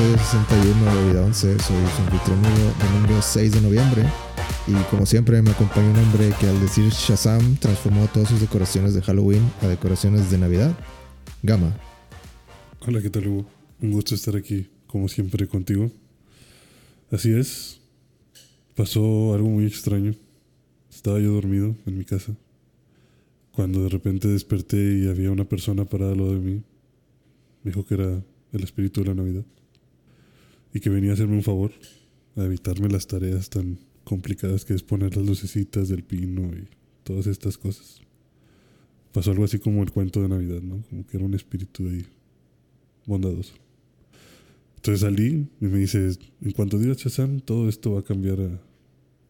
episodio 61 de Vida 11. Soy su anfitrión domingo 6 de noviembre. Y como siempre, me acompaña un hombre que al decir Shazam transformó todas sus decoraciones de Halloween a decoraciones de Navidad. Gama. Hola, ¿qué tal Hugo? Un gusto estar aquí, como siempre, contigo. Así es, pasó algo muy extraño. Estaba yo dormido en mi casa, cuando de repente desperté y había una persona parada al lado de mí. Me dijo que era el espíritu de la Navidad y que venía a hacerme un favor, a evitarme las tareas tan complicadas que es poner las lucecitas del pino y todas estas cosas. Pasó algo así como el cuento de Navidad, ¿no? Como que era un espíritu ahí bondadoso. Entonces salí y me dice, en cuanto digas Shazam, todo esto va a cambiar a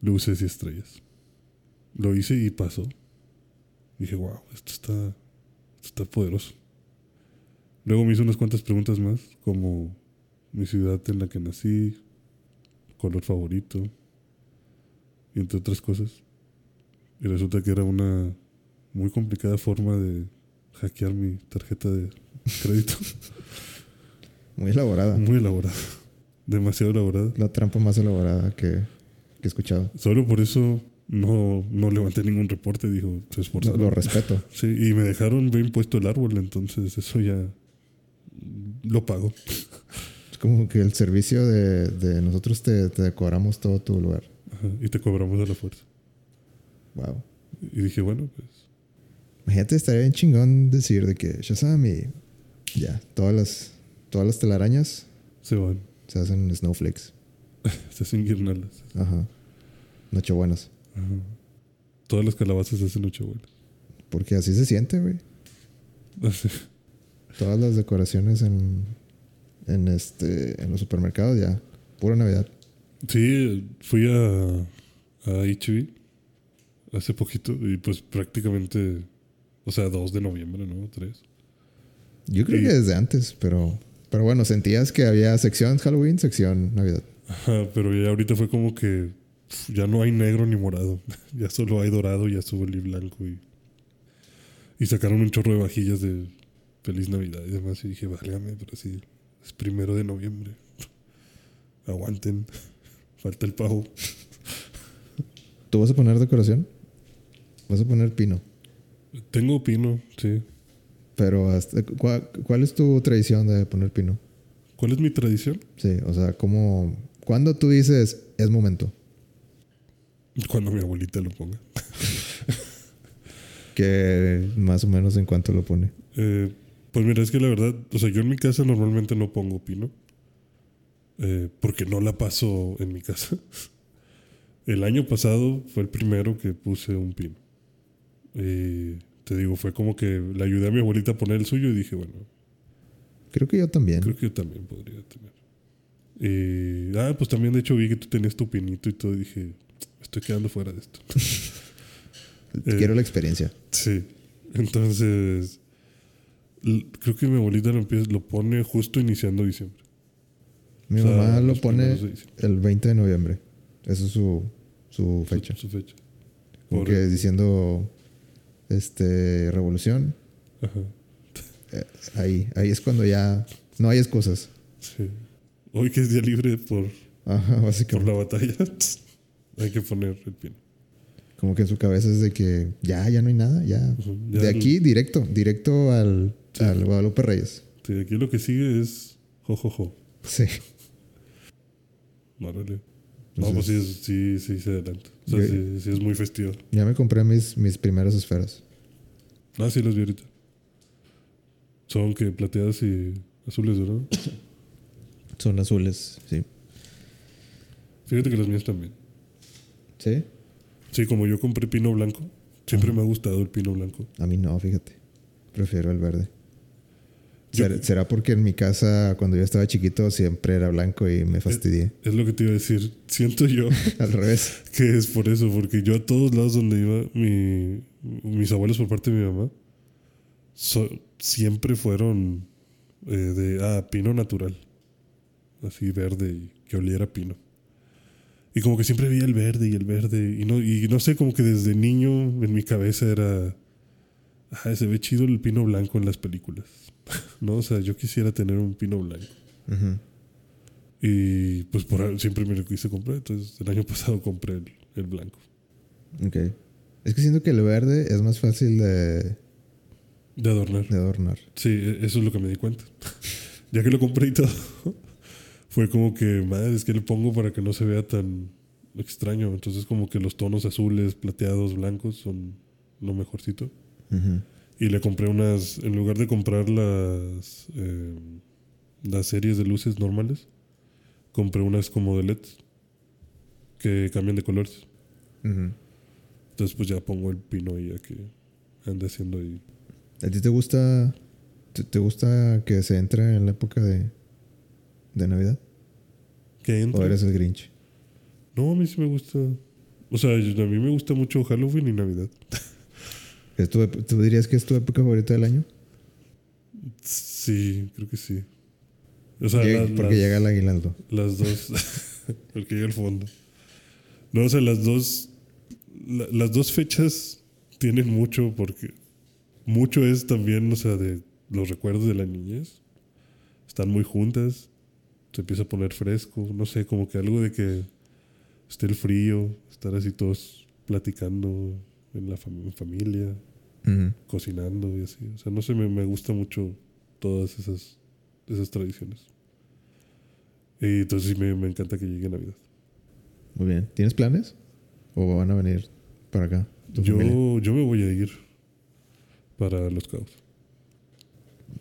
luces y estrellas. Lo hice y pasó. Dije, wow, esto está, esto está poderoso. Luego me hizo unas cuantas preguntas más, como mi ciudad en la que nací, color favorito, y entre otras cosas. Y resulta que era una muy complicada forma de hackear mi tarjeta de crédito. Muy elaborada. Muy elaborada. Demasiado elaborada. La trampa más elaborada que, que he escuchado. Solo por eso no, no levanté ningún reporte, dijo, se lo respeto. Sí, y me dejaron bien puesto el árbol, entonces eso ya lo pago. Como que el servicio de, de nosotros te, te decoramos todo tu lugar. Ajá, y te cobramos a la fuerza. Wow. Y dije, bueno, pues Imagínate, estaría bien chingón decir de que Shazam y ya, todas las, todas las telarañas se van. se hacen snowflakes. Se hacen guirnaldas. Ajá. Nochebuenas. Ajá. Todas las calabazas se hacen nochebuenas. Porque así se siente, güey. Todas las decoraciones en, en, este, en los supermercados ya. Pura Navidad. Sí, fui a, a HB hace poquito y pues prácticamente, o sea, 2 de noviembre, ¿no? 3. Yo creo Y- que desde antes, pero, pero bueno, sentías que había sección Halloween, sección Navidad. Ajá, pero ya ahorita fue como que ya no hay negro ni morado. ya solo hay dorado y azul y blanco. Y, y sacaron un chorro de vajillas de Feliz Navidad y demás. Y dije, válgame, pero sí, es primero de noviembre. Aguanten. Falta el pavo. ¿Tú vas a poner decoración? Vas a poner pino. Tengo pino, sí. Pero, hasta- ¿cuál, cuál es tu tradición de poner pino? ¿Cuál es mi tradición? Sí, o sea, ¿cómo, ¿cuándo tú dices es momento? Cuando mi abuelita lo ponga. Que más o menos en cuánto lo pone. Eh, pues mira, es que la verdad, o sea, yo en mi casa normalmente no pongo pino. eh, porque no la paso en mi casa. El año pasado fue el primero que puse un pino. Y te digo, fue como que le ayudé a mi abuelita a poner el suyo y dije, bueno, Creo que yo también. creo que yo también podría tener. Y, ah, pues también de hecho vi que tú tenías tu pinito y todo. Y dije, estoy quedando fuera de esto. Eh, Quiero la experiencia. Sí. Entonces, creo que mi abuelita lo, empieza, lo pone justo iniciando diciembre. Mi O sea, mamá lo pone el 20 de noviembre. Esa es su, su fecha. Su, su fecha. Como Pobre. que diciendo este revolución. Ajá. eh, ahí, ahí es cuando ya no hay excusas. Sí. Hoy que es día libre por, Ajá, por básicamente. la batalla, hay que poner el pino. Como que en su cabeza es de que ya, ya no hay nada, ya. De aquí directo, directo al, Sí. al Guadalupe Reyes. Sí, aquí lo que sigue es jojojo. Sí. Órale. No, pues sí, sí, sí, se adelanta. O sea, Yo- sí, sí es muy festivo. Ya me compré mis, mis primeras esferas. Ah, sí, las vi ahorita. Son que plateadas y azules, ¿verdad? Son azules, sí. Fíjate que las mías también. ¿Sí? Sí, como yo compré pino blanco, siempre me ha gustado el pino blanco. A mí no, fíjate. Prefiero el verde. ¿Será, porque en mi casa, cuando yo estaba chiquito, siempre era blanco y me fastidié? Es lo que te iba a decir. Siento yo Al revés. que es por eso, porque yo a todos lados donde iba, mi, mis abuelos por parte de mi mamá, so- siempre fueron eh, de, ah, pino natural. Así verde y que oliera pino. Y como que siempre veía el verde y el verde. Y no, y no sé, como que desde niño en mi cabeza era, ah, se ve chido el pino blanco en las películas. ¿No? O sea, yo quisiera tener un pino blanco. Ujú. Y pues por siempre me lo quise comprar. Entonces el año pasado compré el, el blanco. Ok. Es que siento que el verde es más fácil de, De adornar. de adornar. Sí, e- eso es lo que me di cuenta. ya que lo compré y todo, fue como que, madre, es que le pongo para que no se vea tan extraño. Entonces como que los tonos azules, plateados, blancos son lo mejorcito. Ujú. Y le compré unas, en lugar de comprar las, eh, las series de luces normales, compré unas como de LED que cambian de colores. Entonces pues ya pongo el pino ahí a que ande haciendo ahí. ¿A ti te gusta, te, te gusta que se entre en la época de, de Navidad? Que entre. ¿O eres el Grinch? No, a mí sí me gusta. O sea, a mí me gusta mucho Halloween y Navidad. ¿Es tu ep- ¿Tú dirías que es tu época favorita del año? Sí, creo que sí. O sea, Llega- las, porque las- llega el aguinaldo. las dos. porque llega al fondo. No, o sea, las dos. la- las dos fechas tienen mucho porque. Mucho es también, o sea, de los recuerdos de la niñez. Están muy juntas. Se empieza a poner fresco. No sé, como que algo de que esté el frío, estar así todos platicando en la fam- en familia. Cocinando y así. O sea, no sé, me, me gusta mucho todas esas, esas tradiciones. Y entonces sí me, me encanta que llegue Navidad. Muy bien. ¿Tienes planes? ¿O van a venir para acá? familia? Yo, yo me voy a ir para Los Cabos.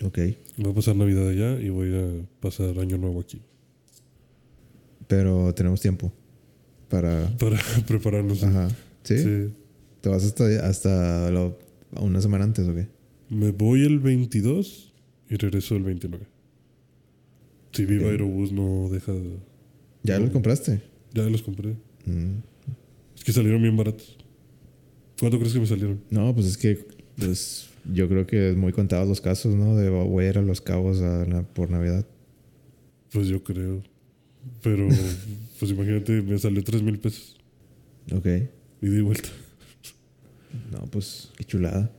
Ok. Voy a pasar Navidad allá y voy a pasar Año Nuevo aquí. Pero tenemos tiempo para... Para prepararnos. Ajá. ¿Sí? Sí. ¿Te vas hasta, hasta lo- una semana antes o qué? Me voy el 22 y regreso el 29. Si Viva Ok. Aerobús no deja... de- ¿Ya No. lo compraste? Ya los compré. Mm. Es que salieron bien baratos. ¿Cuánto crees que me salieron? No, pues es que pues, yo creo que es muy contados los casos, ¿no? De voy a ir a Los Cabos a la- por Navidad. Pues yo creo. Pero, pues imagínate, me salió 3 mil pesos. Ok. Y vuelta. No, pues qué chulada.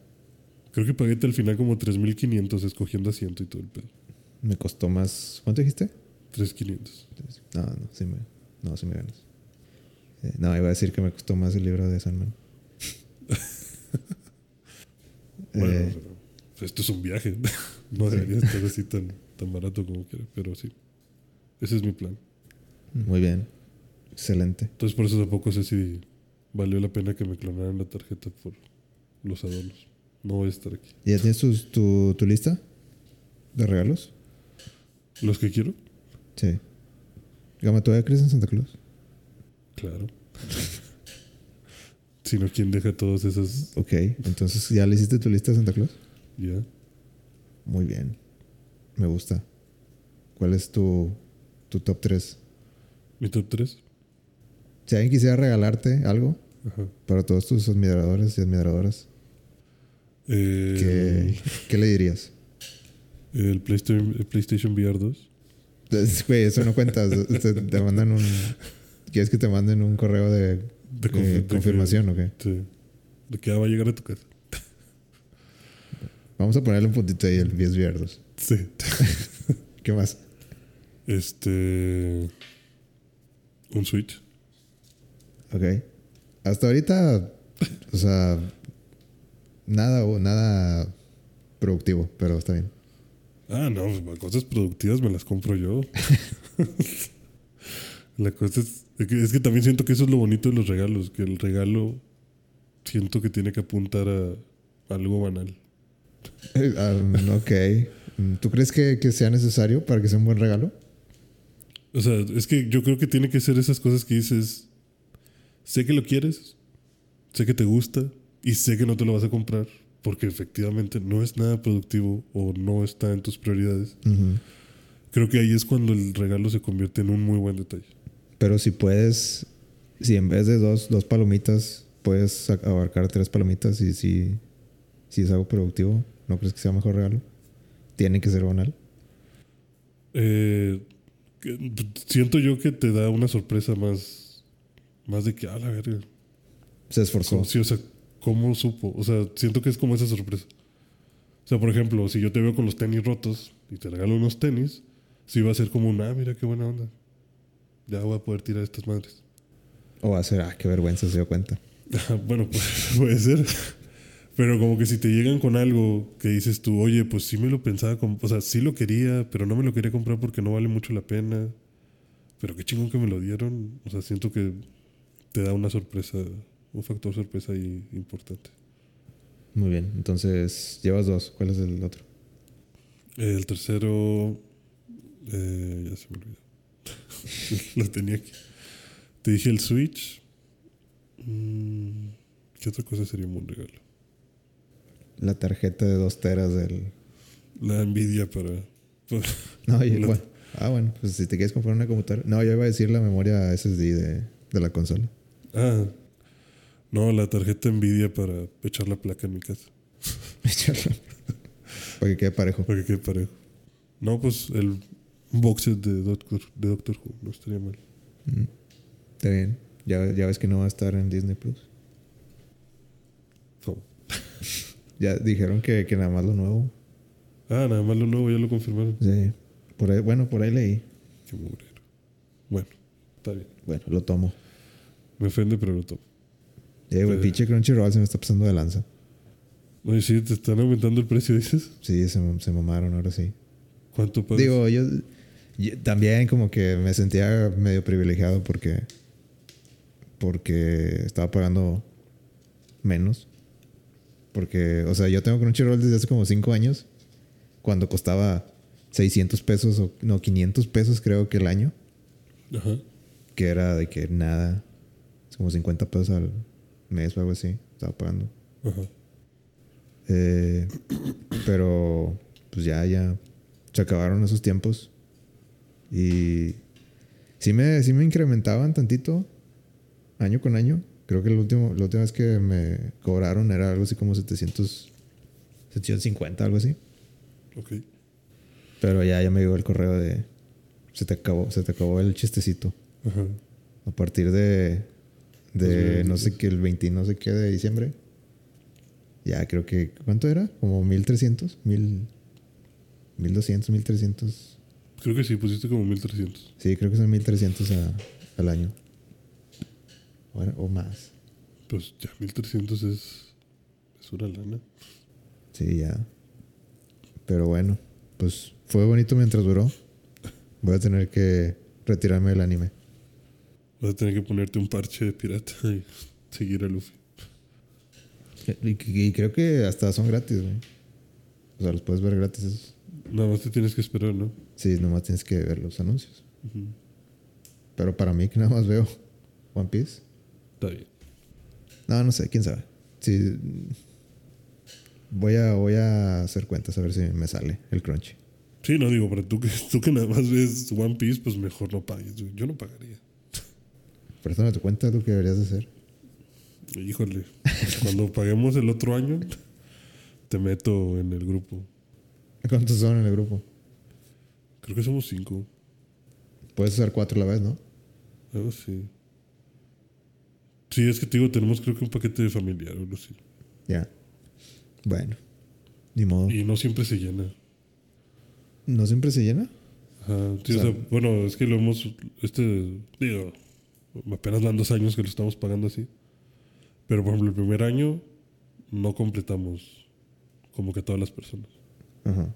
Creo que pagué al final como 3.500 escogiendo asiento y todo el pedo. Me costó más... ¿Cuánto dijiste? 3.500. No, no, sí me, no, sí me ganas. Eh, no, iba a decir que me costó más el libro de Sandman. Bueno, Eh, pero, pues, esto es un viaje. No debería estar así tan, tan barato como quiera, pero sí. Ese es mi plan. muy bien. Excelente. Entonces por eso tampoco sé si valió la pena que me clonaran la tarjeta por los adornos. No voy a estar aquí. ¿Y ¿Ya tienes tu, tu lista de regalos? ¿Los que quiero? Sí. Gama, ¿todavía crees en Santa Claus? Claro. si no, ¿quién deja todos esos? Ok, entonces ya le hiciste tu lista de Santa Claus. Ya. Muy bien. Me gusta. ¿Cuál es tu, tu top 3? Mi top 3. Si alguien quisiera regalarte algo Ajá. para todos tus admiradores y admiradoras, Eh, ¿qué, qué le dirías? El PlayStation, el PlayStation VR 2. Pues, Güey, eso no cuenta. te, te mandan un. ¿Quieres que te manden un correo de, De confi- eh, de que- confirmación o qué? Sí. De que va a llegar a tu casa. Vamos a ponerle un puntito ahí, el 10 viernes. Sí. ¿Qué más? Este. Un Switch. Ok. Hasta ahorita, o sea, nada, nada productivo, pero está bien. Ah, no, pues, cosas productivas me las compro yo. La cosa es, es que, es que también siento que eso es lo bonito de los regalos, que el regalo siento que tiene que apuntar a algo banal. Ah, ok. ¿Tú crees que, que sea necesario para que sea un buen regalo? O sea, es que yo creo que tiene que ser esas cosas que dices, sé que lo quieres, sé que te gusta y sé que no te lo vas a comprar porque efectivamente no es nada productivo o no está en tus prioridades. Ujú. Creo que ahí es cuando el regalo se convierte en un muy buen detalle. Pero si puedes, si en vez de dos, dos palomitas, puedes abarcar tres palomitas y si, si es algo productivo, ¿no crees que sea mejor regalo? Tiene que ser banal. Eh, siento yo que te da una sorpresa más, más de que, a la verga. Se esforzó. ¿Cómo, sí, o sea, ¿cómo supo? O sea, siento que es como esa sorpresa. O sea, por ejemplo, si yo te veo con los tenis rotos y te regalo unos tenis, sí va a ser como un, ah, mira qué buena onda. Ya voy a poder tirar estas madres. O va a ser, ah, qué vergüenza se dio cuenta. bueno, pues, puede ser. Pero como que si te llegan con algo que dices tú, oye, pues sí me lo pensaba, o sea, sí lo quería, pero no me lo quería comprar porque no vale mucho la pena. Pero qué chingón que me lo dieron. O sea, siento que te da una sorpresa, un factor sorpresa ahí importante. Muy bien, entonces llevas dos. ¿Cuál es el otro? El tercero, eh, ya se me olvidó. lo tenía aquí. Te dije el Switch. Mm, ¿Qué otra cosa sería un buen regalo? La tarjeta de dos teras del. La Nvidia para. no, bueno. Ah, bueno, pues si te quieres comprar una computadora. No, yo iba a decir la memoria SSD de, de la consola. Ah, no, la tarjeta Nvidia para echar la placa en mi casa. Echarla. para que quede parejo. Para que quede parejo. No, pues el box de Doctor, de Doctor Who, no estaría mal. Mm, está bien. Ya, ya ves que no va a estar en Disney Plus. Ya dijeron que, que nada más lo nuevo. Ah, nada más lo nuevo, ya lo confirmaron. Sí. Por ahí, bueno, por ahí leí. Qué mugrero. Bueno, está bien. Bueno, lo tomo. Me ofende, pero lo tomo. Eh, güey, pinche Crunchyroll se me está pasando de lanza. Oye, sí, te están aumentando el precio, dices. Sí, se, se mamaron, ahora sí. ¿Cuánto pagas? Digo, yo, yo, también como que me sentía medio privilegiado porque porque estaba pagando menos. Porque, o sea, yo tengo Crunchyroll desde hace como 5 años. Cuando costaba 600 pesos o no, 500 pesos creo que el año. Ajá. Que era de que nada. Como 50 pesos al mes o algo así. Estaba pagando. Ajá. Eh, pero, pues ya, ya. Se acabaron esos tiempos. Y sí me, sí me incrementaban tantito. Año con año. Creo que el último, la última vez que me cobraron era algo así como 700, 750, algo así. Ok. Pero ya, ya me llegó el correo de. Se te acabó, se te acabó el chistecito. Ajá. A partir de. De no sé qué, el 20 no sé qué de diciembre. Ya creo que. ¿Cuánto era? Como 1300, 1000. 1200, 1300. Creo que sí, pusiste como 1300. Sí, creo que son 1300 a- al año. O, o más. Pues ya 1300 es. Es una lana. Sí, ya. Pero bueno, pues fue bonito mientras duró. Voy a tener que retirarme del anime. Vas a tener que ponerte un parche de pirata y seguir a Luffy. Y, y creo que hasta son gratis, güey. O sea, los puedes ver gratis. esos. Nada más te tienes que esperar, ¿no? Sí, nomás tienes que ver los anuncios. Pero para mí que nada más veo One Piece. Está bien. No, no sé, quién sabe. Sí. Voy a, voy a hacer cuentas a ver si me sale el crunchy. Sí, no digo, pero tú que, tú que nada más ves One Piece, pues mejor no pagues. Yo no pagaría. Préstame tu cuenta, es lo que deberías de hacer. Híjole, cuando paguemos el otro año, te meto en el grupo. ¿Cuántos son en el grupo? Creo que somos cinco. Puedes usar cuatro a la vez, ¿no? Algo así. Sí, es que te digo, tenemos creo que un paquete de familiar o algo así. Ya. Bueno. Ni modo. Y no siempre se llena. ¿No siempre se llena? Ajá. Sí, O sea, bueno, es que lo hemos. Este. Digo, apenas van dos años que lo estamos pagando así. Pero por ejemplo, el primer año no completamos como que todas las personas. Ajá.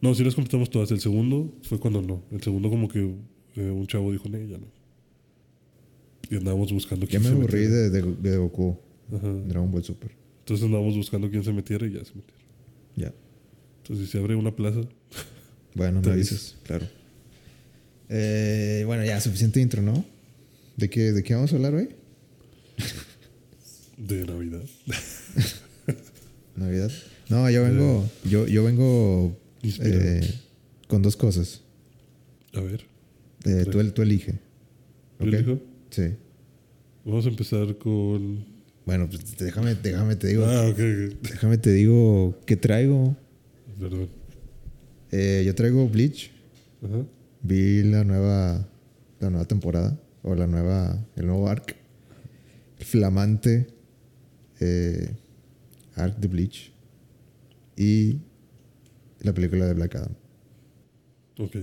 No, sí las completamos todas. El segundo fue cuando no. El segundo, como que eh, un chavo dijo, no, ya no. Y andábamos buscando Ya quién me se aburrí metiera. de, de, de Goku. Ajá. Dragon Ball Super. Entonces andábamos buscando quién se metiera y ya se metieron. Ya. Entonces, si se abre una plaza, Bueno, me avisas. Claro. Eh, bueno, ya, suficiente intro, ¿no? ¿De qué, ¿De qué vamos a hablar hoy? de Navidad. Navidad. No, yo vengo, yo, yo vengo eh, con dos cosas. A ver, Eh, tú, tú elige. ¿yo ¿ok? elijo? Sí. Vamos a empezar con. Bueno, pues déjame, déjame te digo. Ah, ok, ok. Déjame te digo qué traigo. Perdón. Eh, yo traigo Bleach. Ajá. Vi la nueva, la nueva temporada o la nueva, el nuevo arc, el flamante eh, arc de Bleach. y la película de Black Adam. Ok.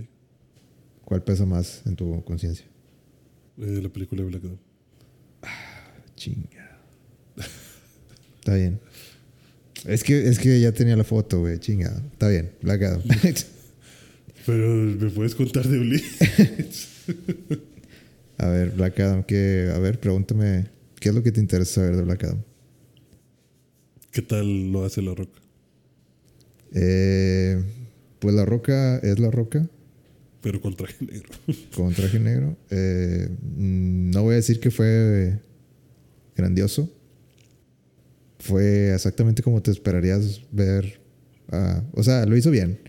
¿Cuál pesa más en tu conciencia? Eh, la película de Black Adam. Chinga. Está bien. Es que, es que ya tenía la foto, güey. Chinga. Está bien. Black Adam. Pero me puedes contar de Bleach. a ver, Black Adam, ¿qué? A ver, pregúntame. ¿Qué es lo que te interesa saber de Black Adam? ¿Qué tal lo hace La Roca? Eh, pues La Roca es La Roca. Pero con traje negro. Con traje negro. Eh, mm, no voy a decir que fue grandioso. Fue exactamente como te esperarías ver. ah, o sea, lo hizo bien.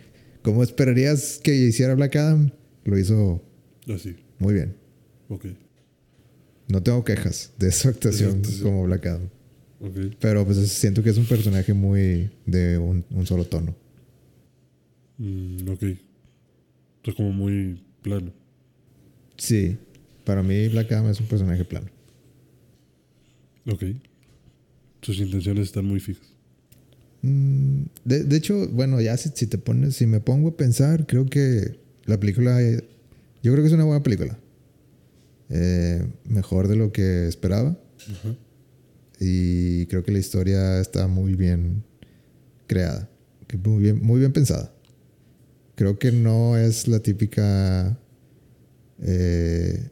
Como esperarías que hiciera Black Adam, lo hizo Así. muy bien. Ok. No tengo quejas de su actuación actuación. como Black Adam. Ok. Pero pues siento que es un personaje muy de un, un solo tono. Mm, ok. Está como muy plano. Sí, para mí Black Adam es un personaje plano. Ok. Sus intenciones están muy fijas. Mm, De, de hecho, bueno, ya si, si te pones, si me pongo a pensar, creo que la película, yo creo que es una buena película. Eh, mejor de lo que esperaba. Y creo que la historia está muy bien creada. Muy bien, muy bien pensada. Creo que no es la típica eh,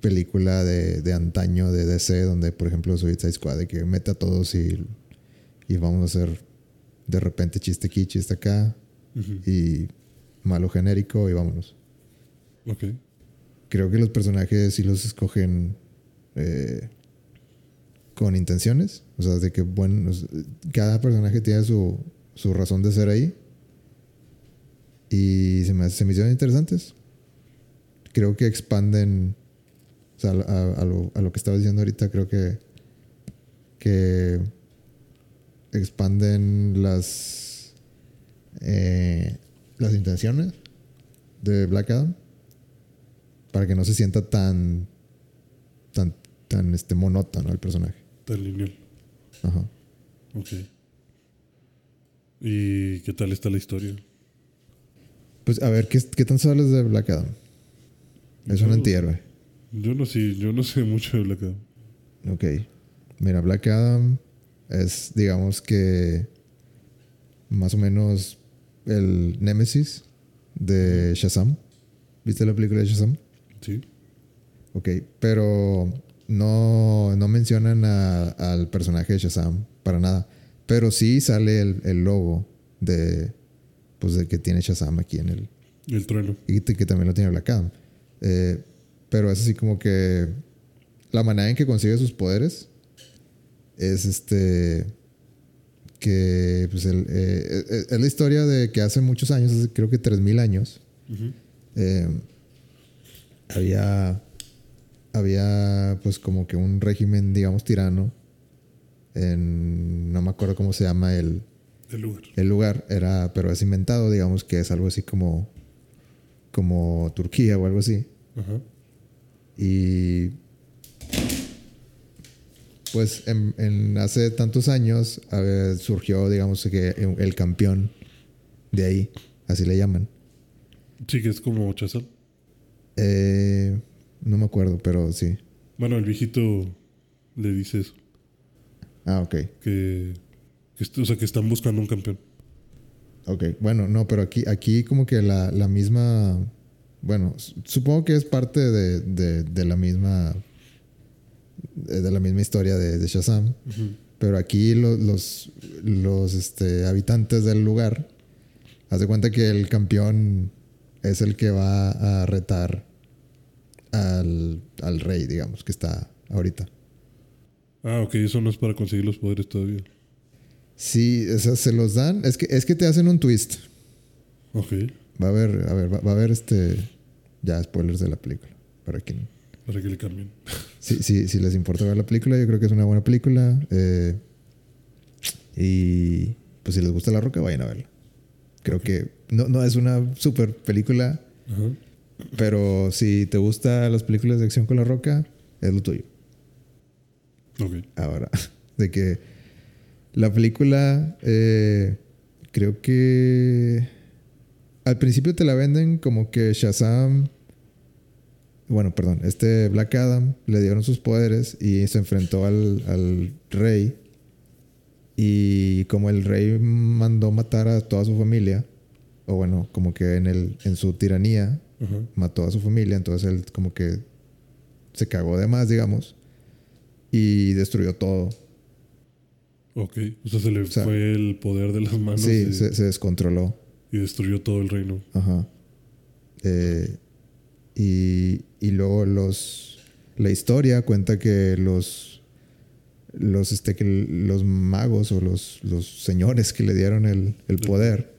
película de, de antaño de DC, donde, por ejemplo, Suicide Squad, de que mete a todos y, y vamos a hacer de repente chiste aquí, chiste acá, y malo genérico y vámonos. Ok. Creo que los personajes sí los escogen eh, con intenciones. O sea, de que bueno, cada personaje tiene su, su razón de ser ahí. Y se me, se me hicieron interesantes. Creo que expanden. O sea, a, a lo, a lo que estaba diciendo ahorita, creo que. Que expanden las. eh, las intenciones de Black Adam para que no se sienta tan tan tan este monótono el personaje. Tan lineal. Ajá. Ok. ¿Y qué tal está la historia? Pues a ver, ¿qué, qué tan sabes de Black Adam? Es un Yo- antihéroe. Yo no sé, yo no sé mucho de Black Adam. Ok. Mira, Black Adam es, digamos que, más o menos el némesis de Shazam. ¿Viste la película de Shazam? Sí. Ok, pero no, no mencionan a- al personaje de Shazam para nada. Pero sí sale el, el logo de, pues, de que tiene Shazam aquí en el, El trueno. y que, también lo tiene Black Adam. Eh, pero es así como que la manera en que consigue sus poderes es este que pues el, eh, es, es la historia de que hace muchos años, hace creo que 3000 años, eh, había había pues como que un régimen digamos tirano en no me acuerdo cómo se llama el, El lugar. el lugar era, pero es inventado, digamos que es algo así como, como Turquía o algo así. Ajá. Y pues en, en hace tantos años a ver, surgió, digamos que el campeón de ahí, así le llaman. Sí, que es como Chazal. Eh, no me acuerdo, pero sí. Bueno, el viejito le dice eso. Ah, ok. Que, que o sea, que están buscando un campeón. Ok, bueno, no, pero aquí, aquí como que la, la misma, bueno, supongo que es parte de, de, de la misma, de de la misma historia de, de Shazam, pero aquí lo- los, los este, habitantes del lugar, haz de cuenta que el campeón es el que va a retar al, al rey, digamos, que está ahorita. Ah, ok, eso no es para conseguir los poderes todavía. Sí, o sea, se los dan, es que, es que te hacen un twist. Ok, Va a haber, a ver, va, va a haber este. Ya spoilers de la película. Para quien. para que le cambien. Si, si, si les importa ver la película, yo creo que es una buena película. eh, y pues si les gusta La Roca, vayan a verla. Creo que no, no es una super película, Ajá. Pero si te gustan las películas de acción con La Roca, es lo tuyo. Ok. Ahora, de que la película, eh, creo que al principio te la venden como que Shazam, bueno, perdón, este Black Adam le dieron sus poderes y se enfrentó al, al rey. Y como el rey mandó matar a toda su familia, o bueno, como que en, el, en su tiranía Mató a su familia, entonces él como que se cagó de más, digamos, y destruyó todo. Ok. O sea, se le sea, fue el poder de las manos Sí, y, se, se descontroló. y destruyó todo el reino. Ajá. Eh, y, y luego los. La historia cuenta que los. Los, este, que los magos o los, los señores que le dieron el, el poder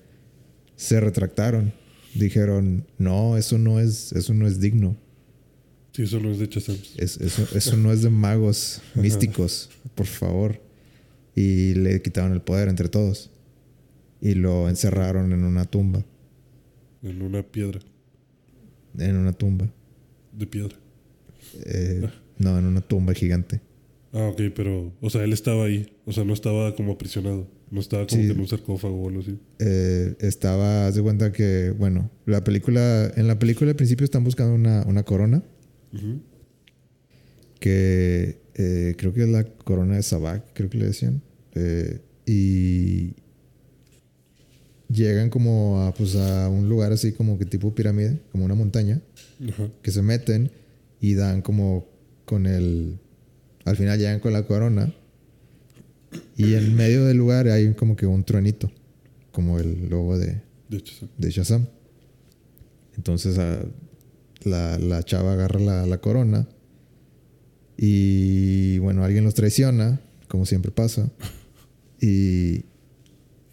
se retractaron. Dijeron, no, eso no es, eso no es digno. Sí, eso no es de Shazam. Es- eso, eso no es de magos místicos, por favor. Y le quitaron el poder entre todos. Y lo encerraron en una tumba. En una piedra. En una tumba. De piedra. Eh, no, en una tumba gigante. Ah, ok, pero. O sea, él estaba ahí. O sea, no estaba como aprisionado. No estaba como Sí. que en un sarcófago o algo así. Eh, estaba, haz de cuenta que, bueno, la película, en la película al principio están buscando una, una corona, Ujú. que eh, creo que es la corona de Sabak, creo que le decían. Eh, y llegan como a, pues a un lugar así como que tipo pirámide, como una montaña, Ajá. que se meten y dan como con el... Al final llegan con la corona y en medio del lugar hay como que un truenito, como el logo de, De Shazam. de Shazam. Entonces ah, la, la chava agarra la, la corona y bueno, alguien los traiciona, como siempre pasa. Y,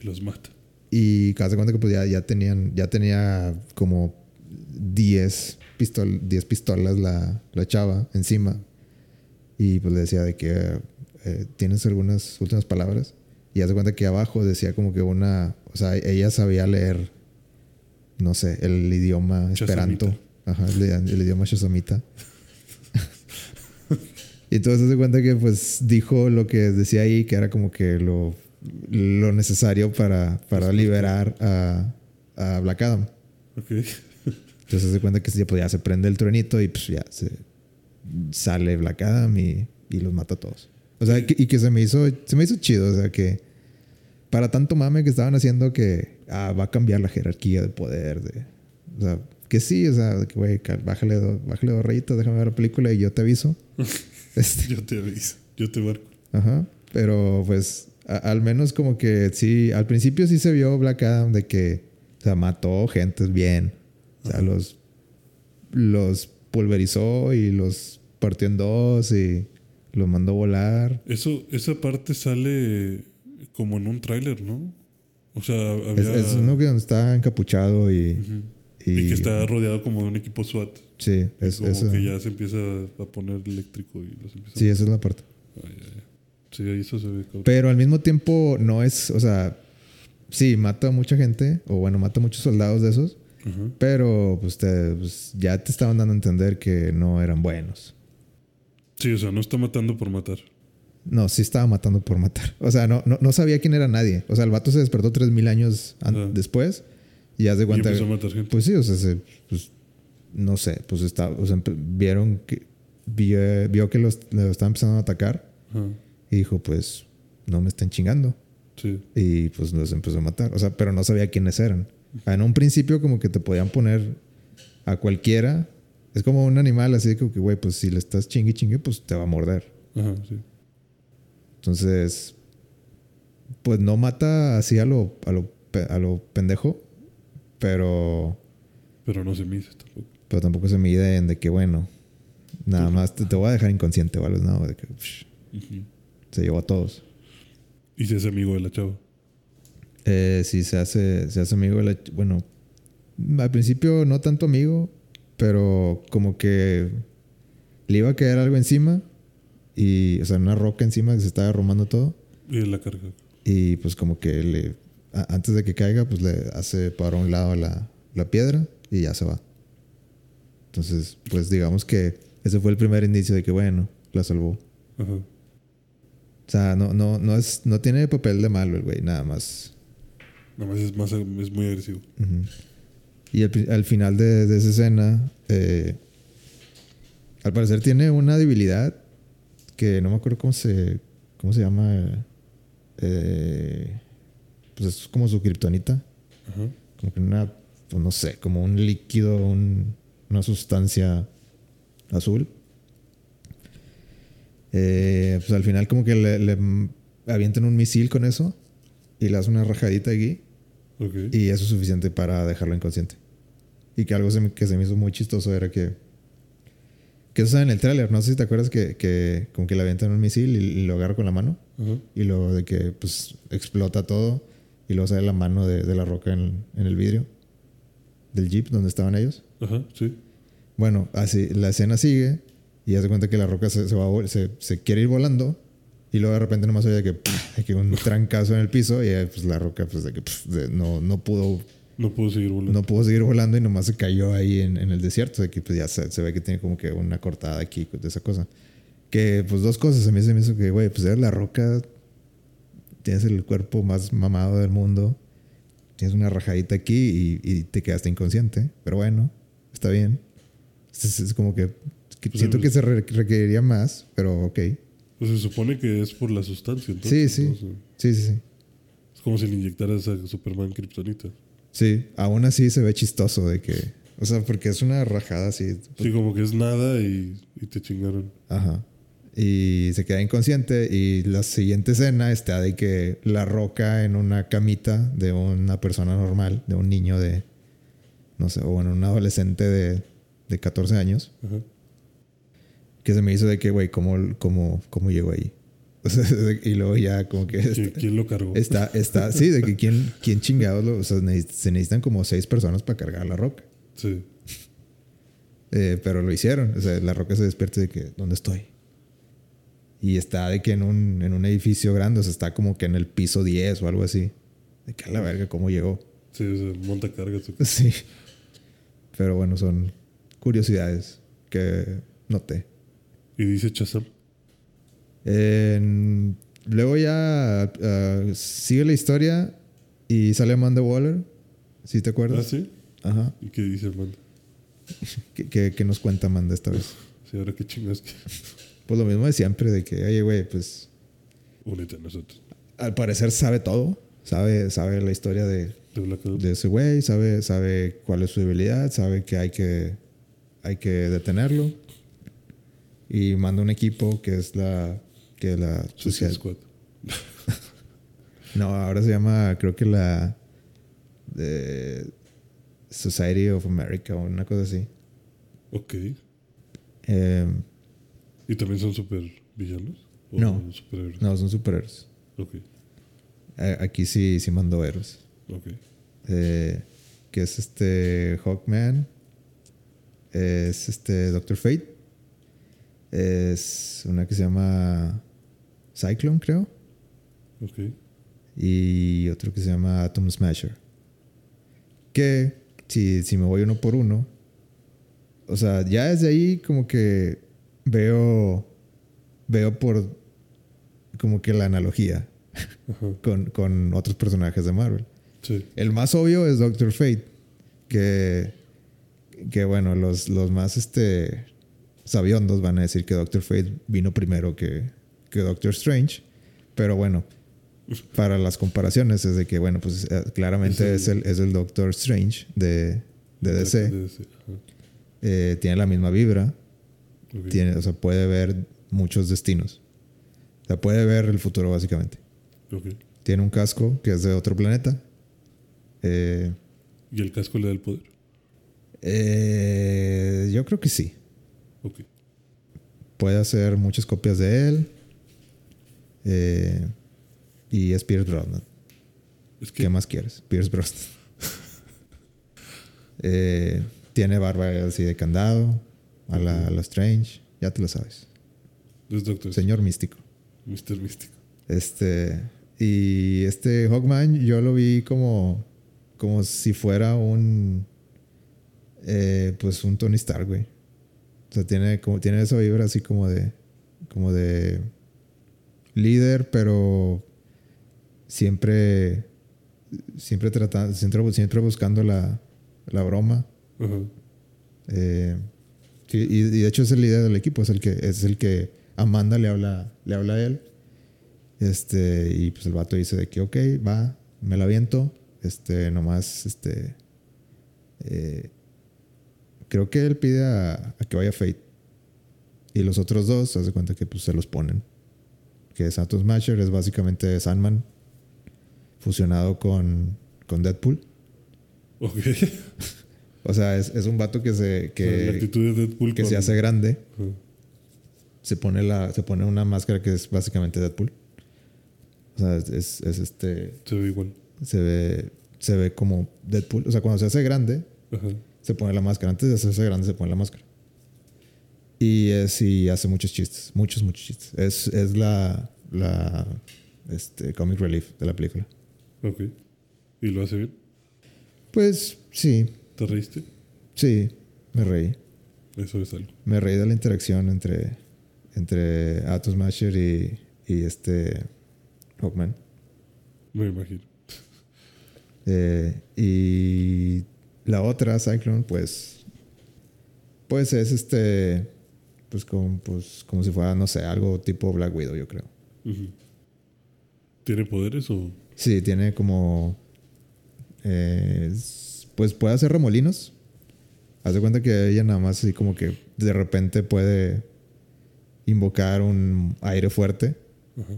Y los mata. y cada cuenta que pues ya, ya tenían, ya tenía como 10, pistol, 10 pistolas la, la chava encima. Y pues le decía de que eh, tienes algunas últimas palabras. Y hace cuenta que abajo decía como que una, o sea, ella sabía leer, no sé, el idioma esperanto. Ajá, el, el idioma shazamita. y entonces hace cuenta que pues dijo lo que decía ahí, que era como que lo, lo necesario para, para liberar a, a Black Adam. Ok. Entonces se cuenta que ya, pues, ya se prende el truenito y pues ya se sale Black Adam y, y los mata a todos. O sea, que- y que se me hizo, se me hizo chido, o sea, que para tanto mame que estaban haciendo que ah, va a cambiar la jerarquía de poder, de, o sea, que sí, o sea, que güey, bájale, do- bájale dos rayitos, déjame ver la película y yo te aviso. Este, Yo te aviso. Yo te marco. Ajá. Pero pues a- al menos como que sí, al principio sí se vio Black Adam de que, o sea, mató gente bien. O sea, los, los pulverizó y los partió en dos y los mandó a volar. Eso, esa parte sale como en un tráiler, ¿no? O sea, Es, había... es uno que está encapuchado y... Y, Y, que está rodeado como de un equipo SWAT. Sí, es, como eso, que ya se empieza a poner eléctrico y los empieza sí, esa es la parte. Ay, ay, ay. Sí, ahí eso se ve. Pero al mismo tiempo no es, o sea, sí, mata a mucha gente, o bueno, mata a muchos soldados de esos, pero pues, te- pues, ya te estaban dando a entender que no eran buenos. Sí, o sea, no está matando por matar. No, sí estaba matando por matar. O sea, no, no, no sabía quién era nadie. O sea, el vato se despertó 3000 años Ah. después y ya de Y cuenta. empezó a matar gente. Pues sí, o sea, se- pues, no sé, pues está, o sea, vieron que vio, vio que los, los estaban empezando a atacar y dijo, pues no me estén chingando. Sí. Y pues los empezó a matar. O sea, pero no sabía quiénes eran. En un principio como que te podían poner a cualquiera. Es como un animal así de que, güey, pues si le estás chingue chingue, pues te va a morder. Ajá, sí. Entonces, pues no mata así a lo, a lo, a lo pendejo, pero, Pero no se mide tampoco. pero tampoco se mide en de que, bueno, nada más te, te voy a dejar inconsciente, ¿vale? No, de que psh, se llevó a todos. Y se hace amigo de la chava. Eh, sí, se hace, se hace amigo de la... Bueno, al principio no tanto amigo, pero como que le iba a caer algo encima y, o sea, una roca encima que se estaba derrumbando todo. Y la carga. Y pues como que le... a- antes de que caiga, pues le hace para un lado la, la piedra y ya se va. Entonces, pues digamos que ese fue el primer indicio de que, bueno, la salvó. Ajá. O sea, no, no, no, es, no tiene papel de malo el güey, nada más. Nada más es, más, es muy agresivo. Ujú. Y al, final de, de esa escena, eh, al parecer tiene una debilidad que no me acuerdo cómo se, cómo se llama. eh, pues es como su kriptonita. Como que una, pues no sé, como un líquido, un- una sustancia azul. Eh, pues al final como que le, le avientan un misil con eso y le hacen una rajadita aquí Ok. y eso es suficiente para dejarlo inconsciente. Y que algo se me- que se me hizo muy chistoso era que... Que eso en el tráiler, no sé si te acuerdas que, que como que le avientan un misil y, y lo agarra con la mano Ajá. y luego de que pues explota todo y luego sale la mano de, de la roca en, en el vidrio del jeep donde estaban ellos. Ajá, sí. Bueno, así la escena sigue y hace cuenta que la roca se, se va se, se quiere ir volando y luego de repente nomás oye que, pff, que un trancazo en el piso y ahí, pues la roca pues de que pff, de- no, no pudo No puedo seguir volando. no pudo seguir volando y nomás se cayó ahí en, en el desierto. De que pues ya se, se ve que tiene como que una cortada aquí de esa cosa. Que pues dos cosas. A mí se me hizo que, güey, pues eres la roca. Tienes el cuerpo más mamado del mundo. Tienes una rajadita aquí y, y te quedaste inconsciente. Pero bueno, está bien. Es, es como que, que Pues, siento el- que se re- requeriría más, pero ok. Pues se supone que es por la sustancia, entonces. Sí, sí. Sí, sí, sí. es como si le injectaras a Superman Kryptonita. Sí, aún así se ve chistoso de que... O sea, porque es una rajada así. Sí, como que es nada y, y te chingaron. Ajá. Y se queda inconsciente y la siguiente escena está de que la roca en una camita de una persona normal, de un niño de, no sé, o bueno, un adolescente de, de 14 años, Ajá. que se me hizo de que, güey, ¿cómo, cómo, ¿cómo llegó ahí? Y luego ya como que ¿Qui- está, ¿Quién lo cargó? está, está- sí, de que quién, quién chingados, lo- o sea, neces- se necesitan como seis personas para cargar la roca. Sí. Eh, pero lo hicieron. O sea, la roca se despierta de que, ¿dónde estoy? Y está de que en un, en un edificio grande, o sea, está como que en el piso 10 o algo así. De que a la verga, ¿cómo llegó? Sí, o sea, monta cargas. Sí. Pero bueno, son curiosidades que noté. Y dice Chazam. Luego ya ah, sigue la historia y sale Amanda Waller. ¿Sí te ¿Ah, acuerdas? sí? Ajá. ¿Y qué dice Amanda? ¿Qué, qué- qué nos cuenta Amanda esta vez? Sí, ahora qué chingas que. Pues lo mismo de siempre, de que, oye, güey, pues Únete a nosotros. al parecer sabe todo. Sabe, sabe la historia de, De de ese güey, sabe, sabe cuál es su debilidad, sabe que hay que, hay que detenerlo. Y manda un equipo que es la. Que la Suicide Squad. No, ahora se llama, creo que la. de Society of America o una cosa así. Ok. Eh, ¿Y también son super villanos? ¿O No. superhéroes? no, son superhéroes. Ok. Eh, aquí sí, sí mandó héroes. Ok. Eh, que es este Hawkman, es este Doctor Fate, es una que se llama Cyclone, creo, Ok. y otro que se llama Atom Smasher. Que si, si me voy uno por uno, o sea, ya desde ahí como que veo, veo por como que la analogía con, con otros personajes de Marvel. Sí. El más obvio es Doctor Fate. Que, que bueno, los, los más este, sabiondos van a decir que Doctor Fate vino primero que, que Doctor Strange. Pero bueno, para las comparaciones es de que, bueno, pues eh, claramente Es es el, es el Doctor Strange de, de DC. De DC. Ajá. Eh, tiene la misma vibra. Tiene, o sea, puede ver muchos destinos. O sea, puede ver el futuro básicamente. Tiene un casco que es de otro planeta. Eh, ¿Y el casco le da el poder? Eh, yo creo que sí. Puede hacer muchas copias de él. Eh, y es Pierce Brosnan. Es que ¿Qué más quieres? Pierce Brosnan. Eh, tiene barba así de candado. A la, a la Strange. Ya te lo sabes. Señor místico. Mr. Místico. Este. Y este Hawkman yo lo vi como. Como si fuera un. eh, pues un Tony Stark, güey. O sea, tiene, como, tiene esa vibra así como de. Como de. Líder, pero. Siempre. siempre tratando, siempre, siempre buscando la, la broma. Eh, y, y de hecho es el líder del equipo, es el que, es el que Amanda le habla, le habla a él. Este, y pues el vato dice de que, ok, va, me la aviento. Este, nomás, este. eh, creo que él pide a, a que vaya Fate. Y los otros dos, se hace cuenta que pues se los ponen. Que Santos Smasher es básicamente Sandman fusionado con, con Deadpool. Ok. O sea, es, es un vato que se, la que, actitud de Deadpool que con- se hace grande. Se pone la se pone una máscara que es básicamente Deadpool o sea es, es- es este Se ve igual. se ve se ve como Deadpool o sea cuando se hace grande se pone la máscara antes de hacerse grande se pone la máscara y es y hace muchos chistes muchos muchos chistes es, es la la este comic relief de la película Ok. ¿Y lo hace bien? pues sí ¿Te reíste? sí me reí Eso es algo. me reí de la interacción entre entre Atos Masher y, y este Hawkman Me imagino. Eh, y la otra, Cyclone, pues. Pues es este. Pues como, pues como si fuera, no sé, algo tipo Black Widow, yo creo. ¿Tiene poderes o...? Sí, tiene como. eh, es- pues puede hacer remolinos. Haz de cuenta que ella nada más así como que de repente puede invocar un aire fuerte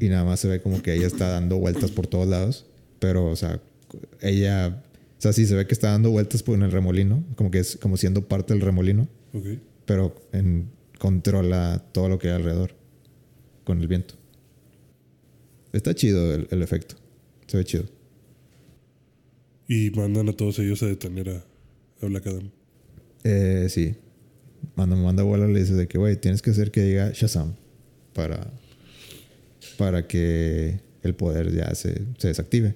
y nada más se ve como que ella está dando vueltas por todos lados. Pero, o sea, ella. O sea, sí se ve que está dando vueltas por en el remolino, como que es como siendo parte del remolino, Ok. pero en, controla todo lo que hay alrededor con el viento. Está chido el, el efecto. Se ve chido. Y mandan a todos ellos a detener a, a Black Adam. Eh, sí. Cuando me manda abuelo le dice de que, güey, tienes que hacer que diga Shazam para, para que el poder ya se, se desactive.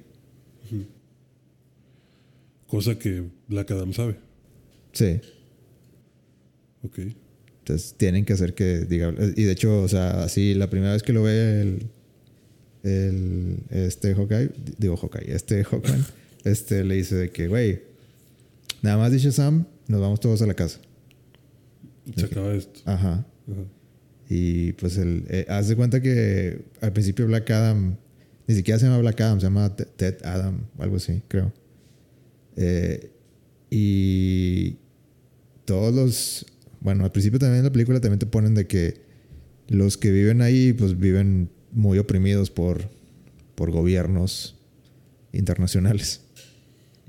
Cosa que Black Adam sabe. Sí. Ok. Entonces tienen que hacer que diga. Y de hecho, o sea, así la primera vez que lo ve el. el este Hawkeye, digo Hawkeye, este Hawkman, este le dice de que, güey, nada más dice Sam, nos vamos todos a la casa. Se acaba esto. Ajá. Ajá. Y pues el, eh, haz de cuenta que al principio Black Adam, ni siquiera se llama Black Adam, se llama Ted- Ted Adam o algo así, creo. Eh, y todos los, bueno, al principio también en la película también te ponen de que los que viven ahí pues viven muy oprimidos por, por gobiernos internacionales.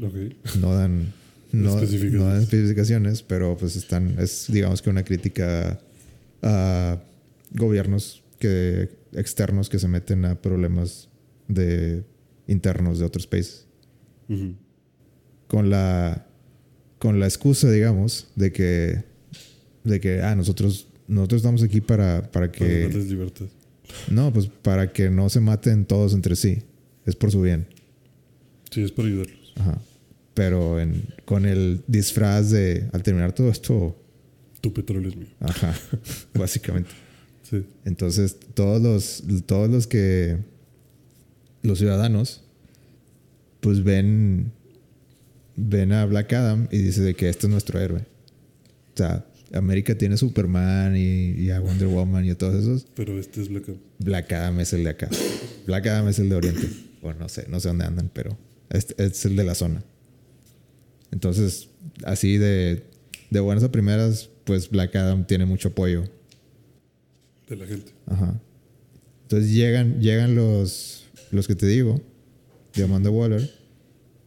Ok. No dan, no, Especificaciones. no dan especificaciones, pero pues están, es digamos que una crítica a gobiernos que, externos que se meten a problemas de internos de otros países. Con la, con la excusa, digamos, de que, de que ah, nosotros, nosotros estamos aquí para, para Para que... darles libertad. No, pues para que no se maten todos entre sí. Es por su bien. Sí, es para ayudarlos. Ajá. Pero en, con el disfraz de al terminar todo esto, Tu petróleo es mío. ajá, básicamente. Sí. Entonces, todos los, todos los que los ciudadanos, pues ven, ven a Black Adam y dice de que este es nuestro héroe. O sea, América tiene Superman y, y a Wonder Woman y a todos esos. Pero este es Black Adam. Black Adam es el de acá. Black Adam es el de Oriente. O no sé, no sé dónde andan, pero este es el de la zona. Entonces, así de, de buenas a primeras, pues Black Adam tiene mucho apoyo. De la gente. Ajá. Entonces llegan, llegan los, los que te digo, de Amanda Waller,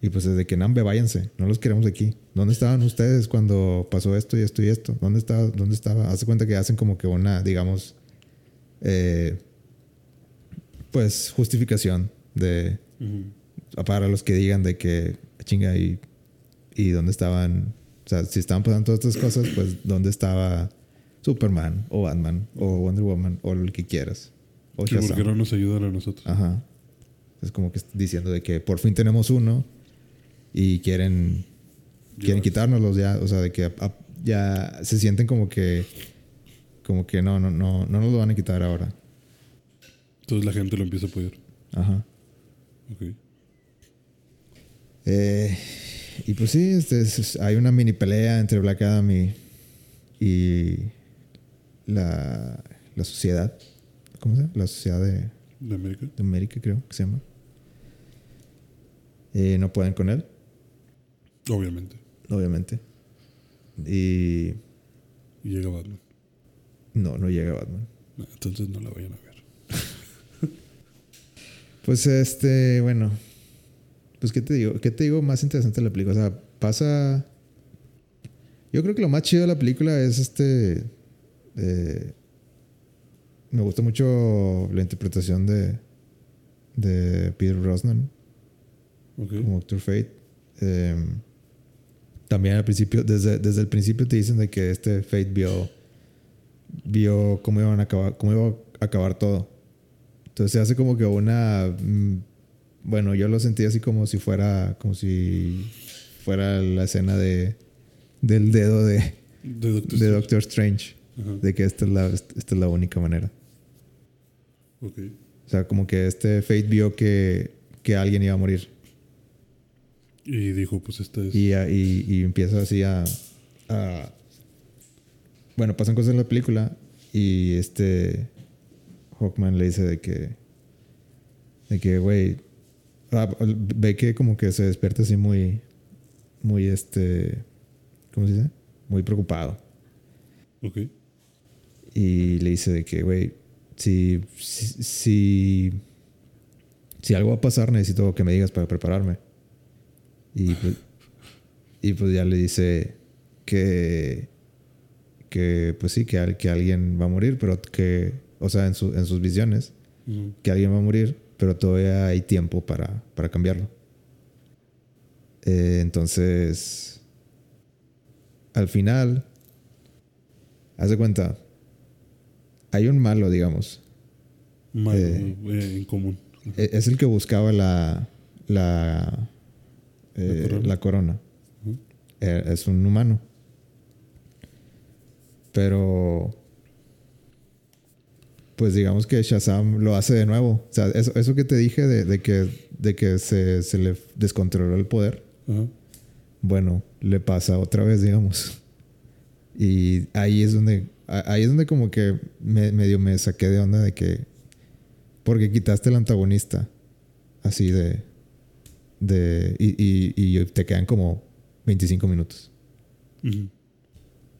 y pues desde que Nambe, váyanse, no los queremos aquí. ¿Dónde estaban ustedes cuando pasó esto y esto y esto? ¿Dónde estaba? ¿Dónde estaba? Hace cuenta que hacen como que una, digamos, eh, pues justificación de Ujú. para los que digan de que chinga y, y dónde estaban, o sea, si estaban pasando todas estas cosas, pues dónde estaba Superman o Batman o Wonder Woman o el que quieras. O Que por Shazam. qué no nos ayudan a nosotros. Ajá. Es como que diciendo de que por fin tenemos uno y quieren quieren quitárnoslos ya, o sea, de que ya se sienten como que como que no no no no nos lo van a quitar ahora. Entonces la gente lo empieza a apoyar. Ajá. Ok. Eh, y pues sí, este, es- es- hay una mini pelea entre Black Adam y, y la, la sociedad. ¿Cómo se llama? La sociedad de, ¿De América? de América, creo que se llama. Eh, no pueden con él, Obviamente. obviamente. Y Y llega Batman. no, no llega Batman. No, entonces no la vayan a ver. Pues este, bueno. Pues qué te digo, qué te digo más interesante de la película. O sea, pasa. Yo creo que lo más chido de la película es este. eh, me gusta mucho la interpretación de. de Peter Brosnan Ok. como Doctor Fate. Eh, también al principio, desde, desde el principio te dicen de que este Fate vio. vio cómo iban a acabar, cómo iba a acabar todo. Entonces se hace como que una. mm, Bueno, yo lo sentí así como si fuera. como si fuera la escena de. del dedo de, De Doctor de Strange. Doctor Strange. De que esta es la, esta es la única manera. Ok. O sea, como que este Fate vio que, que alguien iba a morir. Y dijo, pues esta es... Y, a- y, y empieza así a, a- Bueno, pasan cosas en la película y este Hawkman le dice de que... De que, güey... ah, ve que como que se despierta así muy... Muy este... ¿Cómo se dice? Muy preocupado. Ok. Y le dice de que, güey, si, si, si, si algo va a pasar, necesito que me digas para prepararme. Y pues, y pues ya le dice que, que pues sí, que, que alguien va a morir, pero que, o sea, en, su- en sus visiones, que alguien va a morir, pero todavía hay tiempo para, para cambiarlo. Eh, entonces, al final, haz de cuenta, hay un malo, digamos. Malo, Eh. eh, en común. E- Es el que buscaba la, la, eh, ¿La corona? la corona. Ujú. Eh, Es un humano. Pero, pues digamos que Shazam lo hace de nuevo. O sea, eso, eso que te dije de, de que, de que se, se le descontroló el poder, bueno, le pasa otra vez, digamos. Y ahí es donde, ahí es donde como que me, medio me saqué de onda de que, porque quitaste el antagonista, así de, de, y, y, y te quedan como 25 minutos.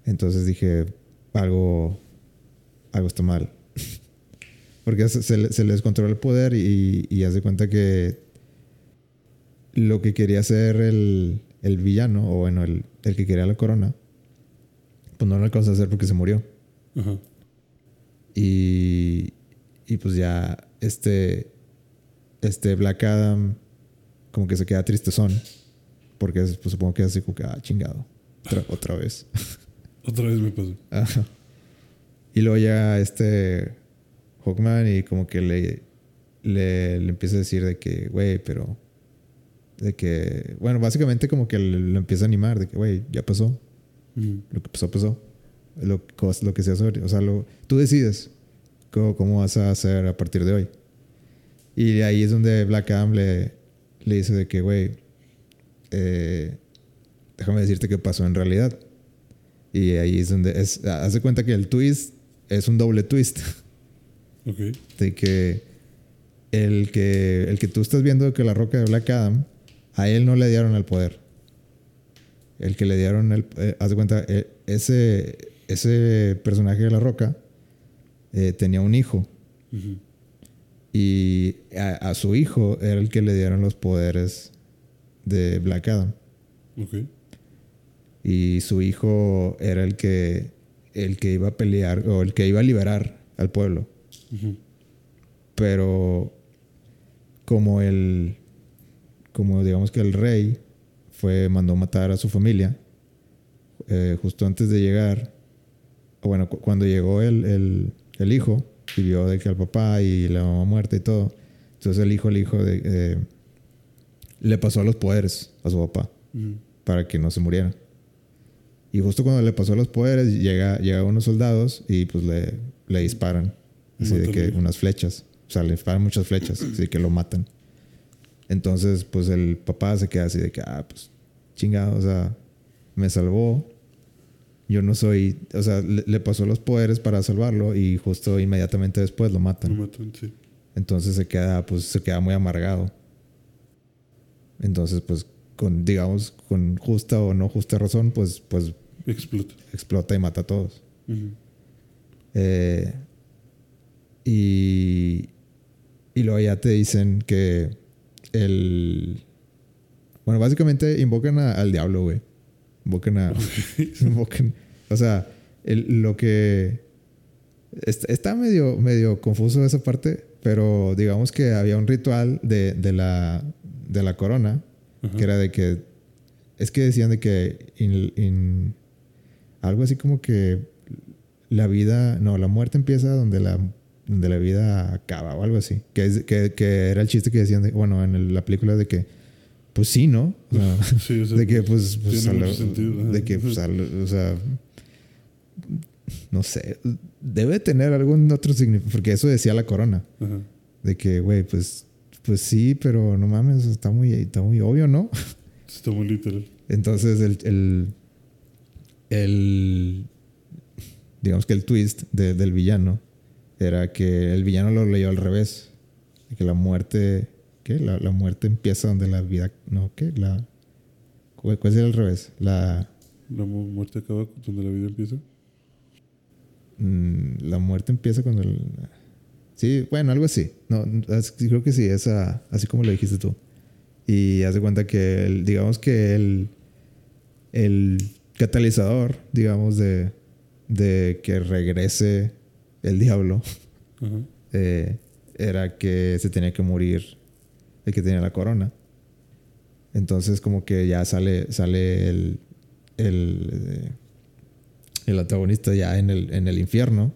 Entonces dije, algo, algo está mal. Porque se, se le, se le descontrola el poder y, y haz de cuenta que lo que quería hacer el, el villano, o bueno, el, el que quería la corona, pues no lo alcanzó a hacer porque se murió. Y, y pues ya este, este Black Adam como que se queda tristezón. Porque pues, supongo que es así como que, ah, chingado. Otra, otra vez. Otra vez me pasó. Ajá. Y luego llega este Hawkman y como que le, le, le empieza a decir de que, güey, pero... De que, bueno, básicamente como que le empieza a animar, de que, güey, ya pasó. Ujú. Lo que pasó, pasó. Lo, lo que sea sobre, o sea, lo, tú decides cómo, cómo vas a hacer a partir de hoy. Y ahí es donde Black Adam le, le dice de que, güey, eh, déjame decirte qué pasó en realidad. Y ahí es donde es, hace cuenta que el twist es un doble twist. Ok. De que el que, el que tú estás viendo que la roca de Black Adam, a él no le dieron el poder. El que le dieron el... eh, haz de cuenta, eh, ese, ese personaje de la roca eh, tenía un hijo. Ujú. Y a, a su hijo era el que le dieron los poderes de Black Adam. Y su hijo era el que, el que iba a pelear o el que iba a liberar al pueblo. Pero como el, como digamos que el rey fue, mandó matar a su familia, eh, justo antes de llegar, bueno, cu- cuando llegó el, el, el hijo y vio de que al papá y la mamá muerta y todo, entonces el hijo, el hijo de, eh, le pasó los poderes a su papá para que no se muriera. Y justo cuando le pasó los poderes, llega, llega unos soldados y pues le, le disparan. Así de que unas flechas. O sea, le disparan muchas flechas, así que lo matan. Entonces, pues el papá se queda así de que, ah, pues chingado, o sea, me salvó. Yo no soy, o sea, le, le pasó los poderes para salvarlo y justo inmediatamente después lo Lo matan. matan, sí. Entonces se queda, pues se queda muy amargado. Entonces, pues, con, digamos, con justa o no justa razón, pues, pues Explota. explota y mata a todos. Eh, y, y luego ya te dicen que el... Bueno, básicamente invocan a- al diablo, güey. Invocan a... invocan, o sea, el- lo que... Está, está medio, medio confuso esa parte, pero digamos que había un ritual de, de la, de la corona, Ajá. que era de que... Es que decían de que... in- in- algo así como que la vida, no, la muerte empieza donde la, donde la vida acaba o algo así. Que, es, que, que era el chiste que decían, de, bueno, en el- la película de que, pues sí, ¿no? O sea, Sí, o sea, de que, pues, pues, tiene la- sentido, de que, pues, a la- o sea, no sé, debe tener algún otro significado, porque eso decía la corona, Ajá. de que, güey, pues, pues sí, pero no mames, está muy, está muy obvio, ¿no? Está muy literal. Entonces el, el, el- digamos que el twist de- del villano era que el villano lo leyó al revés. Que la muerte, ¿qué? La, la muerte empieza donde la vida, no, ¿qué? La, ¿cuál, sería el revés? La, La mu- muerte acaba donde la vida empieza. mm, la muerte empieza cuando el, sí, bueno, algo así. No, es- creo que sí, esa, así como lo dijiste tú. Y haz de cuenta que, el- digamos que el, el catalizador, digamos, de, de que regrese el diablo, eh, era que se tenía que morir el que tenía la corona. Entonces como que ya sale, sale el, el, eh, el antagonista ya en el, en el infierno.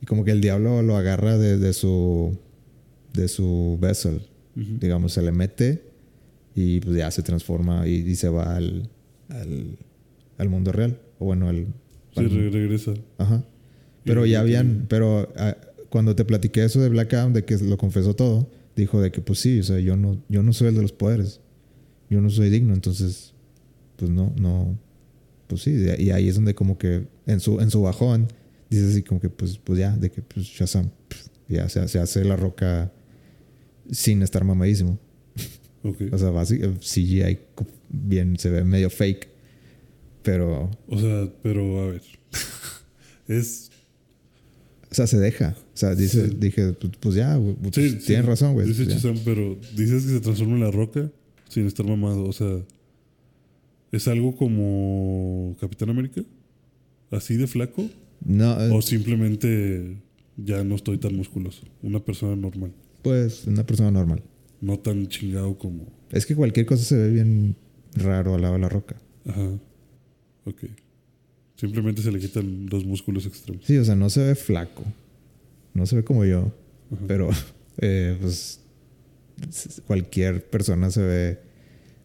Y como que el diablo lo agarra de, de su, de su vessel. Digamos, se le mete y pues ya se transforma y, y se va al, al, al mundo real. O bueno, al... Sí, al- regresa. Ajá. Pero ya habían, pero ah, cuando te platiqué eso de Black Adam, de que lo confesó todo, dijo de que pues sí, o sea, yo no, yo no soy el de los poderes. Yo no soy digno, entonces, pues no, no, pues sí, y ahí es donde como que en su, en su bajón, dice así como que pues, pues ya, de que pues Shazam, ya se, se hace la roca sin estar mamadísimo. O sea, básicamente CGI co- bien, se ve medio fake, pero, O sea, pero a ver. es. O sea, se deja. O sea, dice, Sí. dije, pues, pues ya, güey, pues, Sí, sí. tienes razón, güey. Dice pues. Shazam, pero dices que se transforma en la roca sin estar mamado. O sea, ¿es algo como Capitán América? ¿Así de flaco? No, eh, ¿O simplemente ya no estoy tan musculoso? Una persona normal. pues una persona normal. No tan chingado como. Es que cualquier cosa se ve bien raro al lado de la roca. Ajá. Ok. Simplemente se le quitan los músculos extremos. Sí, o sea, no se ve flaco. No se ve como yo. Ajá. Pero, eh, pues, cualquier persona se ve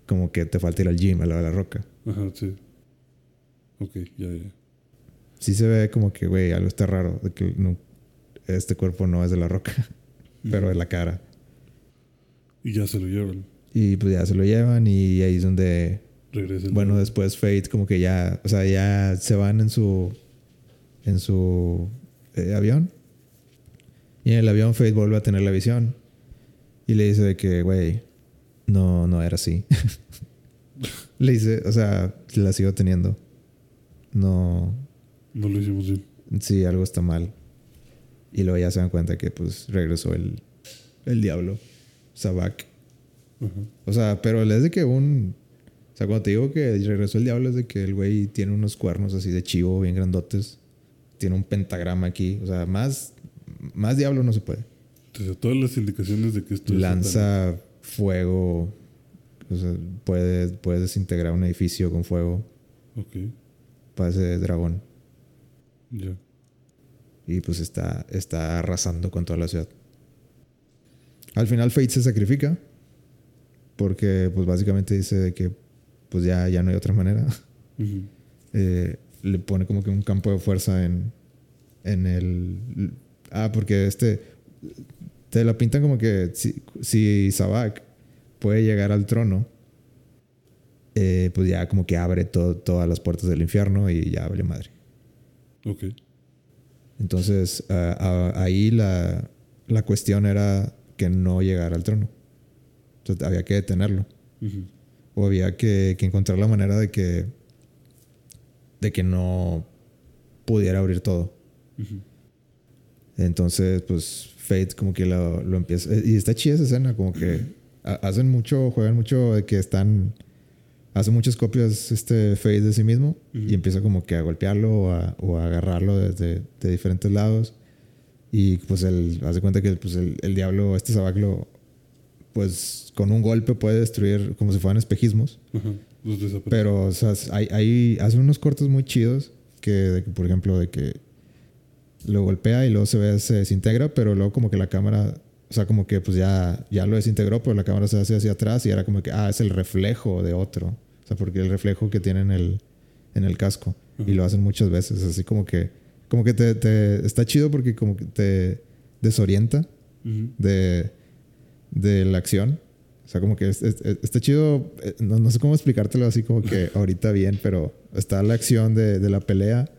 como que te falta ir al gym al lado de la roca. Ajá, sí. Ok, ya, ya. Sí se ve como que, güey, algo está raro. De que no- este cuerpo no es de la roca, pero de la cara. Y ya se lo llevan. Y pues ya se lo llevan y ahí es donde Bueno, después Fate como que ya, o sea, ya se van en su en su eh, avión. Y en el avión Fate vuelve a tener la visión y le dice de que, güey, no no era así. le dice, o sea, la sigo teniendo. No, No lo hicimos bien. sí, algo está mal. Y luego ya se dan cuenta que pues regresó el el diablo, Sabak. O sea, pero es de que un. O sea, cuando te digo que regresó el diablo, es de que el güey tiene unos cuernos así de chivo, bien grandotes. Tiene un pentagrama aquí. O sea, más, más diablo no se puede. Entonces, todas las indicaciones de que esto es Lanza fuego. O sea, puede, puede desintegrar un edificio con fuego. Ok, Parece dragón. ya. Y pues está, está arrasando con toda la ciudad. Al final Fate se sacrifica. Porque pues básicamente dice que pues ya, ya no hay otra manera. Eh, le pone como que un campo de fuerza en, en el... Ah, porque este... Te la pintan como que si, si Sabak puede llegar al trono, eh, pues ya como que abre to- todas las puertas del infierno y ya vale madre. Ok. Entonces ah, ah, ahí la, la cuestión era que no llegara al trono. Entonces había que detenerlo. Ujú. O había que, que encontrar la manera de que, de que no pudiera abrir todo. Entonces, pues Fate como que lo, lo empieza. Y está chida esa escena, como que ha- hacen mucho, juegan mucho de que están. Hace muchas copias este Fate de sí mismo y empieza como que a golpearlo o a, o a agarrarlo desde de diferentes lados. Y pues él hace cuenta que pues, el, el diablo, este Sabak lo. Pues con un golpe puede destruir como si fueran espejismos. Ajá. Los desaparecen. Pero, o sea, hay, hay, hace unos cortes muy chidos que, de que, por ejemplo, de que lo golpea y luego se ve, se desintegra, pero luego como que la cámara, o sea, como que pues ya, ya lo desintegró, pero la cámara se hace hacia atrás y era como que, ah, es el reflejo de otro. O sea, porque el reflejo que tiene en el, en el casco. Y lo hacen muchas veces, así como que, como que te, te- está chido porque como que te desorienta de, de la acción. O sea, como que es- es- es- está chido, eh, no, no sé cómo explicártelo así como que ahorita bien, pero está la acción de, de la pelea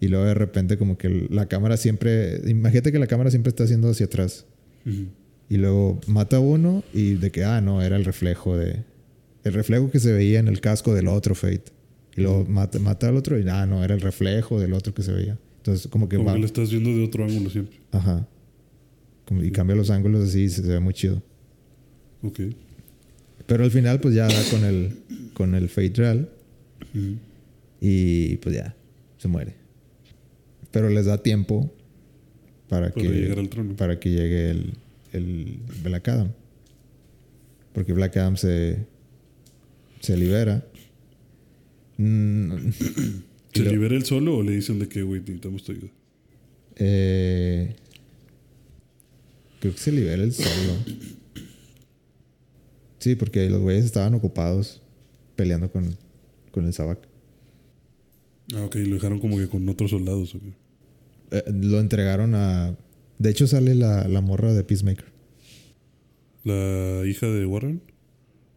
y luego de repente como que la cámara siempre, imagínate que la cámara siempre está haciendo hacia atrás Ujú. y luego mata a uno y de que, ah, no, era el reflejo de, el reflejo que se veía en el casco del otro Fate. Y luego mata, mata al otro y, ah, no, era el reflejo del otro que se veía. Entonces como que Como va, que lo estás viendo de otro ángulo siempre. ajá. Como- y cambia los ángulos así y se, se ve muy chido. Ok. Pero al final, pues ya da con el, con el Fate real y pues ya, se muere. Pero les da tiempo para, Para que, llegar al trono. para que llegue el, el Black Adam. Porque Black Adam se, se libera. Mm, ¿Se libera él solo o le dicen de que, güey, necesitamos tu ayuda? eh, creo que se libera el solo. Sí, porque los güeyes estaban ocupados peleando con, con el Sabak. Ah, ok. Lo dejaron como que con otros soldados. ok. Eh, lo entregaron a. De hecho, sale la, la morra de Peacemaker, ¿La hija de Warren?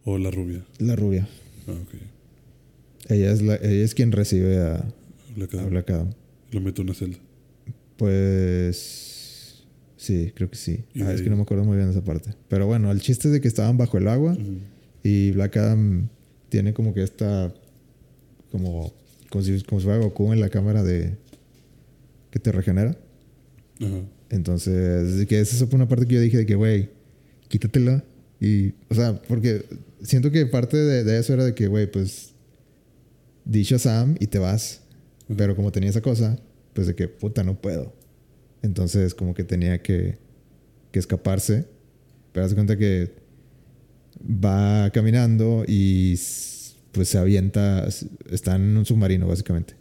¿O la rubia? la rubia. Ah, ok. Ella es, la, ella es quien recibe a, Black a Adam. Black Adam. Lo mete en una celda. Pues. Sí, creo que sí. Ah, es que no me acuerdo muy bien de esa parte. Pero bueno, el chiste es de que estaban bajo el agua Ujú. y Black Adam tiene como que esta. Como, como, si, como si fuera Goku en la cámara de. que te regenera. Ajá. Entonces, de que esa fue una parte que yo dije de que, güey, quítatela. Y, o sea, porque siento que parte de, de eso era de que, güey, pues, di Shazam y te vas. Ujú. Pero como tenía esa cosa, pues de que, puta, no puedo. Entonces, como que tenía que, que escaparse. Pero haz de cuenta que va caminando y pues se avienta, está en un submarino, básicamente.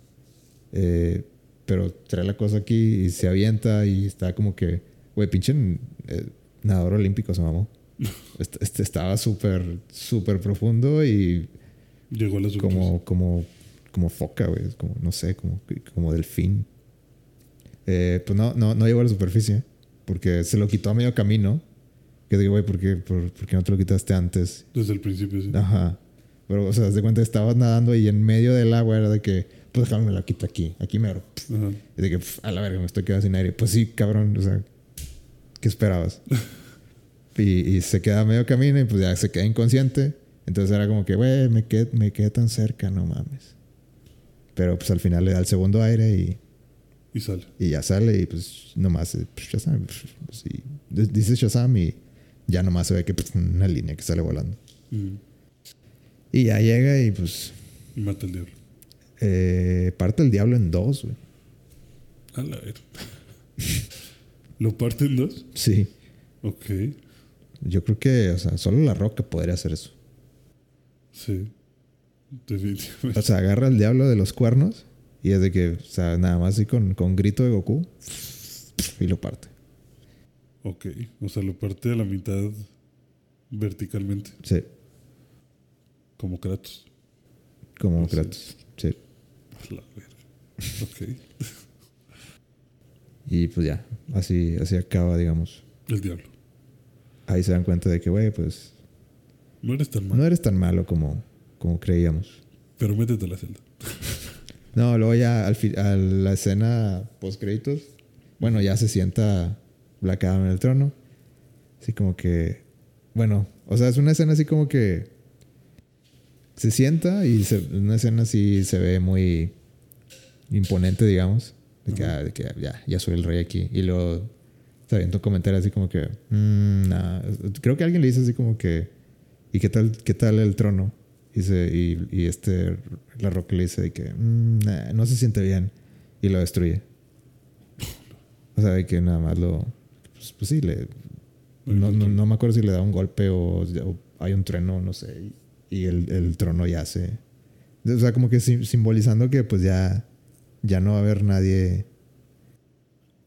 Eh, pero trae la cosa aquí y se avienta y está como que, güey, pinche eh, nadador olímpico se mamó. Este, este estaba súper, súper profundo y Llegó a la superficie. como, como, como foca, güey, como, no sé, como, como delfín. Eh, pues no, no, no llegó a la superficie porque se lo quitó a medio camino. Que digo, güey, ¿por qué, por, por qué no te lo quitaste antes? Desde el principio, sí. Ajá. Pero, o sea, de cuenta, estabas nadando y en medio del agua era de que, pues déjame me la quito aquí, aquí mero. Ajá. Y de que, pf, a la verga, me estoy quedando sin aire. Pues sí, cabrón, o sea, ¿qué esperabas? y, y se queda a medio camino y pues ya se queda inconsciente. Entonces era como que, güey, me quedé, me quedé tan cerca, no mames. Pero pues al final le da el segundo aire y, Y sale. y ya sale y pues nomás, eh, pues, Shazam, pues, y d- dice Shazam y ya nomás se ve que pues, una línea que sale volando. Ujú. Y ya llega y pues Y mata al diablo. eh, parte el diablo en dos, güey. A la ver. ¿Lo parte en dos? Sí. Ok. Yo creo que, o sea, solo la roca podría hacer eso. Sí. Definitivamente. O sea, agarra al diablo de los cuernos y es de que, o sea, nada más así con, con grito de Goku y lo parte. Ok. O sea, lo parte a la mitad verticalmente. Sí, Como Kratos. como Kratos. Sí. A la verga. Ok. Y pues ya, así, así acaba, digamos. El diablo. Ahí se dan cuenta de que, güey, pues No eres tan malo. No eres tan malo como, como creíamos. Pero métete a la celda. No, luego ya al a la escena post créditos, bueno, ya se sienta Black Adam en el trono. Así como que, bueno, o sea, es una escena así como que se sienta y se- una escena así se ve muy imponente, digamos. De que, ah, de que ya, ya soy el rey aquí. Y luego se avienta un comentario así como que, "Mm, nah". creo que alguien le dice así como que, ¿y qué tal, qué tal el trono? Y, se- y, y este, la roca le dice de que, "Mm, nah, no se siente bien. Y lo destruye. O sea, de que nada más lo, pues, pues sí, le, no, no, no me acuerdo si le da un golpe o, o hay un trueno, no sé. Y, y el, el trono ya se... O sea, como que sim- simbolizando que pues ya, ya no va a haber nadie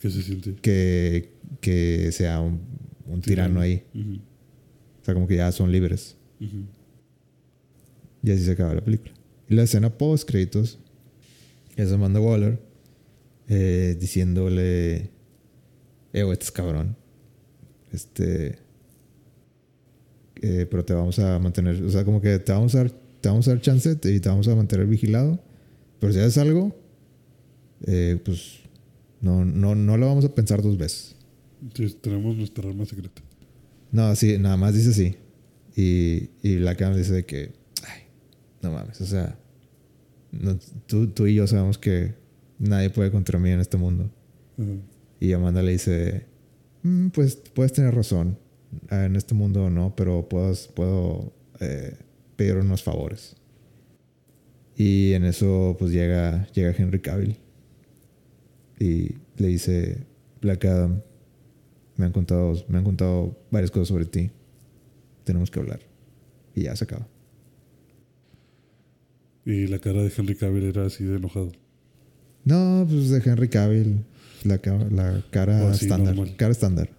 ¿Qué se siente? que, que sea un, un tirano ahí. O sea, como que ya son libres. ujú. Y así se acaba la película. Y la escena post créditos es Amanda Waller eh, diciéndole, eh, güey, este es cabrón. Este, eh, pero te vamos a mantener, o sea, como que te vamos a dar, te vamos a dar chance y te vamos a mantener vigilado. Pero si haces algo, eh, pues no, no, no lo vamos a pensar dos veces. Entonces, tenemos nuestra arma secreta. No, sí, nada más dice así. Y, y Black Adam dice que, no mames, o sea, no- tú, tú y yo sabemos que nadie puede contra mí en este mundo. Y Amanda le dice, "Mm, pues puedes tener razón, Ah, en este mundo no, pero puedo, puedo eh, pedir unos favores. Y en eso pues llega, llega Henry Cavill y le dice, Black Adam, me han contado, me han contado varias cosas sobre ti. Tenemos que hablar. Y ya se acaba. Y la cara de Henry Cavill era así de enojado. No, pues de Henry Cavill, la, ca- la cara estándar. Cara estándar.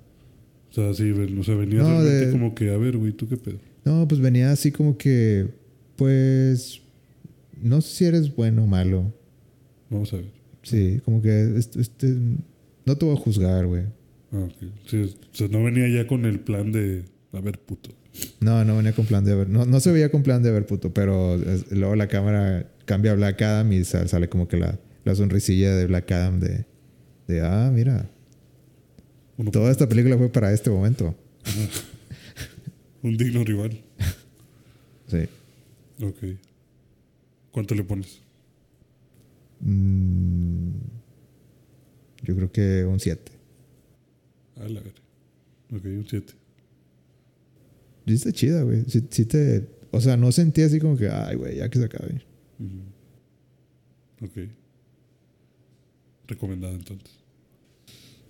O sea, sí, o sea, venía No, realmente de- como que, a ver, güey, ¿tú qué pedo? No, pues venía así como que, pues, no sé si eres bueno o malo. Vamos a ver. Sí, como que, este, este, no te voy a juzgar, güey. Ah, ok. Sí, o sea, no venía ya con el plan de, a ver, puto. No, no venía con plan de ver, no, no se veía con plan de ver puto, pero es- luego la cámara cambia a Black Adam y sal- sale como que la, la sonrisilla de Black Adam de, de, ah, mira, Uno- toda esta película fue para este momento. un digno rival. Sí. Ok. ¿Cuánto le pones? Mm, yo creo que un 7. A la ver. Ok, un 7. Sí está chida, güey. Sí, sí te... O sea, no sentí así como que, ay, güey, ya que se acabe. Ok. Recomendada entonces.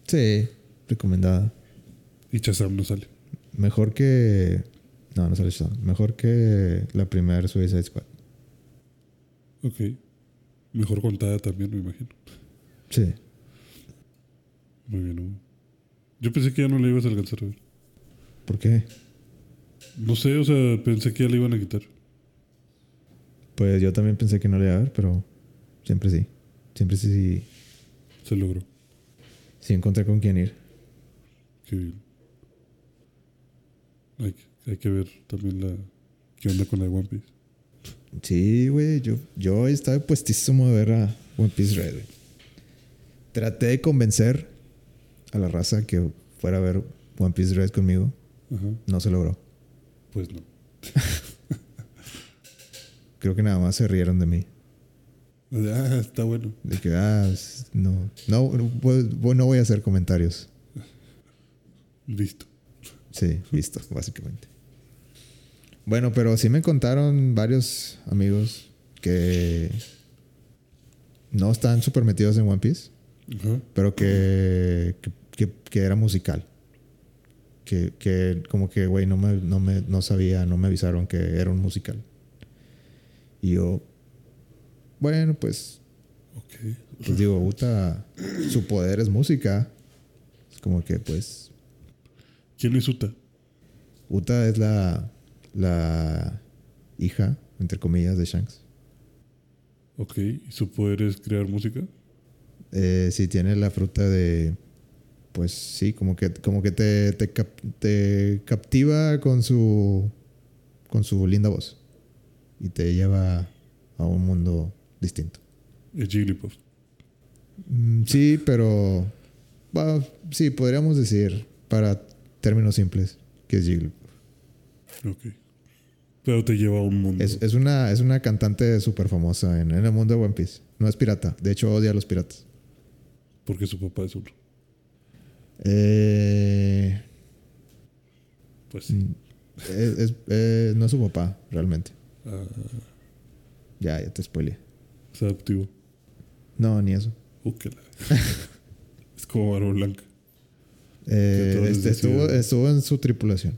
Sí, recomendada. Y Chazam no sale. Mejor que... No, no sale Shazam. Mejor que la primera Suicide Squad. Ok. Mejor contada también, me imagino. Sí. Muy bien, Hugo. Yo pensé que ya no le ibas a alcanzar a ver. ¿Por qué? No sé, o sea, pensé que ya le iban a quitar. Pues yo también pensé que no le iba a ver, pero siempre sí. Siempre sí, sí, Se logró. sí encontré con quién ir. Qué bien. Hay, que- hay que ver también la... ¿Qué onda con la de One Piece? Sí, güey. Yo, yo estaba puestísimo a ver a One Piece Red, güey. Traté de convencer a la raza que fuera a ver One Piece Red conmigo. Ajá. No se logró. Pues no. Creo que nada más se rieron de mí. Ah, está bueno. De que, ah, no, no, no, voy- no voy a hacer comentarios. Listo. Sí, listo, básicamente. Bueno, pero sí me contaron varios amigos que no están súper metidos en One Piece, pero que, que, que- que era musical. Que, que como que, güey, no me, no me no sabía, no me avisaron que era un musical. Y yo, bueno, pues Ok. Pues digo, Uta, su poder es música. Es como que, pues, ¿Quién es Uta? Uta es la, la hija, entre comillas, de Shanks. Ok. ¿Y su poder es crear música? Eh, sí, tiene la fruta de, pues sí, como que, como que te, te, cap- te captiva con su, con su linda voz. Y te lleva a un mundo distinto. Es Jigglypuff. Mm, sí, pero. bueno, sí, podríamos decir, para términos simples, que es Jigglypuff. Ok. Pero te lleva a un mundo. Es, es una, es una cantante súper famosa en, en el mundo de One Piece. No es pirata. De hecho, odia a los piratas. Porque su papá es uno. Eh, Pues sí. mm, es- es- eh, no es su papá, realmente. Ah, Ya, ya te spoileé. es adoptivo. No, ni eso. Uh, es como Barba Blanca. Eh, este, estuvo, estuvo en su tripulación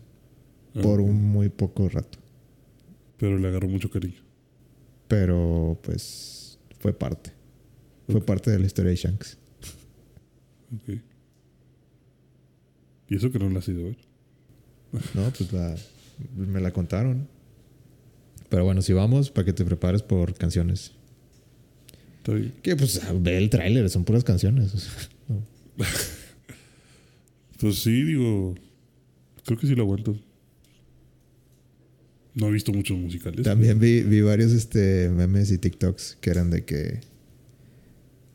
Ah, por un muy poco rato. Pero le agarró mucho cariño. Pero, pues, fue parte. Fue parte de la historia de Shanks. Y eso que no la has ido a ver. No, pues la, me la contaron. Pero bueno, si vamos, para que te prepares por canciones. Que pues ve el tráiler, son puras canciones. no. Pues sí, digo. Creo que sí lo aguanto. No he visto muchos musicales. También vi, vi varios este, memes y TikToks que eran de que.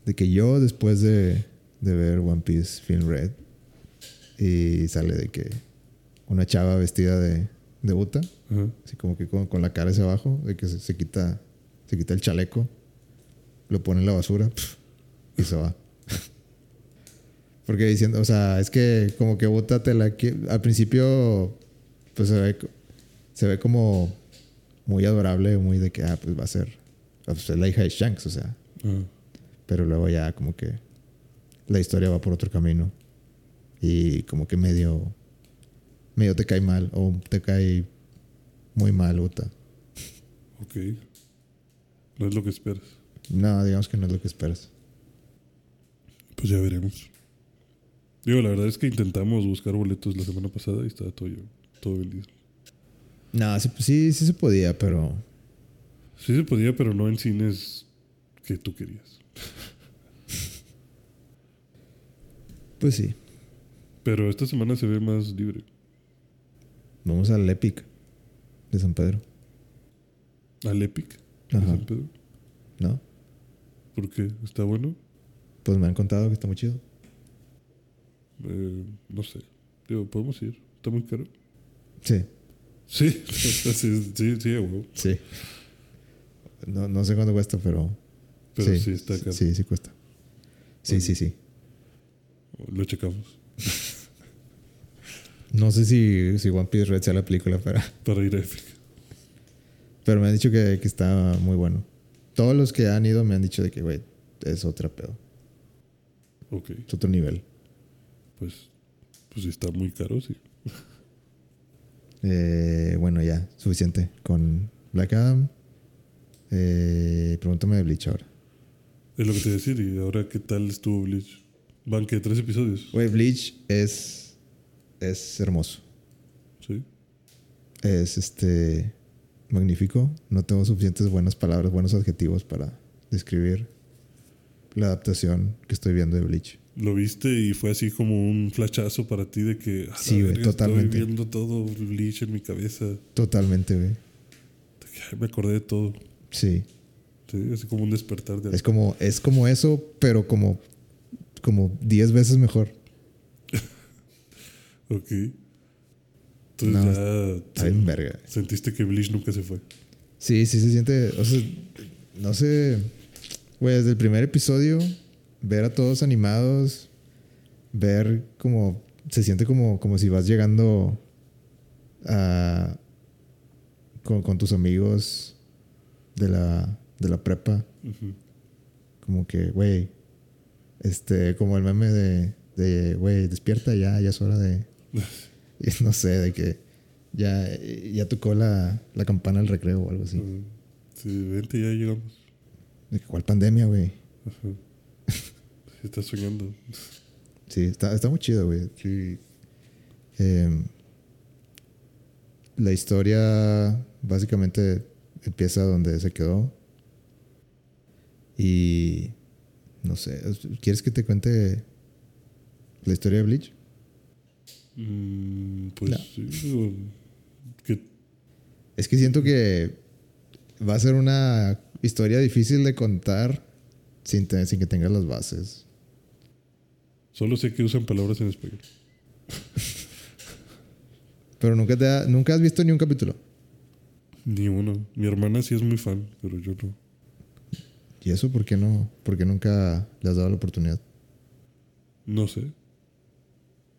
De que yo, después de, de ver One Piece Film Red, y sale de que una chava vestida de, de Uta, Ajá. así como que con, con la cara hacia abajo, de que se, se quita se quita el chaleco, lo pone en la basura pf, y se va. Porque diciendo, o sea, es que como que Uta te la al principio pues se ve se ve como muy adorable, muy de que ah, pues va a ser pues, es la hija de Shanks, o sea, pero luego ya como que la historia va por otro camino y como que medio medio te cae mal o te cae muy mal Uta. Ok. No es lo que esperas. No, digamos que no es lo que esperas. Pues ya veremos. Digo, la verdad es que intentamos buscar boletos la semana pasada y estaba todo, todo vendido. No, sí, sí, sí se podía, pero Sí se podía, pero no en cines que tú querías. pues sí. Pero esta semana se ve más libre. Vamos al Epic de San Pedro, Al Epic de Ajá. San Pedro. ¿no? ¿Por qué? ¿Está bueno? Pues me han contado que está muy chido. Eh, no sé. Digo, podemos ir. ¿Está muy caro? Sí, Sí, sí, sí, sí, huevo. sí. No, no sé cuánto cuesta, pero. Pero sí, está caro. Sí, sí cuesta. Sí, sí, sí. Lo checamos. No sé si, si One Piece Red sea la película, pero, Para ir a Epic. pero me han dicho que, que está muy bueno. Todos los que han ido me han dicho de que, güey, es otro pedo. Ok. Es otro nivel. Pues, pues está muy caro, sí. Eh, bueno, ya, suficiente con Black Adam. Eh, pregúntame de Bleach ahora. Es lo que te iba a decir. ¿Y ahora qué tal estuvo Bleach? Van que tres episodios. Güey, Bleach es. Es hermoso. Sí. Es este. Magnífico. No tengo suficientes buenas palabras, buenos adjetivos para describir la adaptación que estoy viendo de Bleach. Lo viste y fue así como un flachazo para ti de que. "A la Sí, güey, totalmente. Estoy viendo todo Bleach en mi cabeza. Totalmente, güey. Me acordé de todo. Sí. Sí, así como un despertar de Es como, es como eso, pero como. Como 10 veces mejor. Ok. Entonces No, ya Está bien verga. sentiste que Bleach nunca se fue. Sí, sí se siente. O sea, no sé. Güey, desde el primer episodio, ver a todos animados, ver como. Se siente como, como si vas llegando a. Con, con tus amigos de la, de la prepa. Como que, güey. Este, como el meme de. De, güey, despierta ya, ya es hora de. no sé, de que. Ya, ya tocó la, la campana del recreo o algo así. Sí, vente, ya llegamos. ¿De cuál pandemia, güey? Ajá. Sí, estás soñando. Sí, está, está muy chido, güey. Sí. Em, la historia básicamente empieza donde se quedó. Y no sé, ¿quieres que te cuente la historia de Bleach? Mm, pues No. sí, que Es que siento que va a ser una historia difícil de contar sin, te- sin que tengas las bases. Solo sé que usan palabras en español. Pero nunca, te ha- nunca has visto ni un capítulo. Ni uno. Mi hermana sí es muy fan, pero yo no. ¿Y eso por qué no? Porque nunca le has dado la oportunidad. No sé.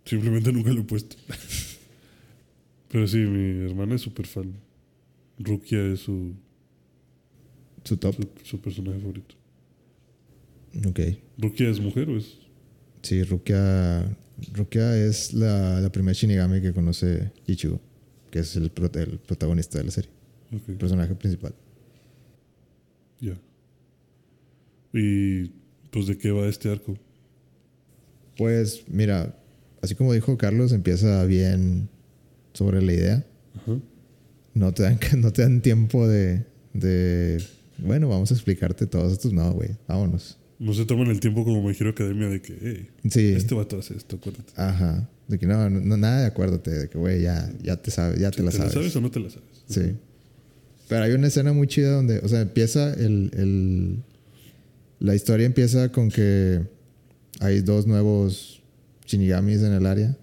Simplemente nunca lo he puesto. pero sí, mi hermana es súper fan. Rukia es su, Su top. su, su personaje favorito. Ok. ¿Rukia es mujer o es...? Sí, Rukia, Rukia es la, la primera Shinigami que conoce Ichigo, que es el, el protagonista de la serie, Ok, el personaje principal. ya. ¿Y pues de qué va este arco? Pues mira, así como dijo Carlos, empieza bien sobre la idea. No te dan, no te dan tiempo de, de, bueno, vamos a explicarte todos estos. No, güey, vámonos. No se toman el tiempo como Me Hero Academia de que, hey, Sí. este vato hace esto, acuérdate. Ajá. De que no, no, nada de acuérdate, de que, güey, ya, ya te sabes, ya te la ¿Te sabes. la sabes o no te la sabes? Sí. Pero hay una escena muy chida donde, o sea, empieza el, el- La historia empieza con que hay dos nuevos shinigamis en el área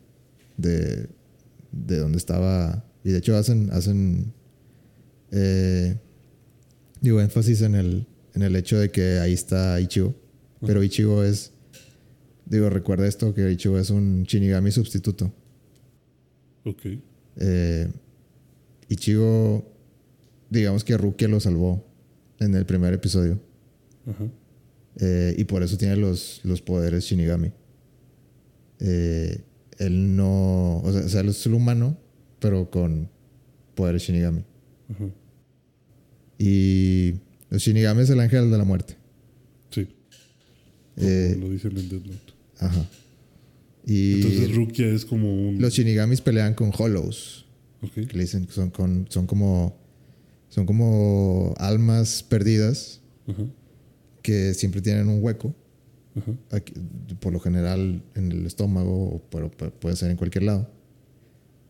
de, de donde estaba. Y de hecho hacen. hacen eh, digo, énfasis en el, en el hecho de que ahí está Ichigo. Pero Ichigo es. Digo, recuerda esto: que Ichigo es un shinigami sustituto. Ok. Eh, Ichigo, digamos que Rukia lo salvó en el primer episodio. Ajá. Eh, y por eso tiene los, los poderes Shinigami. Eh, él no. O sea, o sea, él es el humano, pero con poderes Shinigami. Ajá. Y los Shinigami es el ángel de la muerte. Sí. Como Eh, lo dicen en Death Note. Ajá. Y Entonces Rukia es como un... los Shinigamis pelean con Hollows. Ok. que le dicen que son, con, son como. Son como almas perdidas Ajá. que siempre tienen un hueco. Aquí- por lo general en el estómago, pero, puede ser en cualquier lado.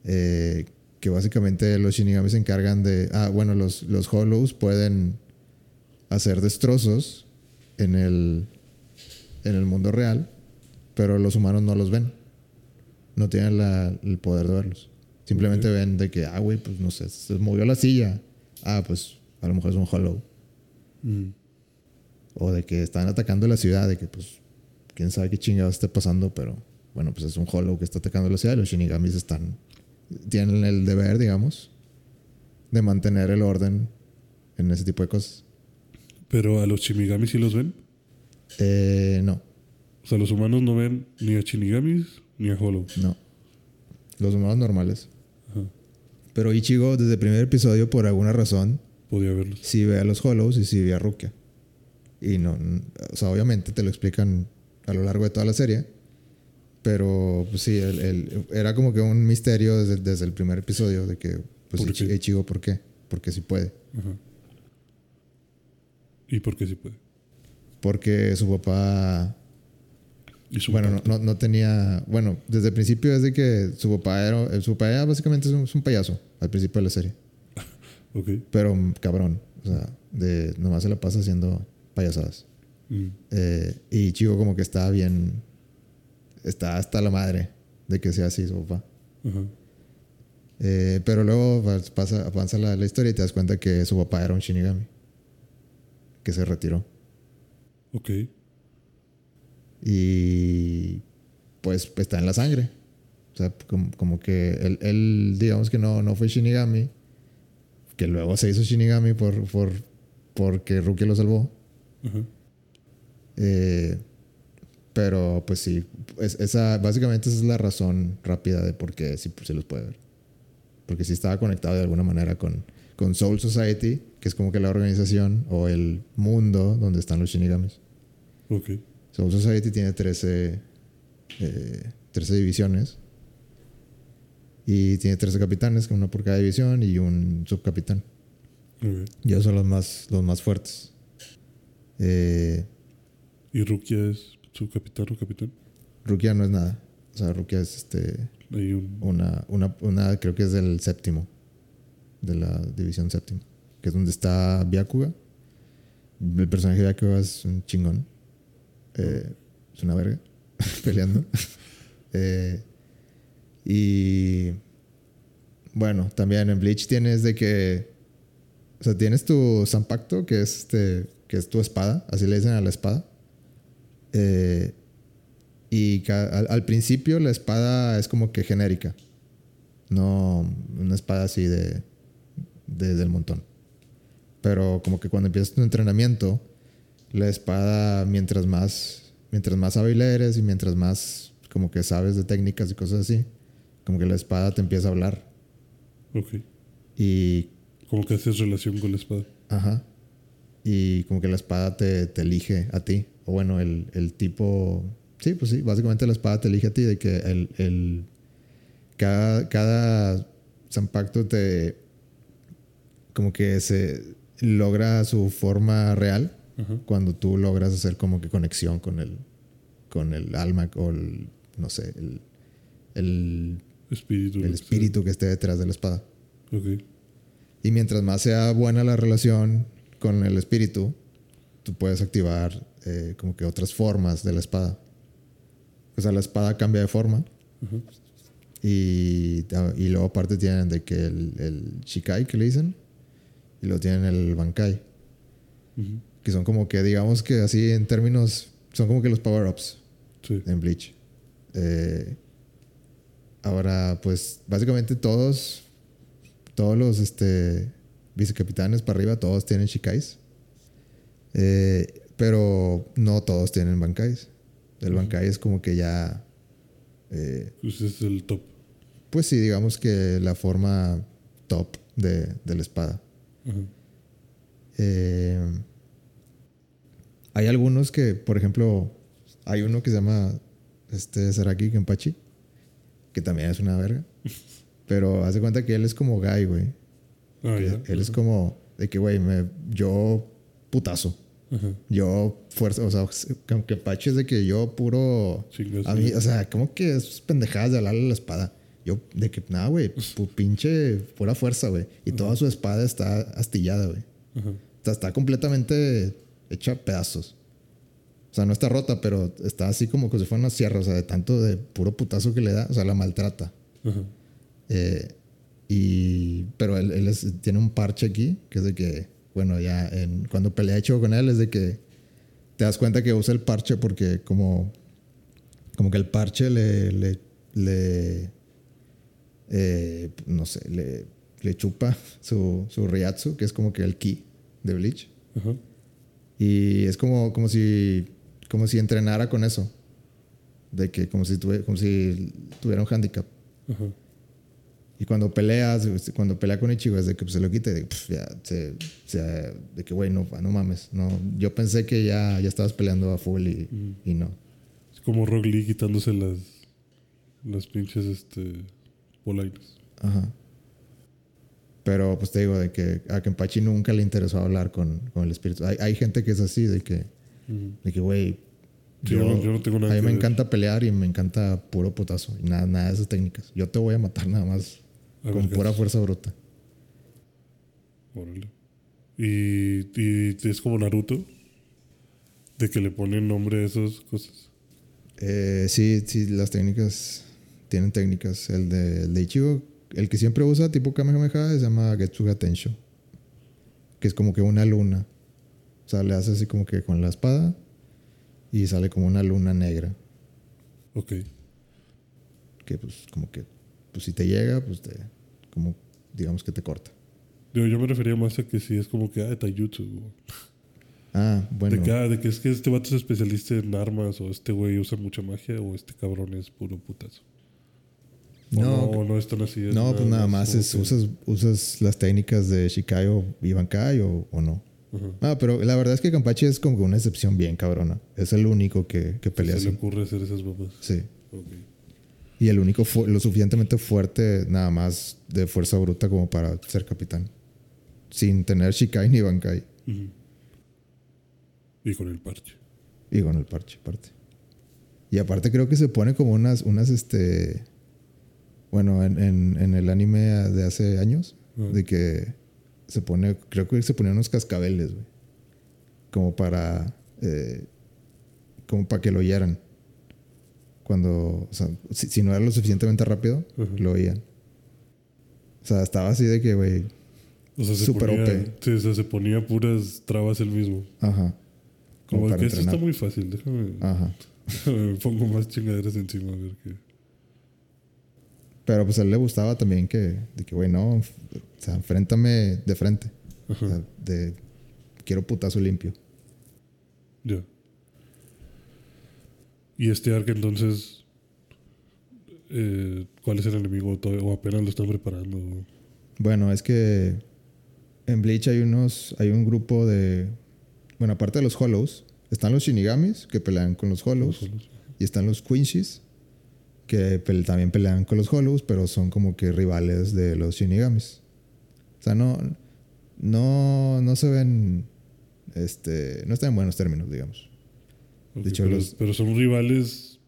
Eh, que básicamente los Shinigami se encargan de. Ah, bueno, los, los Hollows pueden hacer destrozos en el, en el mundo real, pero los humanos no los ven. No tienen la- el poder de verlos. Simplemente Ok. ven de que, ah, güey, pues no sé, se movió la silla. Ah, pues a lo mejor es un Hollow. Mm. O de que están atacando la ciudad, de que pues quién sabe qué chingados esté pasando, pero bueno, pues es un hollow que está atacando la ciudad los shinigamis están, tienen el deber, digamos, de mantener el orden en ese tipo de cosas. Pero a los Shinigamis sí los ven. Eh, no, O sea, los humanos no ven ni a Shinigamis ni a Hollow. no. Los humanos normales. Ajá. Pero Ichigo, desde el primer episodio, por alguna razón, Podía verlos. sí ve a los hollows y sí ve a Rukia. Y no, o sea, obviamente te lo explican a lo largo de toda la serie. Pero, pues sí, el- el- era como que un misterio desde, desde el primer episodio de que, pues, ¿Por Ichi- qué? Ichigo, ¿por qué? Porque sí puede. Ajá. ¿Y por qué sí puede? Porque su papá, su bueno, no, no, no tenía, bueno, desde el principio es de que su papá era, su papá era básicamente es un, es un payaso al principio de la serie. Ok. Pero cabrón, o sea, de, nomás se la pasa haciendo payasadas. Mm. Eh, y Chico como que está bien, está hasta la madre de que sea así su papá. Eh, pero luego pasa, avanza la, la historia y te das cuenta que su papá era un Shinigami. Que se retiró. Ok. Y pues está en la sangre. O sea, como, como que él, él, digamos que no, no fue Shinigami. Que luego se hizo Shinigami por, por, porque Rukia lo salvó. Ajá. Eh, pero pues sí, es- esa, básicamente esa es la razón rápida de por qué sí se los puede ver. Porque sí estaba conectado de alguna manera con, con Soul Society, que es como que la organización o el mundo donde están los Shinigamis. Ok. Soul Society tiene 13, eh, 13 divisiones. Y tiene 13 capitanes, uno por cada división y un subcapitán. Ok. Y esos son los más, los más fuertes. Eh, ¿Y Rukia es su capitán o capitán? Rukia no es nada. O sea, Rukia es este, Hay un... una, una, una, creo que es del séptimo de la División Séptima, que es donde está Byakuga. El personaje de Byakuga es un chingón. Eh, es una verga peleando. Eh, y bueno, también en Bleach tienes de que. O sea, tienes tu Zampacto, que es este. Que es tu espada. Así le dicen a la espada. Eh, y al principio la espada es como que genérica. No una espada así de, de- del montón. Pero como que cuando empiezas tu entrenamiento, la espada, mientras más, mientras más hábil eres y mientras más como que sabes de técnicas y cosas así, como que la espada te empieza a hablar. Ok. Y, Como que haces relación con la espada. ajá. Y como que la espada te, te elige a ti. O bueno, el, el tipo... Sí, pues sí, básicamente la espada te elige a ti de que el... el cada, cada Zampacto te... Como que se logra su forma real cuando tú logras hacer como que conexión con el, con el alma o el, no sé, el, el, Espíritu. el espíritu que esté detrás de la espada. Ok. Y mientras más sea buena la relación con el espíritu, tú puedes activar eh, como que otras formas de la espada. O sea, la espada cambia de forma. Y, y luego aparte tienen de que el, el Shikai que le dicen. Y luego tienen el Bankai. Ujú. Que son como que, digamos que así en términos, son como que los power-ups Sí. en Bleach. Eh, ahora, pues básicamente todos, todos los este, vicecapitanes para arriba, todos tienen Shikais. Eh, pero no todos tienen Bankais. El. Bankai es como que ya, eh, Pues es el top. pues sí, digamos que la forma top de, de la espada. Ajá. Eh, hay algunos que, por ejemplo, hay uno que se llama este Saraki Kenpachi, que también es una verga. Pero haz de cuenta que él es como guy, güey. Ah, Que ya. Él es como de que, güey, yo putazo. Yo fuerza, o sea, como que Kenpachi es de que yo puro. Chingas. A mí, o sea, como que es pendejadas de hablarle a la espada. Yo, de que, nada, güey, pu- pinche pura fuerza, güey. Y toda su espada está astillada, güey. O sea, está completamente hecha a pedazos. O sea, no está rota, pero está así como que si fuera una sierra. O sea, de tanto de puro putazo que le da. O sea, la maltrata. Ajá. Eh, y, pero él, él es- tiene un parche aquí, que es de que, bueno, ya en, cuando pelea hecho con él es de que te das cuenta que usa el parche porque como, como que el parche le, le, le eh, no sé, le, le chupa su, su Ryatsu, que es como que el ki de Bleach. Ajá. Y es como, como si como si entrenara con eso. De que como si, tuve, como si tuviera un handicap. Ajá. Y cuando peleas, cuando pelea con Ichigo es de que pues, se lo quite, de que pf, ya, se, se- de que güey, no, no mames. No, yo pensé que ya, ya estabas peleando a full y, y no. Es como Rock Lee quitándose las, las pinches este, polainas. Ajá. Pero pues te digo de que a Kenpachi nunca le interesó hablar con, con el espíritu. Hay, hay gente que es así, de que, Ujú. de que güey, yo no- yo no tengo nada a mí me encanta pelear y me encanta puro putazo. Y nada, nada de esas técnicas. Yo te voy a matar nada más con pura fuerza bruta. Órale. Y, y es como Naruto, de que le ponen nombre a esas cosas. Eh, sí, sí, las técnicas tienen técnicas. El de, el de Ichigo, el que siempre usa tipo Kamehameha se llama Getsuga Tensho. Que es como que una luna. O sea, le hace así como que con la espada y sale como una luna negra. Ok. Que pues como que, pues si te llega, pues te, como digamos que te corta. Yo, yo me refería más a que si es como que, ah, de Taijutsu. Ah, bueno. De, que, ah, de que es que este vato es especialista en armas, o este güey usa mucha magia, o este cabrón es puro putazo. O No, no, no es tan así. es No, pues nada más es, que- usas, usas las técnicas de Shikai o Ibankai o, o no. Ah, pero la verdad es que Kampachi es como una excepción bien cabrona. Es el único que, que pelea se le así. ocurre hacer esas babas. Sí. Ok. Y el único lo suficientemente fuerte, nada más de fuerza bruta como para ser capitán. Sin tener Shikai ni Bankai. Y con el parche. Y con el parche, aparte. Y aparte creo que se pone como unas, unas este... Bueno, en, en- en el anime de hace años. De que se pone, creo que se ponían unos cascabeles, güey. Como para, eh, como para que lo oyeran. Cuando, o sea, si, si no era lo suficientemente rápido, lo oían. O sea, estaba así de que, güey, O sea, se Súper ponía, OP. sí, o sea, se ponía puras trabas él mismo. ajá. Como que esto está entrenar. muy fácil, déjame, Ajá. me pongo más chingaderas encima a ver qué. Pero pues a él le gustaba también que, de que, güey, no, o sea, enfréntame de frente. O Ajá. sea, de, quiero putazo limpio. Ya. Y este arc entonces, eh, ¿cuál es el enemigo? ¿O todavía- ¿O apenas lo están preparando? Bueno, es que en Bleach hay unos, hay un grupo de, bueno, aparte de los Hollows, están los Shinigamis que pelean con los Hollows Los y están los Quinshis que también pelean con los Hollows, pero son como que rivales de los Shinigamis. O sea, no, no, no se ven, este, no están en buenos términos, digamos. Ok, hecho, pero, los- pero son rivales,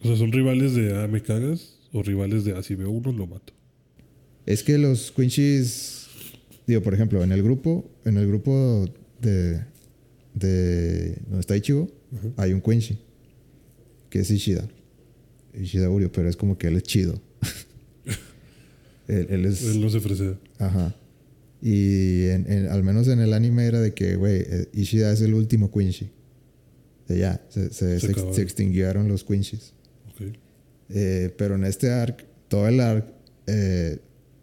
o sea, son rivales de ah, me cagas o rivales de ah, si veo uno lo mato. Es que los Quinchis, digo, por ejemplo, en el grupo, en el grupo de, de donde está Ichigo, Ajá. hay un Quincy, que es Ishida. Ishida Urio, pero es como que él es chido. él, él es... Él no se fresea. Ajá. Y en- en- al menos en el anime era de que, güey, eh, Ishida es el último Quincy. Ya, se, se- Se se ex- acabaron. se extinguieron los Quinchis. Ok. Eh, pero en este arc, todo el arc eh,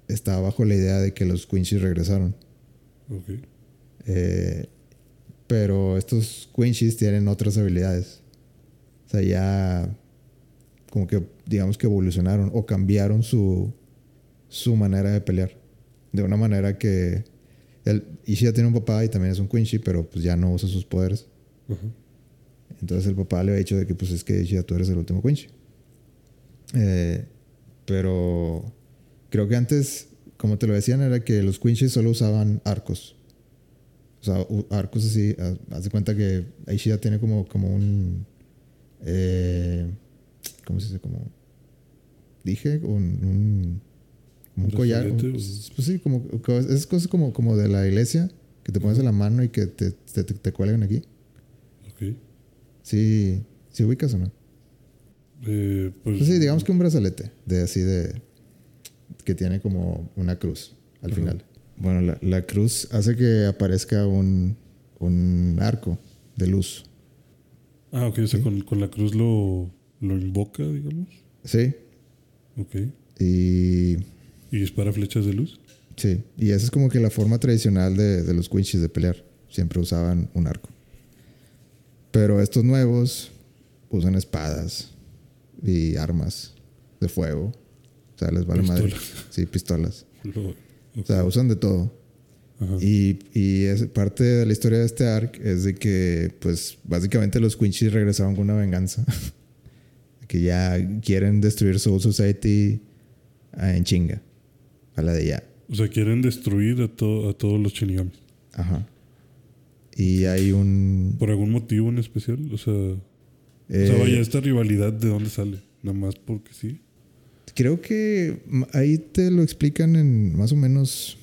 está bajo la idea de que los Quinchis regresaron. Eh, pero estos Quinchis tienen otras habilidades. O sea, ya como que digamos que evolucionaron o cambiaron su, su manera de pelear. De una manera que el Ishida tiene un papá y también es un Quincy, pero pues ya no usa sus poderes. Ajá. Entonces el papá le ha dicho de que pues es que Ishida tú eres el último Quincy. Eh, pero creo que antes, como te lo decían, era que los Quinchis solo usaban arcos. O sea, arcos así. haz- de cuenta que Ishida tiene como, como un... eh, ¿Cómo se dice? Como... Dije, un... un como un ¿Un collar. un- pues sí, como, esas cosas como, como de la iglesia, que te pones en la mano y que te, te, te- te cuelgan aquí. Sí, ¿sí ubicas o no? Eh, pues, Pues sí, digamos que un brazalete de así de que tiene como una cruz al Ajá. final. Bueno, la, la cruz hace que aparezca un, un arco de luz. Ah, ok, o sea, Sí. con, con la cruz lo, lo invoca, digamos. Sí, Ok. y ¿Y dispara flechas de luz? sí, y esa es como que la forma tradicional de, de los Quinchis de pelear. Siempre usaban un arco. Pero estos nuevos usan espadas y armas de fuego. O sea, les vale madre. Pistolas. Sí, pistolas. O sea, usan de todo. Ajá. Y, y es parte de la historia de este arc es de que, pues, básicamente los Quinchis regresaron con una venganza. que ya quieren destruir Soul Society ah, en chinga. A la de ya. O sea, quieren destruir a, to- a todos los shinigamis. Ajá. Y hay un. ¿Por algún motivo en especial? O sea, o eh, sea, vaya, esta rivalidad, ¿de dónde sale? Nada más porque sí. Creo que ahí te lo explican en más o menos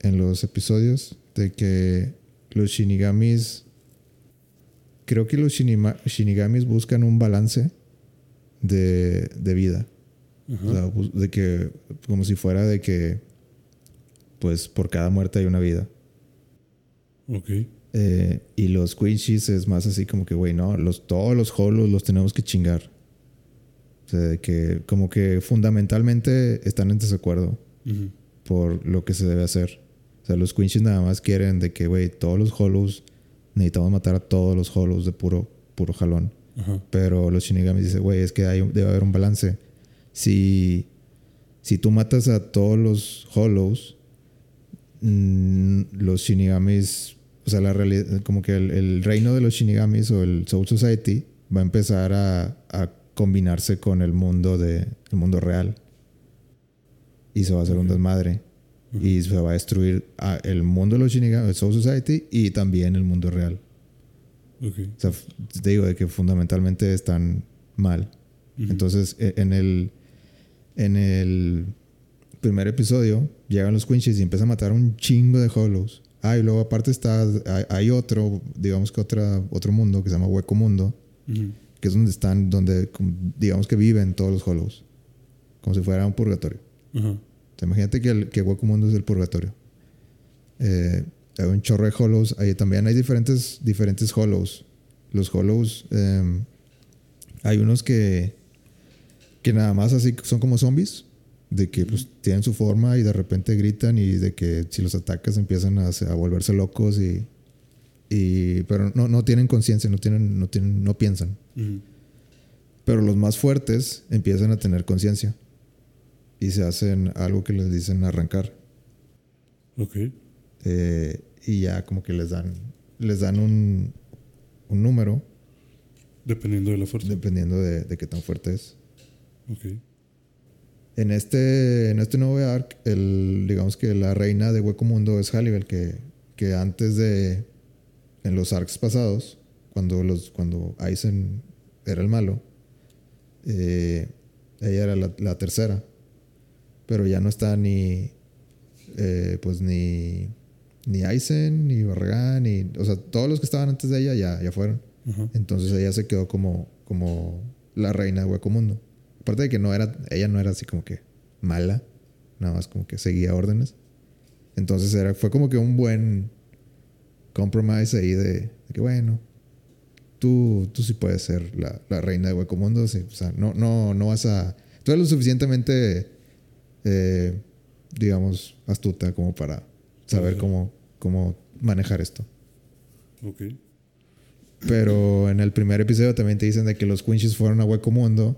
en los episodios de que los shinigamis. Creo que los shinima- shinigamis buscan un balance de, de vida. Ajá. O sea, de que, como si fuera de que, pues por cada muerte hay una vida. ok. Eh, y los Quinchis es más así como que, güey, no, los, todos los holos los tenemos que chingar. O sea, de que como que fundamentalmente están en desacuerdo Ujú. por lo que se debe hacer. O sea, los Quinchis nada más quieren de que, güey, todos los hollows, necesitamos matar a todos los hollows de puro, puro jalón. Ajá. Pero los Shinigamis dicen, güey, es que hay, debe haber un balance. Si, si tú matas a todos los Hollows, mm, los Shinigamis, o sea, la realidad, como que el, el reino de los Shinigamis o el Soul Society va a empezar a, a combinarse con el mundo de el mundo real. Y se va a hacer un desmadre. Y se va a destruir a- el mundo de los Shinigamis, el Soul Society y también el mundo real. Ok. O sea, te digo de que fundamentalmente están mal. Entonces, e- en el, en el primer episodio, llegan los Quinches y empieza a matar un chingo de Hollows. Ah, y luego aparte está, hay, hay otro, digamos que otra, otro mundo que se llama Hueco Mundo, Ujú. que es donde están, donde digamos que viven todos los Hollows. Como si fuera un purgatorio. O sea, imagínate que, el, que Hueco Mundo es el purgatorio. Eh, hay un chorro de Hollows. Ahí también hay diferentes, diferentes Hollows. Los Hollows, eh, hay unos que, que nada más así son como zombies. De que pues tienen su forma y de repente gritan y de que si los atacas empiezan a, a volverse locos y... y pero no, no tienen conciencia, no, tienen, no, tienen, no piensan. Pero los más fuertes empiezan a tener conciencia. Y se hacen algo que les dicen arrancar. Ok. Eh, y ya como que les dan, les dan un, un número Dependiendo de la fuerza. dependiendo de, de qué tan fuerte es. Ok. En este, en este nuevo arc, el, digamos que la reina de Hueco Mundo es Halliwell, que, que antes de, en los arcs pasados, cuando, los, cuando Aizen era el malo, eh, ella era la, la tercera. Pero ya no está ni, eh, pues ni, ni Aizen, ni Barragán, ni, o sea, todos los que estaban antes de ella ya, ya fueron. Entonces ella se quedó como, como la reina de Hueco Mundo. Aparte de que no era, ella no era así como que mala, nada más como que seguía órdenes. Entonces era, fue como que un buen compromise ahí de, de que bueno, tú, tú sí puedes ser la, la reina de Hueco Mundo. sí, o sea, no, no, no vas a. Tú eres lo suficientemente, eh, digamos, astuta como para saber cómo, cómo manejar esto. Ok. Pero en el primer episodio también te dicen de que los Quinches fueron a Hueco Mundo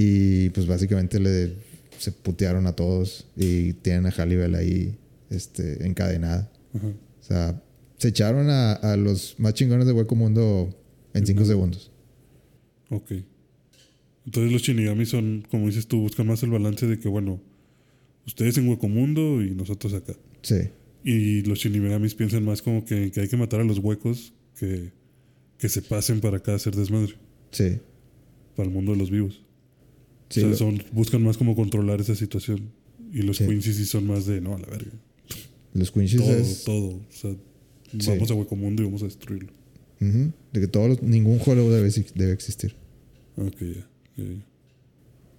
y pues básicamente le, se putearon a todos y tienen a Halliwell ahí este, encadenada. Ajá. O sea, se echaron a, a los más chingones de Hueco Mundo en 5 Ujú. segundos. Ok. Entonces los Shinigami son, como dices tú, buscan más el balance de que, bueno, ustedes en Hueco Mundo y nosotros acá. Sí, Y los Shinigamis piensan más como que, que hay que matar a los huecos que, que se pasen para acá a hacer desmadre, sí. para el mundo de los vivos. Sí o sea, lo- son, buscan más como controlar esa situación. Y los Sí. Quincy sí son más de, no, a la verga. los Quinches Todo, es. todo. O sea, Sí. vamos a Hueco Mundo y vamos a destruirlo. De que todos los- ningún Hollow debe, debe existir. Ok, ya.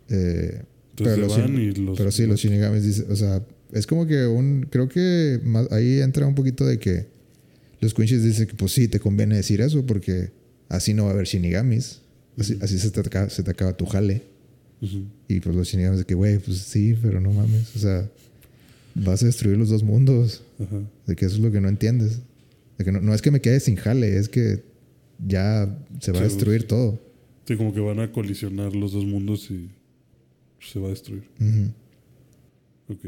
Eh, Entonces Pero los van y los... Pero sí, los Shinigamis dicen, o sea, es como que un, creo que más- ahí entra un poquito de que los Quinches dicen que pues sí, te conviene decir eso porque así no va a haber Shinigamis, así, se, te acaba, se te acaba tu jale. Y pues los Shinigamis de que, güey, pues sí, pero no mames, o sea, vas a destruir los dos mundos, Ajá. de que eso es lo que no entiendes. De que no, no es que me quede sin jale, es que ya se va a destruir sí. todo. Sí, como que van a colisionar los dos mundos y se va a destruir. Ok.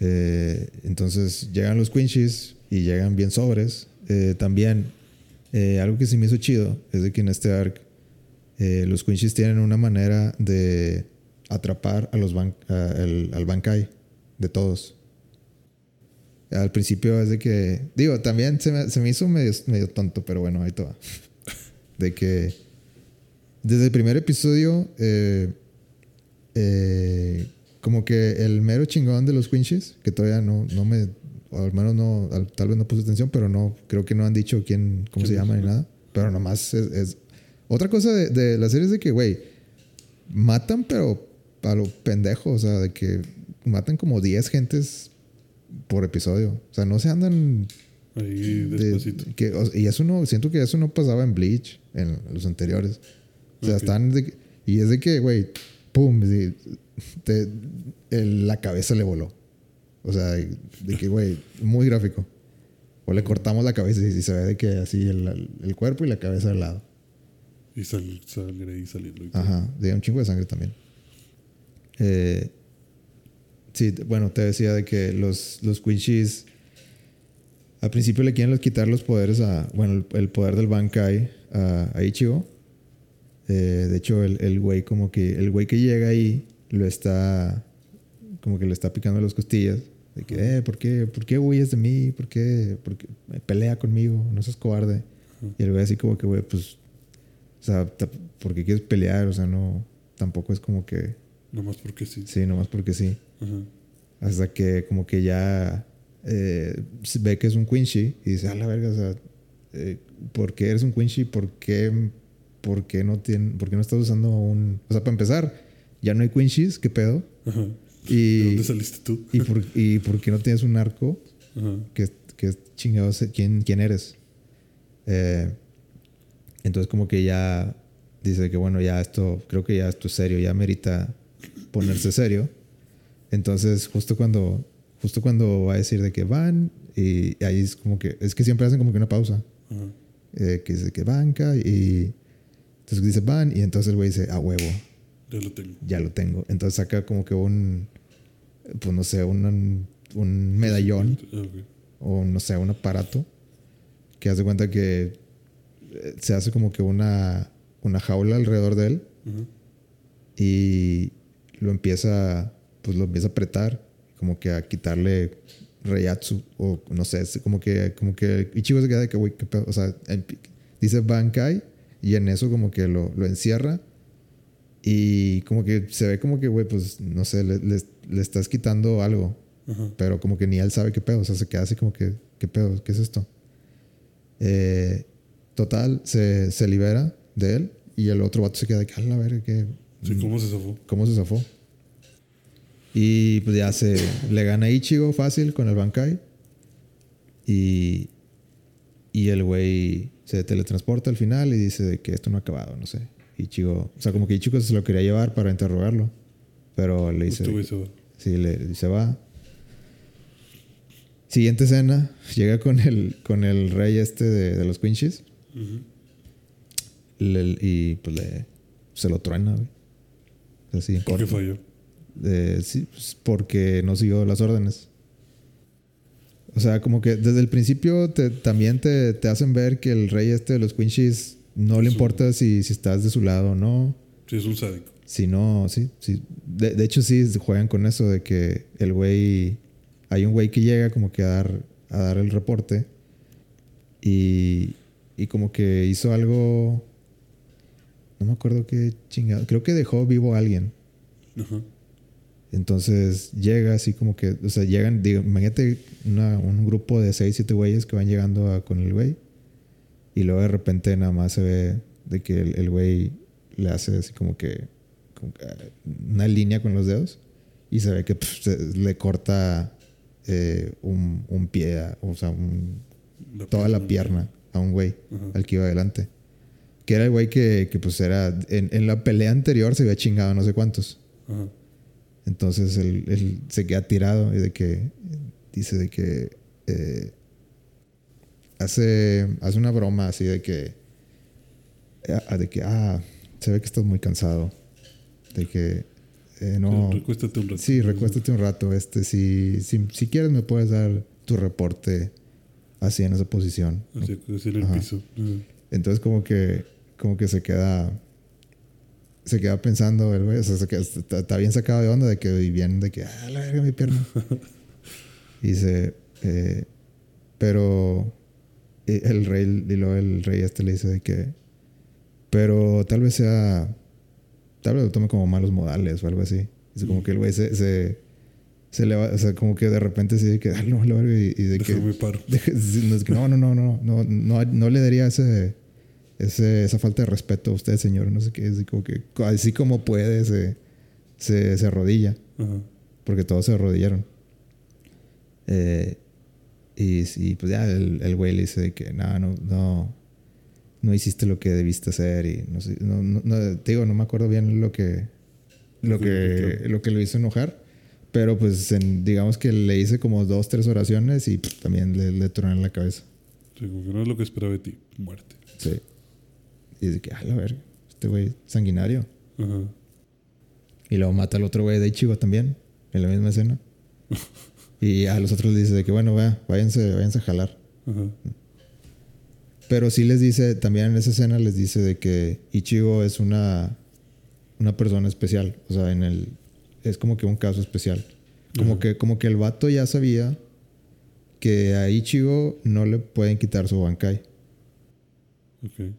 Eh, entonces llegan los Quinches y llegan bien sobres. Eh, también, eh, algo que sí me hizo chido es de que en este arc eh, los Quinches tienen una manera de atrapar a los ban- a- el- al Bankai de todos. Al principio es de que, digo, también se me, se me hizo medio, medio tonto, pero bueno, ahí todo. De que desde el primer episodio, eh, eh, como que el mero chingón de los Quinches, que todavía no, no me, o al menos no, al- tal vez no puse atención, pero no, creo que no han dicho quién, cómo ¿Quién se llama ni nada. Pero nomás es, es- Otra cosa de, de la serie es de que, güey, matan, pero a lo pendejo, o sea, de que matan como 10 gentes por episodio. O sea, no se andan Ahí de- despacito. que, y eso no, siento que eso no pasaba en Bleach, en los anteriores. O sea, Ok. están de y es de que, güey, pum, de- te- el- la cabeza le voló. O sea, de que, güey, muy gráfico. O le cortamos la cabeza y, se ve de que así el, el cuerpo y la cabeza al lado. Y sal- sangre ahí saliendo. y todo. Ajá, de un chingo de sangre también. Eh, sí, bueno, te decía de que los, los Quinchis al principio le quieren quitar los poderes a, bueno, el, el poder del Bankai a, a Ichigo. Eh, de hecho, el, el güey como que, el güey que llega ahí lo está, como que le está picando las costillas. De que, eh, ¿por qué, ¿por qué huyes de mí? ¿Por qué, por qué pelea conmigo? No seas cobarde. Y el güey así como que, güey, pues, o sea, ta- ¿por qué quieres pelear? O sea, no, tampoco es como que, Nomás porque sí. sí, nomás porque sí. Ajá. Hasta que como que ya eh, ve que es un Quincy y dice, a la verga, o sea, eh, ¿por qué eres un Quincy? ¿Por qué, por qué no tiene, por qué no estás usando un... O sea, para empezar, ya no hay Quincy's, ¿qué pedo? Ajá. Y, ¿De dónde saliste tú? y, por, ¿Y por qué no tienes un arco? Ajá. que, que chingados, ¿quién, quién eres? Eh, entonces como que ya dice que bueno, ya esto, creo que ya esto es serio, ya merita ponerse serio. Entonces justo cuando, justo cuando va a decir de que van, y ahí es como que, es que siempre hacen como que una pausa, Ajá. eh, que dice que banca, y entonces dice van, y entonces el güey dice, a huevo, Ya lo tengo. ya lo tengo. Entonces saca como que un, pues no sé, un, un medallón o no sé, un aparato que hace cuenta que se hace como que una, una jaula alrededor de él y lo empieza, pues lo empieza a apretar, como que a quitarle Reiatsu o no sé, como que, como que Ichigo se queda de que, güey, qué pedo, o sea, dice Bankai y en eso como que lo, lo encierra y como que se ve como que, güey, pues no sé, le, le- le estás quitando algo. Pero como que ni él sabe qué pedo. O sea, se queda así como que, ¿qué pedo? ¿Qué es esto? Eh, total, se, se libera de él y el otro vato se queda de que, a la verga, ¿qué? Sí, ¿cómo se zafó? ¿Cómo se zafó? Y pues ya se le gana Ichigo fácil con el Bankai. Y, y el güey se teletransporta al final y dice de que esto no ha acabado, no sé. Ichigo, o sea, como que Ichigo se lo quería llevar para interrogarlo. Pero le dice. Güey se va. Sí, le, se va. Siguiente escena, llega con el, con el rey este de, de los Le- y pues le, se lo truena, güey. Así ¿Por qué corto. falló? Eh, sí, pues, porque no siguió las órdenes. O sea, como que desde el principio te- también te, te hacen ver que el rey este de los Quinches no le importa si, si estás de su lado o no. Sí, es un sádico. Si no, sí, sí. De, de hecho, sí juegan con eso de que el güey. Hay un güey que llega como que a dar, a dar el reporte. Y, y como que hizo algo. No me acuerdo qué chingado. Creo que dejó vivo a alguien. Ajá. Entonces llega así como que. O sea, llegan. Digo, imagínate una- un grupo de 6, 7 güeyes que van llegando a- con el güey. Y luego de repente nada más se ve de que el, el güey le hace así como que, como que, ah, una línea con los dedos y se ve que se- le corta eh, un, un pie, o sea, un- La toda la pierna a un güey, al que iba adelante. Que era el güey que, que pues era, en, en la pelea anterior se había chingado no sé cuántos. Entonces él, él se queda tirado y de que dice de que eh, hace, hace una broma así de que ah, de que ah se ve que estás muy cansado de que eh, no Recuéstate un rato. sí recuéstate un rato este si, si, si quieres me puedes dar tu reporte así en esa posición Así, así en el Ajá. piso. Ajá. entonces como que como que se queda se queda pensando el güey, o sea, se queda- está, está bien sacado de onda de que y bien de que ah la verga mi pierna. y dice eh, pero eh, el rey y luego el rey este le dice de que pero tal vez sea tal vez lo tome como malos modales o algo así. Dice como que el güey se, se se le va, o sea, como que de repente sí de que ah, no, verga", y, y de que no, no, no, no, no, no, no, no le daría ese, ese, esa falta de respeto a usted, señor. No sé qué, así como que, así como puede, se, se, se arrodilla, Ajá. porque todos se arrodillaron. Eh, y, y pues ya el, el güey le dice de que no, no, no, no hiciste lo que debiste hacer y no sé, no, no, no- te digo, no me acuerdo bien lo que, lo que, lo que lo hizo enojar. Pero pues en- digamos que le hice como dos, tres oraciones y pff, también le, le tronaron la cabeza. Sí, como que no es lo que esperaba de ti. Muerte. Sí. Y dice que, a la verga, este güey sanguinario. Ajá. Y luego mata al otro güey de Ichigo también, en la misma escena. y a los otros les dice de que, bueno, vea, váyanse, váyanse a jalar. Ajá. Pero sí les dice, también en esa escena les dice de que Ichigo es una, una persona especial. O sea, en el, es como que un caso especial. Como, que, como que el vato ya sabía que a Ichigo no le pueden quitar su Bankai. Ok.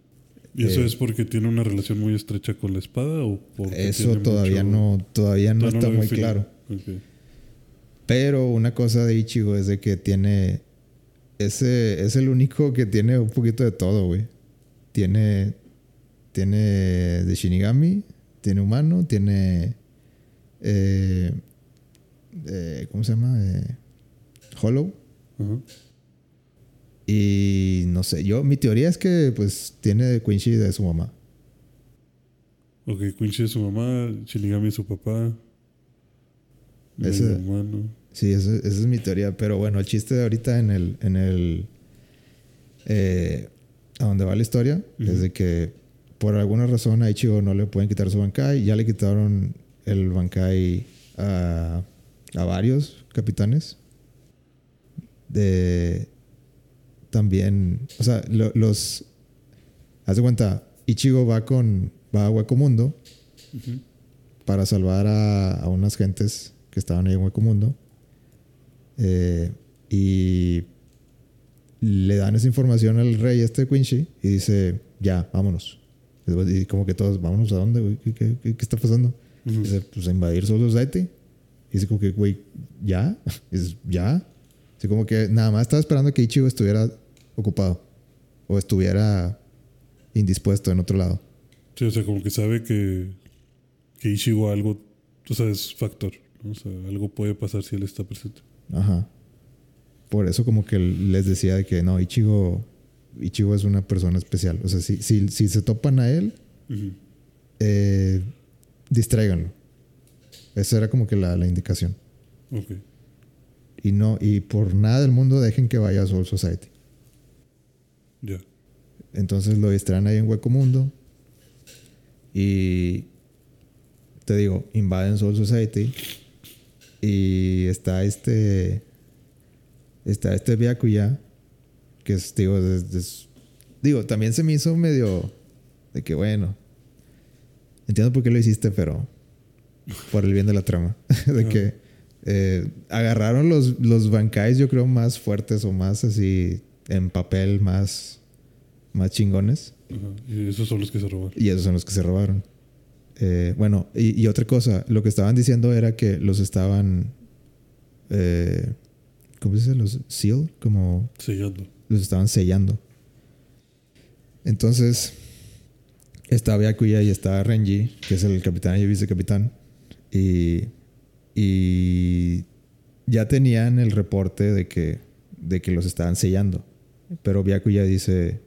¿Y eso Eh, es porque tiene una relación muy estrecha con la espada o Eso tiene todavía mucho- no, todavía no está muy claro. Pero una cosa de Ichigo es de que tiene. Ese es el único que tiene un poquito de todo, güey. Tiene. Tiene de Shinigami, tiene humano, tiene. Eh, eh, ¿Cómo se llama? Eh, Hollow. Ajá. Y no sé, yo, mi teoría es que pues tiene de Quincy de su mamá. Ok, Quincy es su mamá, Shinigami es su papá. Ese- humano. Sí, esa, esa es mi teoría. Pero bueno, el chiste de ahorita en el. En el eh, a donde va la historia es de que por alguna razón a Ichigo no le pueden quitar su Bankai. Ya le quitaron el Bankai a, a varios capitanes. De. También. O sea, lo- los. Haz de cuenta, Ichigo va con. Va a Hueco Mundo para salvar a, a unas gentes que estaban ahí en Hueco Mundo. Eh, y le dan esa información al rey este Quincy y dice, ya, vámonos. Y como que todos, vámonos a dónde, güey? ¿Qué, qué, qué- qué está pasando? Ujú. Dice, pues a invadir Soul Society. Y dice como que, güey, ¿ya? Dices, ¿ya? Así como que nada más estaba esperando que Ichigo estuviera ocupado. O estuviera indispuesto en otro lado. Sí, o sea, como que sabe que, que Ichigo algo, o sea, es factor. ¿no? O sea, algo puede pasar si él está presente. Ajá. Por eso como que les decía de que no, Ichigo, Ichigo es una persona especial. O sea, si, si, si se topan a él, Ujú. eh, distráiganlo. Esa era como que la, la indicación. Ok. Y no, y por nada del mundo dejen que vaya a Soul Society. Ya. Entonces lo distraen ahí en Hueco Mundo. Y te digo, invaden Soul Society. Y está este. Está este Byakuya. Que es, digo, es- es- digo, también se me hizo medio. De que bueno. Entiendo por qué lo hiciste, pero. Por el bien de la trama. de que. eh, agarraron los, los bancais, yo creo, más fuertes o más así. En papel, más. Más chingones. Ajá. Y esos son los que se roban. Y esos son los que se robaron. Eh, bueno, y, y otra cosa, lo que estaban diciendo era que los estaban. eh, ¿Cómo se dice? Los seal, como Sellando. los estaban sellando. Entonces, estaba Byakuya y estaba Renji, que es el capitán y vicecapitán. Y, y ya tenían el reporte de que, de que los estaban sellando. Pero Byakuya dice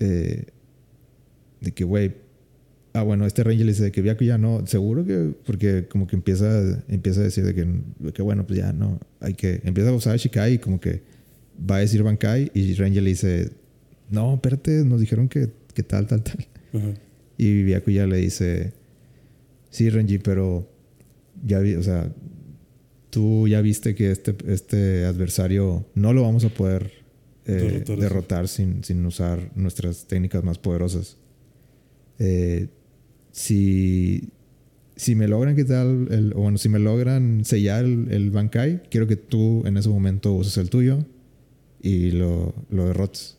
eh, de que, güey, ah, bueno, este Renji le dice de que Byakuya no, seguro que, porque como que empieza, empieza a decir de que, de que, bueno, pues ya no, hay que, empieza a usar Shikai y como que va a decir Bankai y Renji le dice, no, espérate, nos dijeron que, que tal, tal, tal. Ajá. Y Byakuya le dice, sí, Renji, pero ya vi, o sea, tú ya viste que este, este adversario no lo vamos a poder eh, Derrotar sin, sin usar nuestras técnicas más poderosas. Eh, si, si me logran quitar el, el- o bueno, si me logran sellar el, el Bankai, quiero que tú en ese momento uses el tuyo y lo, lo derrotes.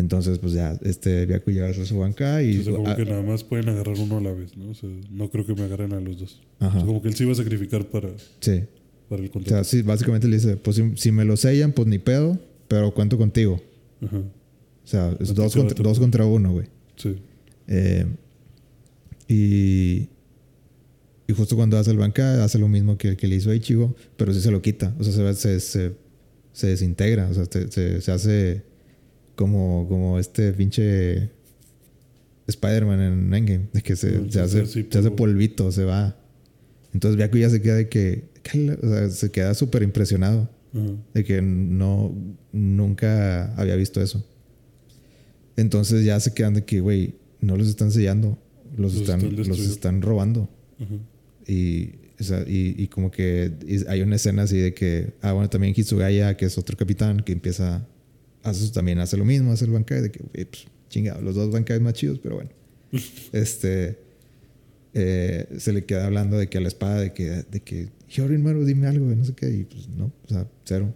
Entonces, pues ya, este Byakuya hace su Bankai O sea, y... como ah, que nada más pueden agarrar uno a la vez, ¿no? O sea, no creo que me agarren a los dos. O Ajá. sea, como que él se iba a sacrificar para, Sí. para el O sea, contrato. sí, básicamente le dice, pues si, si me lo sellan, pues ni pedo, pero cuento contigo. Ajá. O sea, es A dos a contra, dos contra uno, güey. Sí. Eh, y, y justo cuando hace el banca, hace lo mismo que, que le hizo a Ichigo, pero sí se lo quita. O sea, se, se, se, se desintegra. O sea, se, se, se hace como, como este pinche Spider-Man en Endgame, de que se, se hace, hace se hace polvo. polvito, se va. Entonces Byaku ya se queda de que, que- o sea, se queda súper impresionado de que no nunca había visto eso. Entonces ya se quedan de que, güey, no los están sellando, los, Los están, están los están robando. Y, o sea, y, y como que y hay una escena así de que, ah, bueno, también Hitsugaya, que es otro capitán, que empieza, hace, también hace lo mismo, hace el Bankai, de que, güey, pues, chingado, los dos Bankais más chidos, pero bueno. este, eh, se le queda hablando de que a la espada, de que, de que, Maru, dime algo, no sé qué, y pues no, o sea, cero.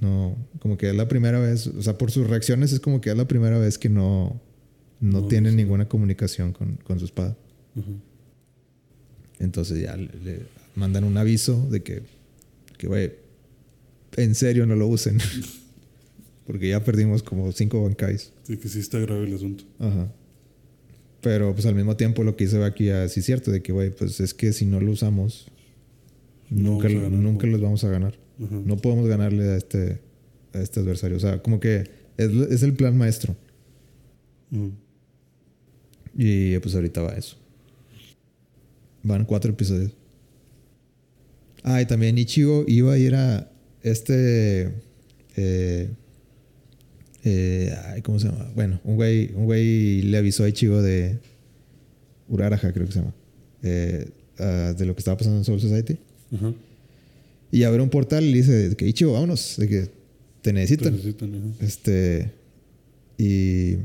No, como que es la primera vez, o sea, por sus reacciones es como que es la primera vez que no, no, No, tiene sí. ninguna comunicación con, con su espada. Entonces ya le, le mandan un aviso de que que, güey, en serio no lo usen. Porque ya perdimos como cinco bancais. Sí, que sí está grave el asunto. Ajá. Pero pues al mismo tiempo lo que hice aquí así es cierto, de que, güey, pues es que si no lo usamos, No nunca, ganar, nunca los vamos a ganar. Ajá. No podemos ganarle a este, a este adversario. O sea, como que es, es el plan maestro. Ujú. Y pues ahorita va eso. Van cuatro episodios. Ah, y también Ichigo iba a ir a este. eh, eh, ay, ¿Cómo se llama? Bueno, un güey, un güey le avisó a Ichigo de Uraraja, creo que se llama. eh, ah, de lo que estaba pasando en Soul Society. Ajá. Y abre un portal y le dice que Ichigo, vámonos, de que te Te necesitan. necesitan, ajá. Este. Y.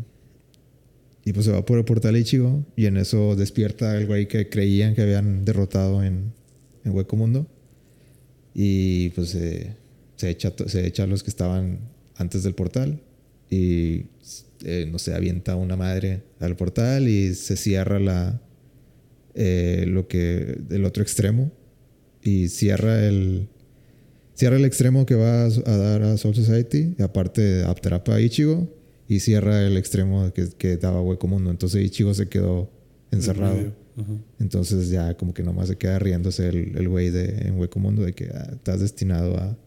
Y pues se va por el portal Ichigo. Y en eso despierta el güey que creían que habían derrotado en, en Hueco Mundo. Y pues eh, se, echa, se echa a los que estaban antes del portal. Y eh, no sé, avienta una madre al portal y se cierra la. eh, lo que. el otro extremo. Y cierra el. Cierra el extremo que va a, a dar a Soul Society. Y aparte atrapa a Ichigo. Y cierra el extremo que, que daba Hueco Mundo. Entonces Ichigo se quedó encerrado. Entonces ya como que nomás se queda riéndose el, el güey de en Hueco Mundo de que ah, estás destinado a,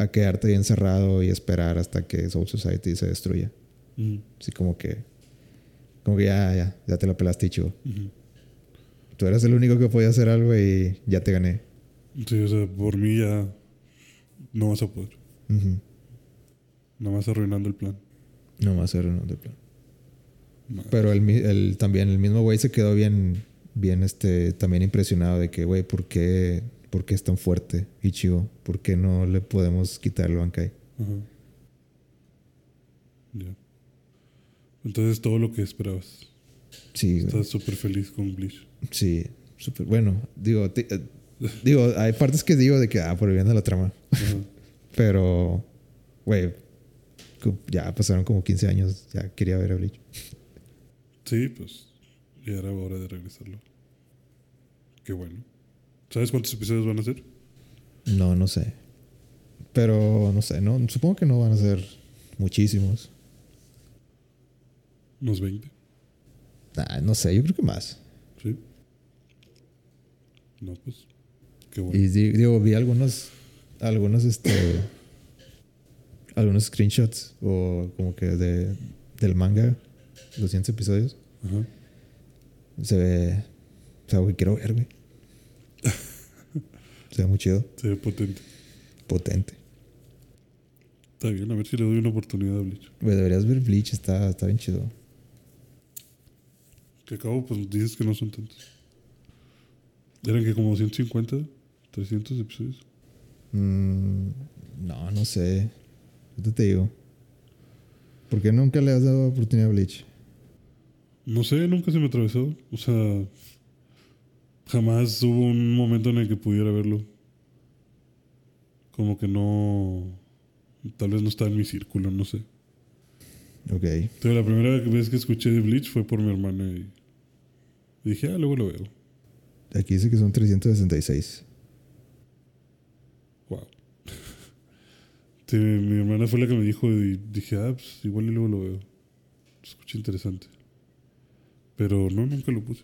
a quedarte ahí encerrado y esperar hasta que Soul Society se destruya. Ujú. Así como que... Como que ya, ya, ya te la pelaste. Ujú. Tú eras el único que podía hacer algo y ya te gané. Sí, o sea, por mí ya no vas a poder. Nada más arruinando el plan. Nomás era un de plan. No. Pero el, el- también el mismo güey se quedó bien, bien este, también impresionado de que, güey, ¿por qué, ¿por qué es tan fuerte Ichigo? ¿Por qué no le podemos quitar el Bankai? Ajá. Ya. Entonces todo lo que esperabas. Sí. Estás súper feliz con Bleach. sí, súper bueno. Digo, eh, digo, hay partes que digo de que, ah, por el bien de la trama. Ajá. Pero, güey, ya pasaron como 15 años, ya quería ver a Bleach. Sí, pues ya era hora de regresarlo. Qué bueno. ¿Sabes cuántos episodios van a ser? No, no sé. Pero, no sé, no, supongo que no van a ser muchísimos. Unos 20. Ah, no sé, yo creo que más. ¿Sí? No, pues. Qué bueno. Y di- digo, vi algunos, algunos, este, algunos screenshots o como que de, del manga, 200 episodios. Ajá. Se ve, o sea, güey, quiero ver, güey. Se ve muy chido, Se ve potente. potente. Está bien, a ver si le doy una oportunidad a Bleach. Güey, deberías ver Bleach, está, está bien chido. Que acabo, pues dices que no son tantos. Eran que como 150, 300 episodios. Mm, no, no sé. Yo te digo. ¿Por qué nunca le has dado oportunidad a Bleach? No sé, nunca se me atravesó. O sea, jamás hubo un momento en el que pudiera verlo. Como que no. Tal vez no estaba en mi círculo, no sé. Ok. Pero la primera vez que escuché de Bleach fue por mi hermana y dije, ah, luego lo veo. Aquí dice que son 366. Wow. Sí, mi hermana fue la que me dijo y dije, ah, pues igual y luego lo veo. Se escucha interesante. Pero no, nunca lo puse.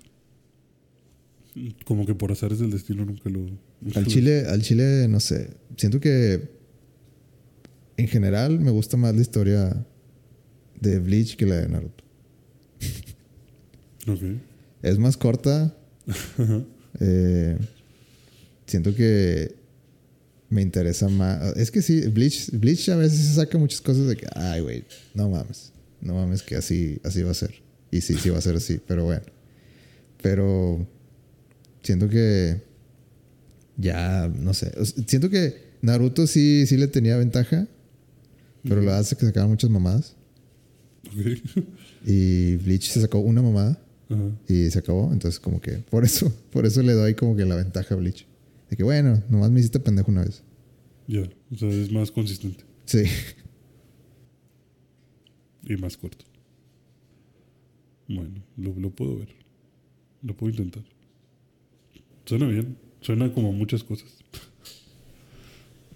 Como que por azares del destino nunca lo. nunca Al lo- chile, al chile, no sé. Siento que en general me gusta más la historia de Bleach que la de Naruto. Ok. Es más corta. Eh, siento que me interesa más. Es que sí, Bleach, Bleach a veces se saca muchas cosas de que, ay, güey, no mames. No mames que así, así va a ser. Y sí, sí va a ser así, pero bueno. Pero siento que ya, no sé. Siento que Naruto sí, sí le tenía ventaja, pero lo hace que sacaban muchas mamadas. Y Bleach se sacó una mamada Ajá. y se acabó. Entonces, como que por eso, por eso le doy como que la ventaja a Bleach. De que bueno, nomás me hiciste pendejo una vez. Ya. O sea, es más consistente Sí. y más corto. Bueno, lo, lo puedo ver. Lo puedo intentar. Suena bien. Suena como muchas cosas.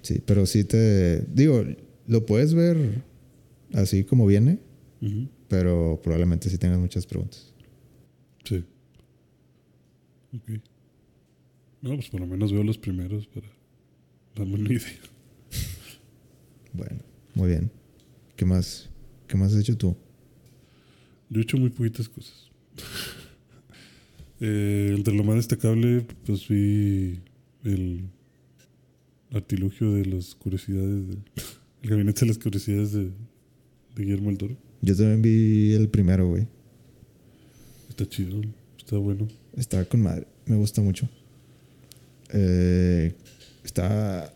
Sí, pero sí te. Digo, lo puedes ver así como viene, pero probablemente sí tengas muchas preguntas. Sí. Ok. No, pues por lo menos veo los primeros para darme una idea. Bueno, muy bien. ¿Qué más? ¿Qué más has hecho tú? Yo he hecho muy poquitas cosas. Eh, entre lo más destacable, pues vi el artilugio de las curiosidades, de- el gabinete de las curiosidades de, de Guillermo el Toro. Yo también vi el primero, güey. Está chido, está bueno. Está con madre. Me gusta mucho. Eh, está.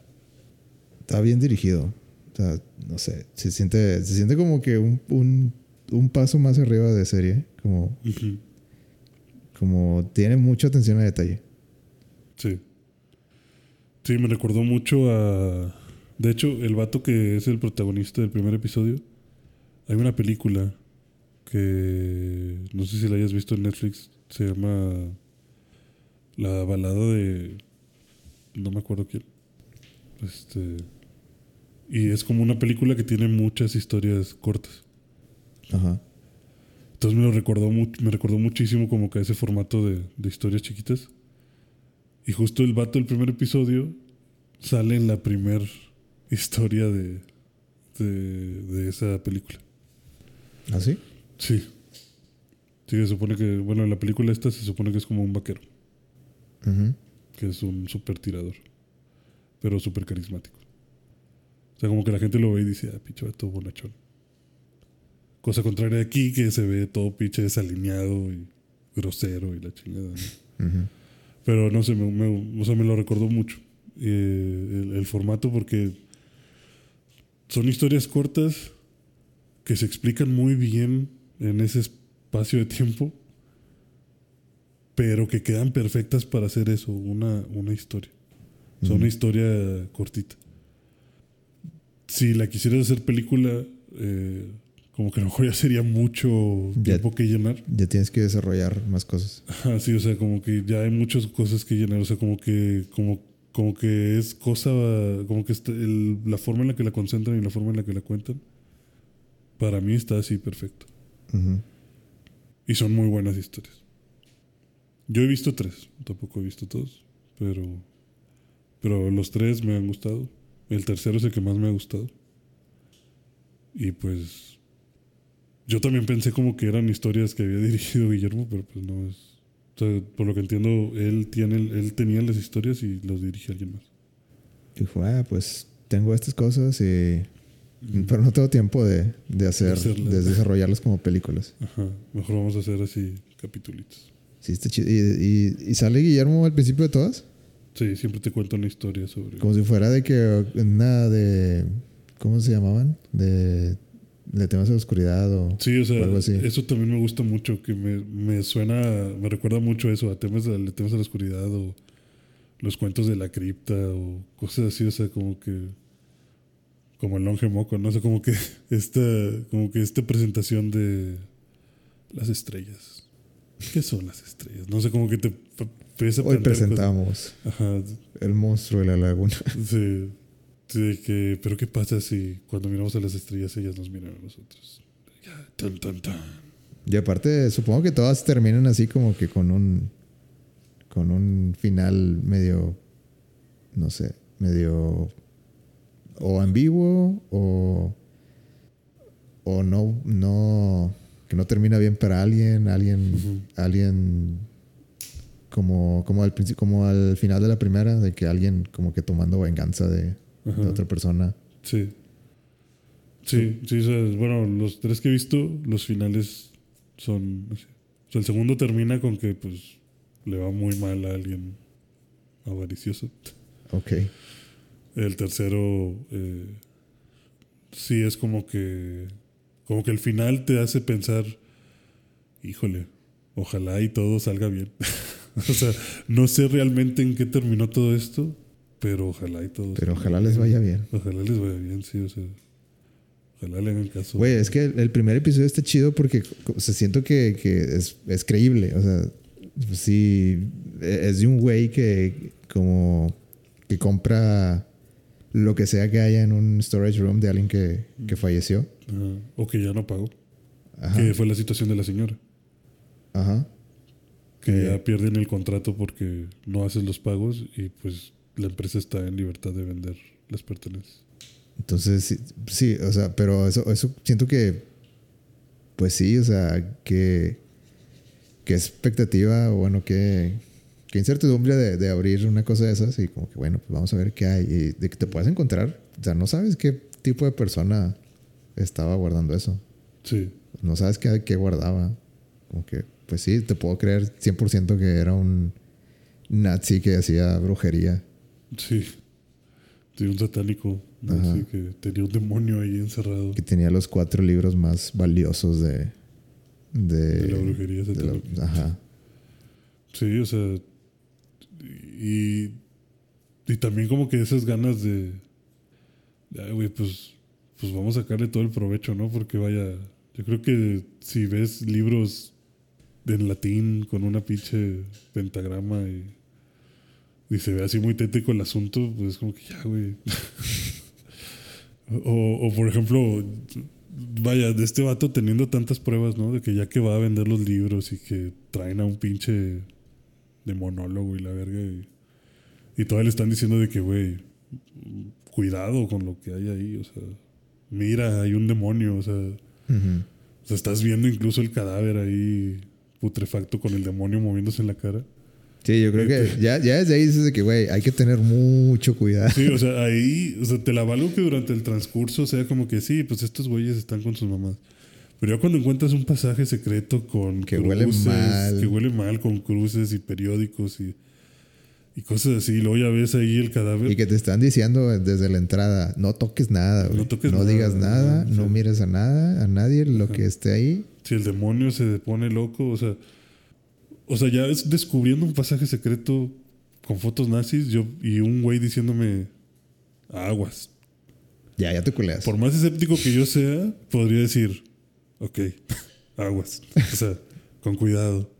Está bien dirigido. O sea, no sé. Se siente, se siente como que un, un, un paso más arriba de serie. Como. Como tiene mucha atención a detalle. Sí. Sí, me recordó mucho a. De hecho, el vato que es el protagonista del primer episodio. Hay una película que. No sé si la hayas visto en Netflix. Se llama. La balada de. No me acuerdo quién. Este. Y es como una película que tiene muchas historias cortas. Ajá. Entonces me lo recordó me recordó muchísimo como que ese formato de, de historias chiquitas. Y justo el vato del primer episodio sale en la primera historia de, de, de esa película. ¿Así? Sí. Sí, se supone que, bueno, en la película esta se supone que es como un vaquero, que es un super tirador, pero súper carismático. O sea, como que la gente lo ve y dice, ah, pinche vato bonachón. Cosa contraria de aquí, que se ve todo pinche desalineado y grosero y la chingada. ¿no? Pero no sé, me, me- o sea, me lo recordó mucho eh, el, el formato porque son historias cortas que se explican muy bien en ese espacio de tiempo, pero que quedan perfectas para hacer eso, una, una historia. O sea, una historia cortita. Si la quisieras hacer película, eh, como que a lo mejor ya sería mucho Ya. tiempo que llenar. Ya tienes que desarrollar más cosas. Ajá, sí, o sea, como que ya hay muchas cosas que llenar, o sea, como que, como, como que es cosa, como que está el- la forma en la que la concentran y la forma en la que la cuentan, para mí está así perfecto. Ujú. Y son muy buenas historias. Yo he visto tres, tampoco he visto todos, pero, pero los tres me han gustado. El tercero es el que más me ha gustado. Y pues yo también pensé como que eran historias que había dirigido Guillermo, pero pues no es. O sea, por lo que entiendo, él tiene, él tenía las historias y los dirige alguien más. Dijo, ah, pues tengo estas cosas y... Pero no tengo tiempo de, de hacer, hacerlas. de desarrollarlas como películas. Ajá. Mejor vamos a hacer así capitulitos. Sí, está chido. ¿Y, y, y sale Guillermo al principio de todas? Sí, siempre te cuento una historia sobre. Como si fuera de que nada de... ¿Cómo se llamaban? De... De temas de la oscuridad o... Sí, o sea, o algo así. eso también me gusta mucho, que me, me suena, me recuerda mucho eso, a temas de, temas de la oscuridad o los cuentos de la cripta o cosas así, o sea, como que, como el longe moco, no sé, como que esta, como que esta presentación de las estrellas. ¿Qué son las estrellas? No sé, como que te a Hoy cosas. presentamos Ajá, El monstruo de la laguna. sí, de que, pero ¿qué pasa si cuando miramos a las estrellas ellas nos miran a nosotros? Ya, tan, tan, tan. Y aparte, supongo que todas terminan así como que con un... Con un final medio... No sé, medio... O ambiguo o... O no... no que no termina bien para alguien. Alguien... Alguien... Como, como, al, principio, como al final de la primera, de que alguien como que tomando venganza de, de otra persona. Sí. Sí, sí, o sea, bueno, los tres que he visto, los finales son. O sea, el segundo termina con que pues le va muy mal a alguien avaricioso. Ok. El tercero eh, sí es como que como que el final te hace pensar, híjole, ojalá y todo salga bien. o sea, no sé realmente en qué terminó todo esto, pero ojalá y todo. Pero ojalá les vaya bien. Ojalá les vaya bien, sí, o sea. Ojalá le hagan caso. Güey, es que el, el primer episodio está chido porque o sea, siento que, que es, es creíble. O sea, sí, e- es de un güey que como que compra lo que sea que haya en un storage room de alguien que, que falleció. Ajá. O que ya no pagó. Ajá. Que fue la situación de la señora. Ajá. Que Eh. ya pierden el contrato porque no haces los pagos y pues la empresa está en libertad de vender las pertenencias. Entonces, sí, sí, o sea, pero eso, eso siento que, pues sí, o sea, que, que expectativa, o bueno, que, que incertidumbre de, de abrir una cosa de esas y como que, bueno, pues vamos a ver qué hay y de que te puedas encontrar, o sea, no sabes qué tipo de persona estaba guardando eso, Sí, no sabes qué, qué guardaba, como que, pues sí, te puedo creer 100% que era un nazi que hacía brujería. Sí. Sí, un satánico. ¿no? Así que tenía un demonio ahí encerrado. que tenía los cuatro libros más valiosos de de, De la brujería de la- satánica. ajá Sí, o sea. Y. Y también como que esas ganas de. Ay, güey, pues. Pues vamos a sacarle todo el provecho, ¿no? Porque vaya. Yo creo que si ves libros en latín con una pinche pentagrama y. Y se ve así muy tétrico el asunto, pues es como que ya, güey. o, o por ejemplo, vaya, de este vato teniendo tantas pruebas, ¿no? De que ya que va a vender los libros y que traen a un pinche de monólogo y la verga. Y, y todavía le están diciendo de que, güey, cuidado con lo que hay ahí, o sea, mira, hay un demonio, o sea, o sea, estás viendo incluso el cadáver ahí putrefacto con el demonio moviéndose en la cara. Sí yo creo que ya, ya desde ahí dices que güey hay que tener mucho cuidado Sí, o sea, ahí, o sea, te la valgo que durante el transcurso sea como que sí, pues estos güeyes están con sus mamás. Pero ya cuando encuentras un pasaje secreto con Que huele mal. que huele mal, con cruces y periódicos y, y cosas así, y luego ya ves ahí el cadáver. y que te están diciendo desde la entrada no toques nada güey. No no, toques nada, digas nada no mires a nada a nadie lo que esté ahí Si el demonio se pone loco, o sea, o sea, ya es descubriendo un pasaje secreto con fotos nazis yo, y un güey diciéndome aguas. ya ya te culeas Por más escéptico que yo sea, podría decir, ok, aguas. O sea, con cuidado.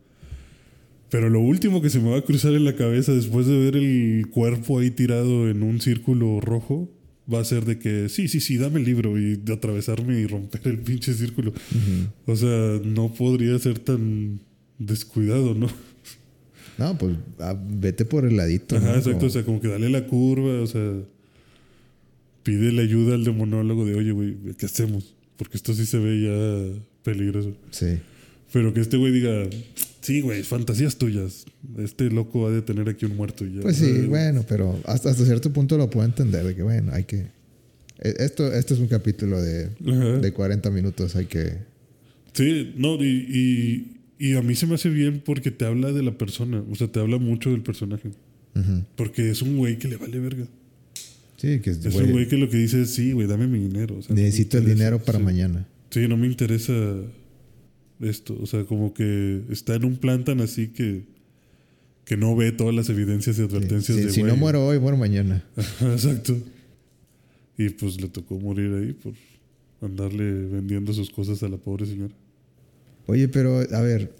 Pero lo último que se me va a cruzar en la cabeza después de ver el cuerpo ahí tirado en un círculo rojo va a ser de que, sí, sí, sí, dame el libro y de atravesarme y romper el pinche círculo. O sea, no podría ser tan descuidado, ¿no? no pues ah, vete por el ladito Ajá, ¿no? exacto. O sea, como que dale la curva, o sea, pídele ayuda al demonólogo de, oye, güey, ¿qué hacemos? Porque esto sí se ve ya peligroso. sí Pero que este güey diga, sí, güey, fantasías tuyas. Este loco ha de tener aquí un muerto y ya. Pues sí, bueno, pero hasta, hasta cierto punto lo puedo entender de que, bueno, hay que... e- Esto, esto es un capítulo de, de 40 minutos, hay que... Sí, no, y, y, y a mí se me hace bien porque te habla de la persona. O sea, te habla mucho del personaje. Porque es un güey que le vale verga. Sí, que es, Es güey, un güey que lo que dice es, sí, güey, dame mi dinero. O sea, no me necesito el interesa". dinero para Sí. mañana. Sí, no me interesa esto. O sea, como que está en un plan tan así que, que no ve todas las evidencias y Sí, advertencias sí, de si no güey. muero hoy, muero mañana. Exacto. Y pues le tocó morir ahí por andarle vendiendo sus cosas a la pobre señora. Oye, pero a ver,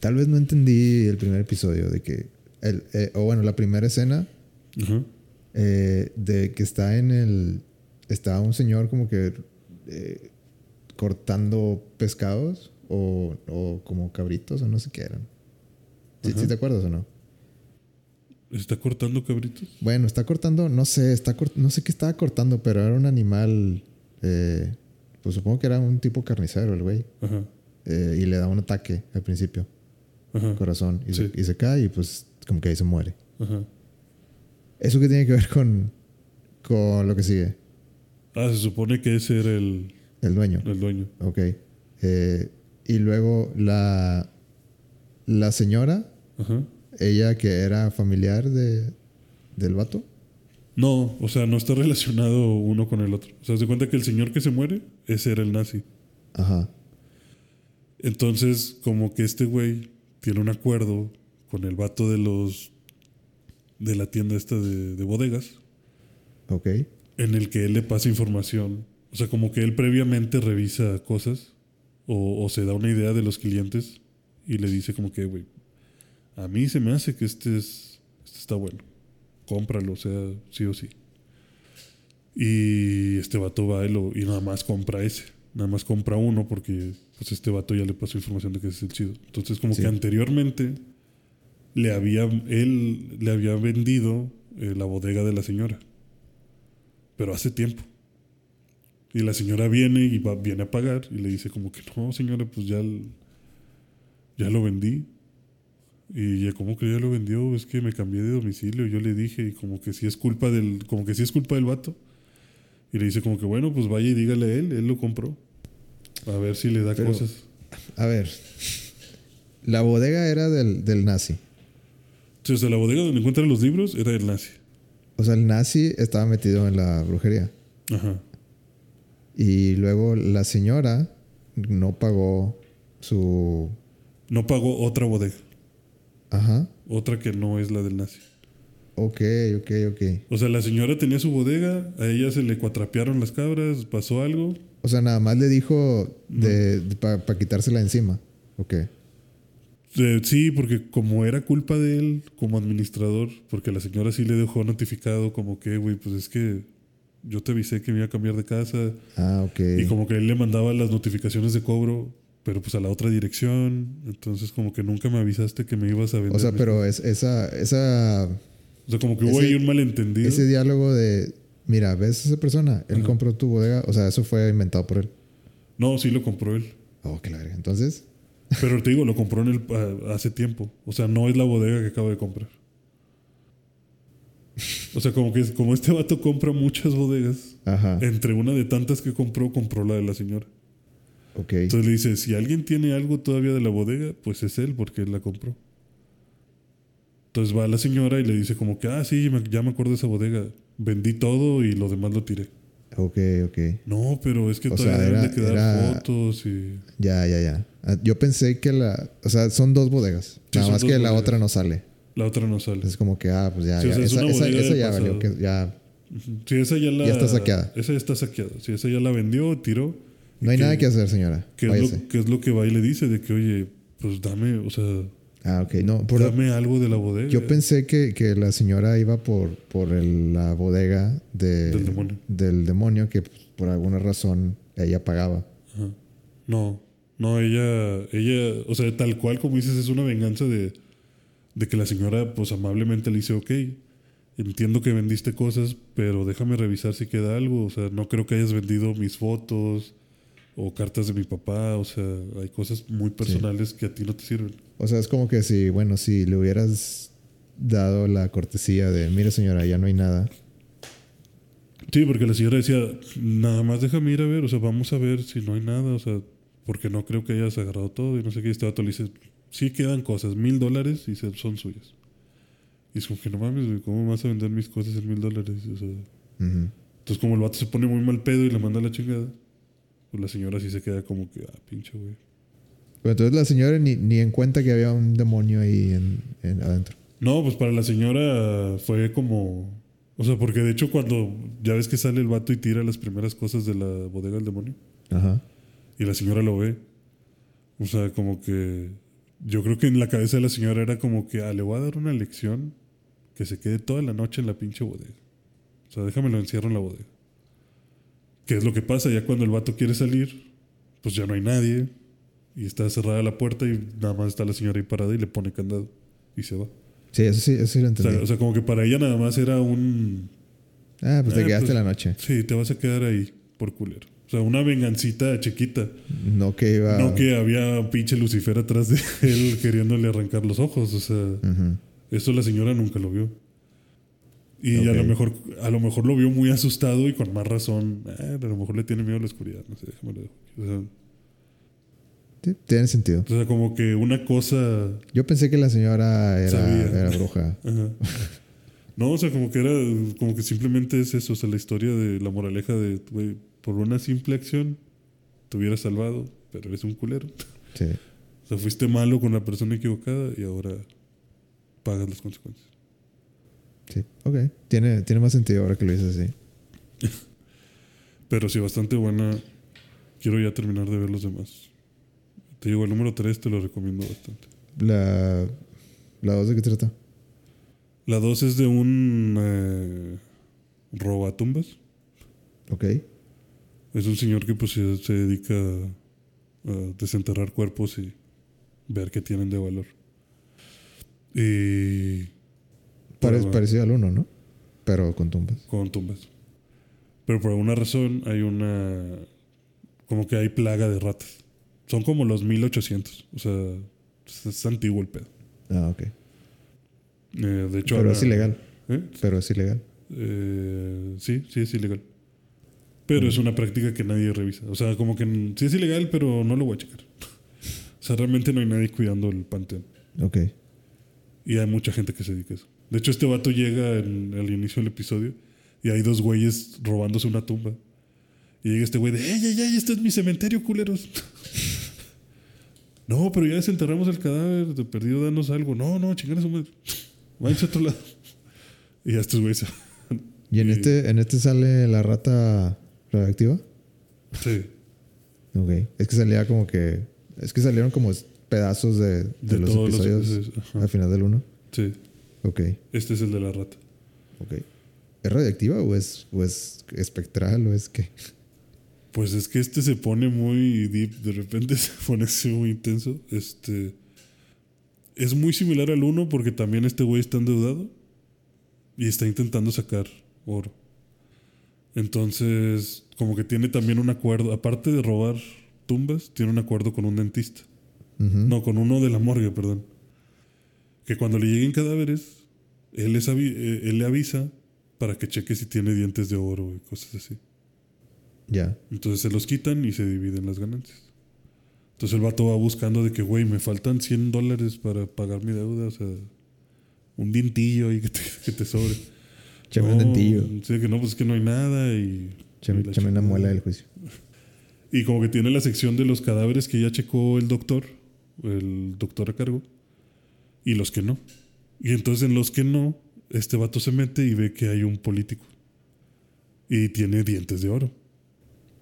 tal vez no entendí el primer episodio de que... El, eh, o bueno, la primera escena eh, de que está en el... Está un señor como que eh, cortando pescados o, o como cabritos o no sé qué eran. ¿Sí, te acuerdas o no? ¿Está cortando cabritos? Bueno, está cortando, no sé, está cort- no sé qué estaba cortando, pero era un animal, eh, pues supongo que era un tipo carnicero el güey, Ajá. Eh, y le da un ataque al principio, Ajá. corazón, y, se, Sí. y se cae y pues como que ahí se muere. Ajá. ¿Eso qué tiene que ver con, con lo que sigue? Ah, se supone que ese era el, El dueño. el dueño. Ok. Eh, y luego la, la señora, Ajá. ella que era familiar de, del vato. No, o sea, no está relacionado uno con el otro. O sea, se cuenta que el señor que se muere, ese era el nazi. Ajá. Entonces, como que este güey tiene un acuerdo con el vato de los. de la tienda esta de, de bodegas, Ok. en el que él le pasa información. O sea, como que él previamente revisa cosas o, o se da una idea de los clientes y le dice, como que, güey, a mí se me hace que este, es, este está bueno. Cómpralo, o sea, sí o sí. Y este vato va y, lo- y nada más compra ese. Nada más compra uno porque pues este vato ya le pasó información de que es el chido. Entonces como Sí. que anteriormente le había, él le había vendido eh, la bodega de la señora. Pero hace tiempo. Y la señora viene y va, viene a pagar y le dice como que no, señora, pues ya, ya lo vendí. Y ya como que ya lo vendió, es que me cambié de domicilio. Yo le dije, y como que sí es culpa del, como que sí es culpa del vato. Y le dice como que bueno, pues vaya y dígale a él, él lo compró. A ver si le da Pero- cosas. A ver. La bodega era del, del nazi. Sí, o sea, la bodega donde encuentran los libros era el nazi. O sea, el nazi estaba metido en la brujería. Ajá. Y luego la señora no pagó su. No pagó otra bodega. Ajá. Otra que no es la del nazi. Ok, ok, ok. O sea, la señora tenía su bodega, a ella se le cuatrapearon las cabras, pasó algo. O sea, nada más le dijo de, para quitársela encima. Ok. Eh, sí, porque como era culpa de él como administrador, porque la señora sí le dejó notificado como que, güey, pues es que yo te avisé que me iba a cambiar de casa Ah, ok. y como que él le mandaba las notificaciones de cobro, pero pues a la otra dirección, entonces como que nunca me avisaste que me ibas a vender. O sea, pero es, esa, esa, O sea, como que hubo ese- ahí un malentendido. ese diálogo de, mira, ¿ves a esa persona? Él Ajá. compró tu bodega. O sea, eso fue inventado por él. No, sí lo compró él. Oh, verga. Entonces, Pero te digo, lo compró en el, hace tiempo. O sea, no es la bodega que acabo de comprar. O sea, como que como este vato compra muchas bodegas, ajá. entre una de tantas que compró, compró la de la señora. Ok. Entonces le dice, si alguien tiene algo todavía de la bodega, pues es él porque él la compró. Entonces va la señora y le dice como que, ah, sí, ya me acuerdo de esa bodega. Vendí todo y lo demás lo tiré. Ok, ok. No, pero es que O todavía sea, deben era- de quedar era- fotos y... Ya, ya, ya. Ah, Yo pensé que la. O sea, son dos bodegas. Sí, Nada más que la otra no sale. La otra no sale. Es como que, ah, pues ya. Sí, o ya. sea, es esa esa, ya valió. Que ya. Sí, esa ya la... Ya está saqueada. Esa ya está saqueada. Sí, esa ya la vendió, tiró. No hay que- nada que hacer, señora. ¿Qué es, lo, qué es lo que va y le dice? De que, oye, pues dame, o sea, Ah, ok. No, por- dame algo de la bodega. yo pensé que, que la señora iba por, por el- la bodega de, Del demonio. del demonio que por alguna razón ella pagaba. Ajá. No, no, ella, ella, o sea, tal cual como dices, es una venganza de, de que la señora, pues amablemente le dice, ok, entiendo que vendiste cosas, pero déjame revisar si queda algo. O sea, no creo que hayas vendido mis fotos o cartas de mi papá. O sea, hay cosas muy personales que a ti no te sirven. O sea, es como que si, bueno, si le hubieras dado la cortesía de, mire señora, ya no hay nada. Sí, porque la señora decía, nada más déjame ir a ver, o sea, vamos a ver si no hay nada, o sea, porque no creo que hayas agarrado todo y no sé qué. Y este vato le dice, sí quedan cosas, mil dólares y son suyas. Y es como que no mames, ¿cómo vas a vender mis cosas en mil dólares? O sea, entonces como el vato se pone muy mal pedo y le manda la chingada, pues la señora sí se queda como que, ah, pinche güey. Pero entonces la señora ni, ni en cuenta que había un demonio ahí en, en- adentro. No, pues para la señora fue como... O sea, porque de hecho cuando ya ves que sale el vato y tira las primeras cosas de la bodega del demonio. Ajá. Y la señora lo ve. O sea, como que. Yo creo que en la cabeza de la señora era como que, ah, le voy a dar una lección que se quede toda la noche en la pinche bodega. O sea, déjame lo encierro en la bodega. ¿Qué es lo que pasa? Ya cuando el vato quiere salir, pues ya no hay nadie. Y está cerrada la puerta y nada más está la señora ahí parada y le pone candado. Y se va. Sí, eso sí, eso sí lo O entendí. sea, o sea, como que para ella nada más era un. ah, pues te eh, quedaste pues- la noche. Sí, te vas a quedar ahí por culero. O sea, una vengancita chiquita. No que iba... No que había un pinche Lucifer atrás de él queriéndole arrancar los ojos. O sea, eso la señora nunca lo vio. Y a lo mejor a lo mejor lo vio muy asustado y con más razón. eh, a lo mejor le tiene miedo a la oscuridad. No sé, déjame. O sea, Sí, tiene sentido. o sea, como que una cosa. Yo pensé que la señora era, era bruja. ajá. No, o sea, como que era. Como que simplemente es eso. O sea, la historia de la moraleja de, güey, por una simple acción te hubieras salvado, pero eres un culero. Sí. O sea, fuiste malo con la persona equivocada y ahora pagas las consecuencias. Sí. Ok. Tiene, tiene más sentido ahora que lo dices así. Pero sí, bastante buena. Quiero ya terminar de ver los demás. Te digo, el número 3 te lo recomiendo bastante. La... ¿La dos de qué trata? La 2 es de un eh, robatumbas. Ok. Es un señor que pues se, dedica a desenterrar cuerpos y ver qué tienen de valor. Y Parecido al uno, ¿no? Pero con tumbas. con tumbas. Pero por alguna razón hay una... Como que hay plaga de ratas. Son como los 1800. O sea, es, antiguo el pedo. Ah, ok. Eh, de hecho... Pero ahora- es ilegal. ¿Eh? Pero es ilegal. Eh, sí, sí es ilegal. Pero es una práctica que nadie revisa. O sea, como que sí es ilegal, pero no lo voy a checar. O sea, realmente no hay nadie cuidando el panteón. Ok. Y hay mucha gente que se dedica a eso. De hecho, este vato llega en, al inicio del episodio y hay dos güeyes robándose una tumba. Y llega este güey de, ¡ey, ey, ey! Este es mi cementerio, culeros. no, pero ya desenterramos el cadáver. De perdido, danos algo. No, no, chingar a su madre. Váyanse a otro lado. y ya estos güeyes se. ¿Y en Y- este, en este sale la rata radioactiva? Sí. Ok. Es que salía como que. Es que salieron como pedazos de, de De los episodios al final del uno. Sí. Ok. Este es el de la rata. Ok. ¿Es radioactiva o es, o es espectral o es que? Pues es que este se pone muy deep, de repente se pone así muy intenso. Este es muy similar al uno porque también este güey está endeudado y está intentando sacar oro. Entonces, como que tiene también un acuerdo, aparte de robar tumbas, tiene un acuerdo con un dentista. No, con uno de la morgue, perdón. Que cuando le lleguen cadáveres, él, les eh, él le avisa para que cheque si tiene dientes de oro y cosas así. Ya. Entonces se los quitan y se dividen las ganancias. Entonces el vato va buscando de que, güey, me faltan 100 dólares para pagar mi deuda, o sea, un dientillo ahí que te, que te sobre. Chame un No, dentillo. Sí, que no, pues es que no hay nada y... Chame, chame una muela del juicio. Y como que tiene la sección de los cadáveres que ya checó el doctor, el doctor a cargo, y los que no. Y entonces en los que no, este vato se mete y ve que hay un político. Y tiene dientes de oro.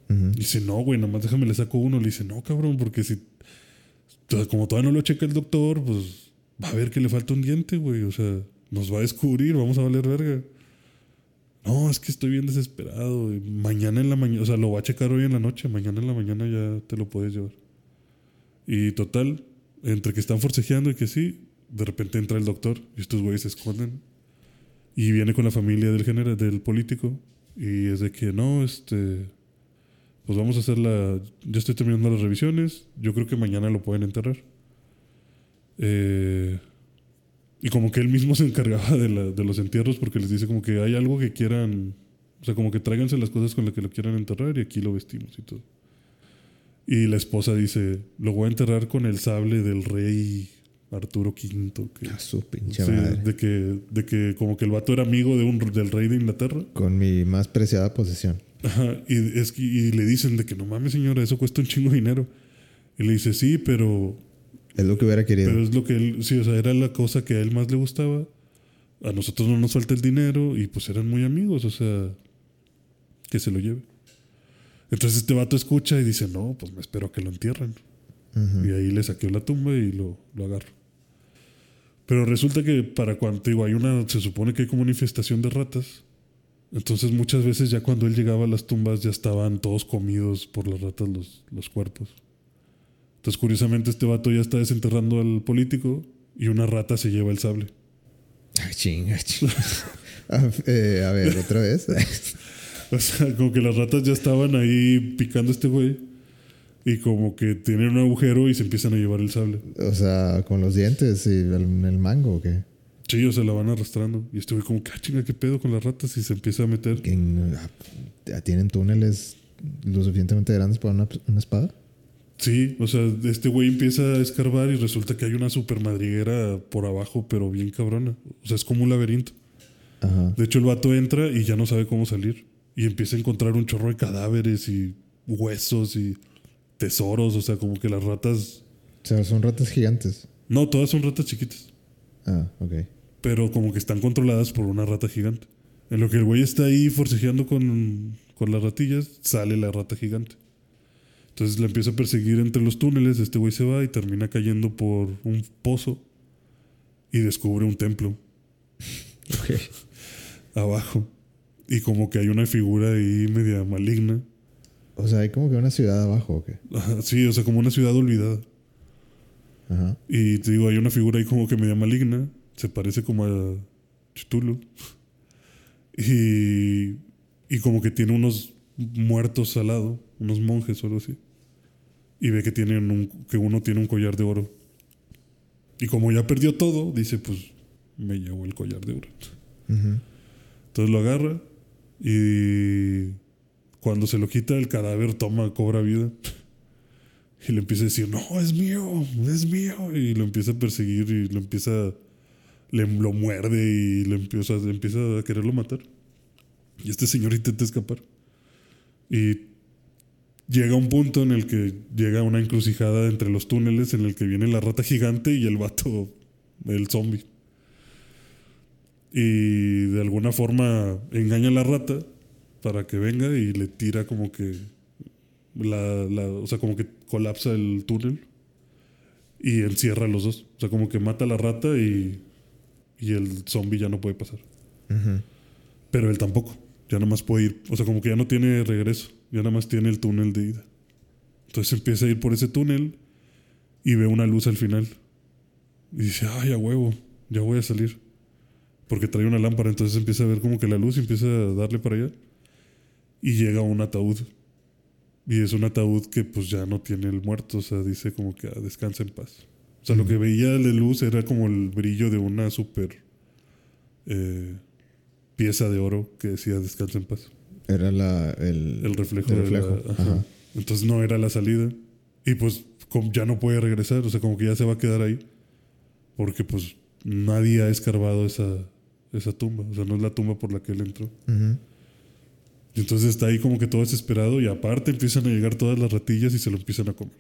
Ujú. Dice, no, güey, nada más déjame le saco uno. Le dice, no, cabrón, porque si. como todavía no lo checa el doctor, pues va a ver que le falta un diente, güey. O sea, nos va a descubrir, vamos a valer verga. No, es que estoy bien desesperado. Mañana en la mañana, o sea, lo va a checar hoy en la noche. Mañana en la mañana ya te lo puedes llevar. Y total, entre que están forcejeando y que sí, de repente entra el doctor y estos güeyes se esconden. Y viene con la familia del general, del político. Y es de que no, este. Pues vamos a hacer la. Ya estoy terminando las revisiones. Yo creo que mañana lo pueden enterrar. Eh, y como que él mismo se encargaba de, de los entierros porque les dice como que hay algo que quieran. O sea, como que tráiganse las cosas con las que lo quieran enterrar y aquí lo vestimos y todo. Y la esposa dice: Lo voy a enterrar con el sable del rey Arturo V. Que, A su pinche Sí, madre. de que, de que como que el vato era amigo de un, del rey de Inglaterra. Con mi más preciada posesión. Ajá, y, es que, y le dicen de que no mames, señora, eso cuesta un chingo de dinero. Y le dice, sí, pero, Es lo que hubiera querido. pero es lo que él, sí, o sea, era la cosa que a él más le gustaba. A nosotros no nos falta el dinero y pues eran muy amigos, o sea, que se lo lleve. Entonces este vato escucha y dice, no, pues me espero a que lo entierren. Y ahí le saqué la tumba y lo, lo agarro. Pero resulta que para cuando digo, hay una, se supone que hay como una infestación de ratas. Entonces muchas veces ya cuando él llegaba a las tumbas ya estaban todos comidos por las ratas los, los cuerpos. Entonces curiosamente este vato ya está desenterrando al político y una rata se lleva el sable. Ay, chinga, chinga. a, eh, a ver, otra vez. O sea, como que las ratas ya estaban ahí picando a este güey y como que tienen un agujero y se empiezan a llevar el sable. o sea, con los dientes y el, el mango, ¿o qué? Sí, o sea, la van arrastrando. Y este güey como ah, chinga, ¿qué pedo con las ratas? Y se empieza a meter. Ah, ¿Tienen túneles lo suficientemente grandes para una, una espada? Sí, o sea, este güey empieza a escarbar y resulta que hay una super madriguera por abajo, pero bien cabrona. O sea, es como un laberinto. Ajá. De hecho, el vato entra y ya no sabe cómo salir. Y empieza a encontrar un chorro de cadáveres y huesos y tesoros. O sea, como que las ratas... O sea, son ratas gigantes. No, todas son ratas chiquitas. Ah, ok. pero como que están controladas por una rata gigante. En lo que el güey está ahí forcejeando con, con las ratillas, sale la rata gigante. Entonces la empieza a perseguir entre los túneles, este güey se va y termina cayendo por un pozo y descubre un templo Ok. abajo. Y como que hay una figura ahí media maligna. O sea, hay como que una ciudad abajo, ¿o qué? Sí, o sea, como una ciudad olvidada. Ajá. Y te digo, hay una figura ahí como que media maligna. Se parece como a Chitulo. Y, y como que tiene unos muertos al lado, unos monjes o algo así. Y ve que, tienen un, que uno tiene un collar de oro. Y como ya perdió todo, dice, pues me llevo el collar de oro. Ujú. Entonces lo agarra y cuando se lo quita el cadáver toma, cobra vida. Y le empieza a decir, no, es mío, es mío. Y lo empieza a perseguir y lo empieza, le, lo muerde y le empieza, empieza a quererlo matar. Y este señor intenta escapar. Y llega un punto en el que llega una encrucijada entre los túneles en el que viene la rata gigante y el vato, el zombie. Y de alguna forma engaña a la rata para que venga y le tira como que la, la- o sea, como que colapsa el túnel y encierra a los dos. O sea, como que mata a la rata y, y el zombie ya no puede pasar. Pero él tampoco. Ya nada más puede ir. O sea, como que ya no tiene regreso. Ya nada más tiene el túnel de ida. Entonces empieza a ir por ese túnel y ve una luz al final. Y dice, ay, a huevo, ya voy a salir. Porque trae una lámpara. Entonces empieza a ver como que la luz y empieza a darle para allá. Y llega a un ataúd. Y es un ataúd que pues ya no tiene el muerto. O sea, dice como que ah, descansa en paz. O sea, lo que veía de luz era como el brillo de una super eh, pieza de oro que decía descansa en paz. Era la, el, El reflejo. el de la- reflejo. ajá. Ajá. Entonces no era la salida. Y pues como ya no puede regresar. O sea, como que ya se va a quedar ahí. Porque pues nadie ha escarbado esa, esa tumba. O sea, no es la tumba por la que él entró. Entonces está ahí como que todo desesperado. Y aparte empiezan a llegar todas las ratillas y se lo empiezan a comer.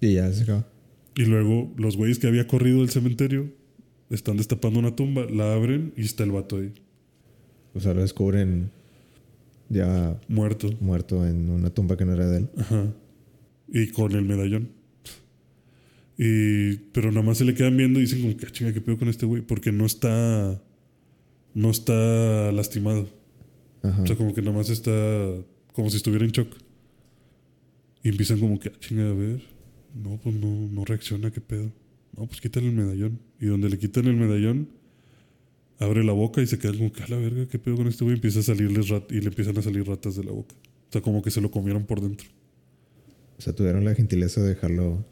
Y ya se acaba. Y luego los güeyes que había corrido del cementerio están destapando una tumba, la abren y está el vato ahí, O sea, lo descubren ya muerto. muerto en una tumba que no era de él. Ajá. Y con el medallón. Y, pero nada más se le quedan viendo y dicen como que "Ah, chinga, ¿qué pedo con este güey? Porque no está, no está lastimado. Ajá. O sea, como que nada más está como si estuviera en shock. Y empiezan como que, "Ah, chinga, a ver. No, pues no, no reacciona, ¿qué pedo? No, pues quítale el medallón. Y donde le quitan el medallón, abre la boca y se quedan como que, a la verga, ¿qué pedo con este güey? Empieza a salirles rat y le empiezan a salir ratas de la boca. O sea, como que se lo comieron por dentro, O sea, tuvieron la gentileza de dejarlo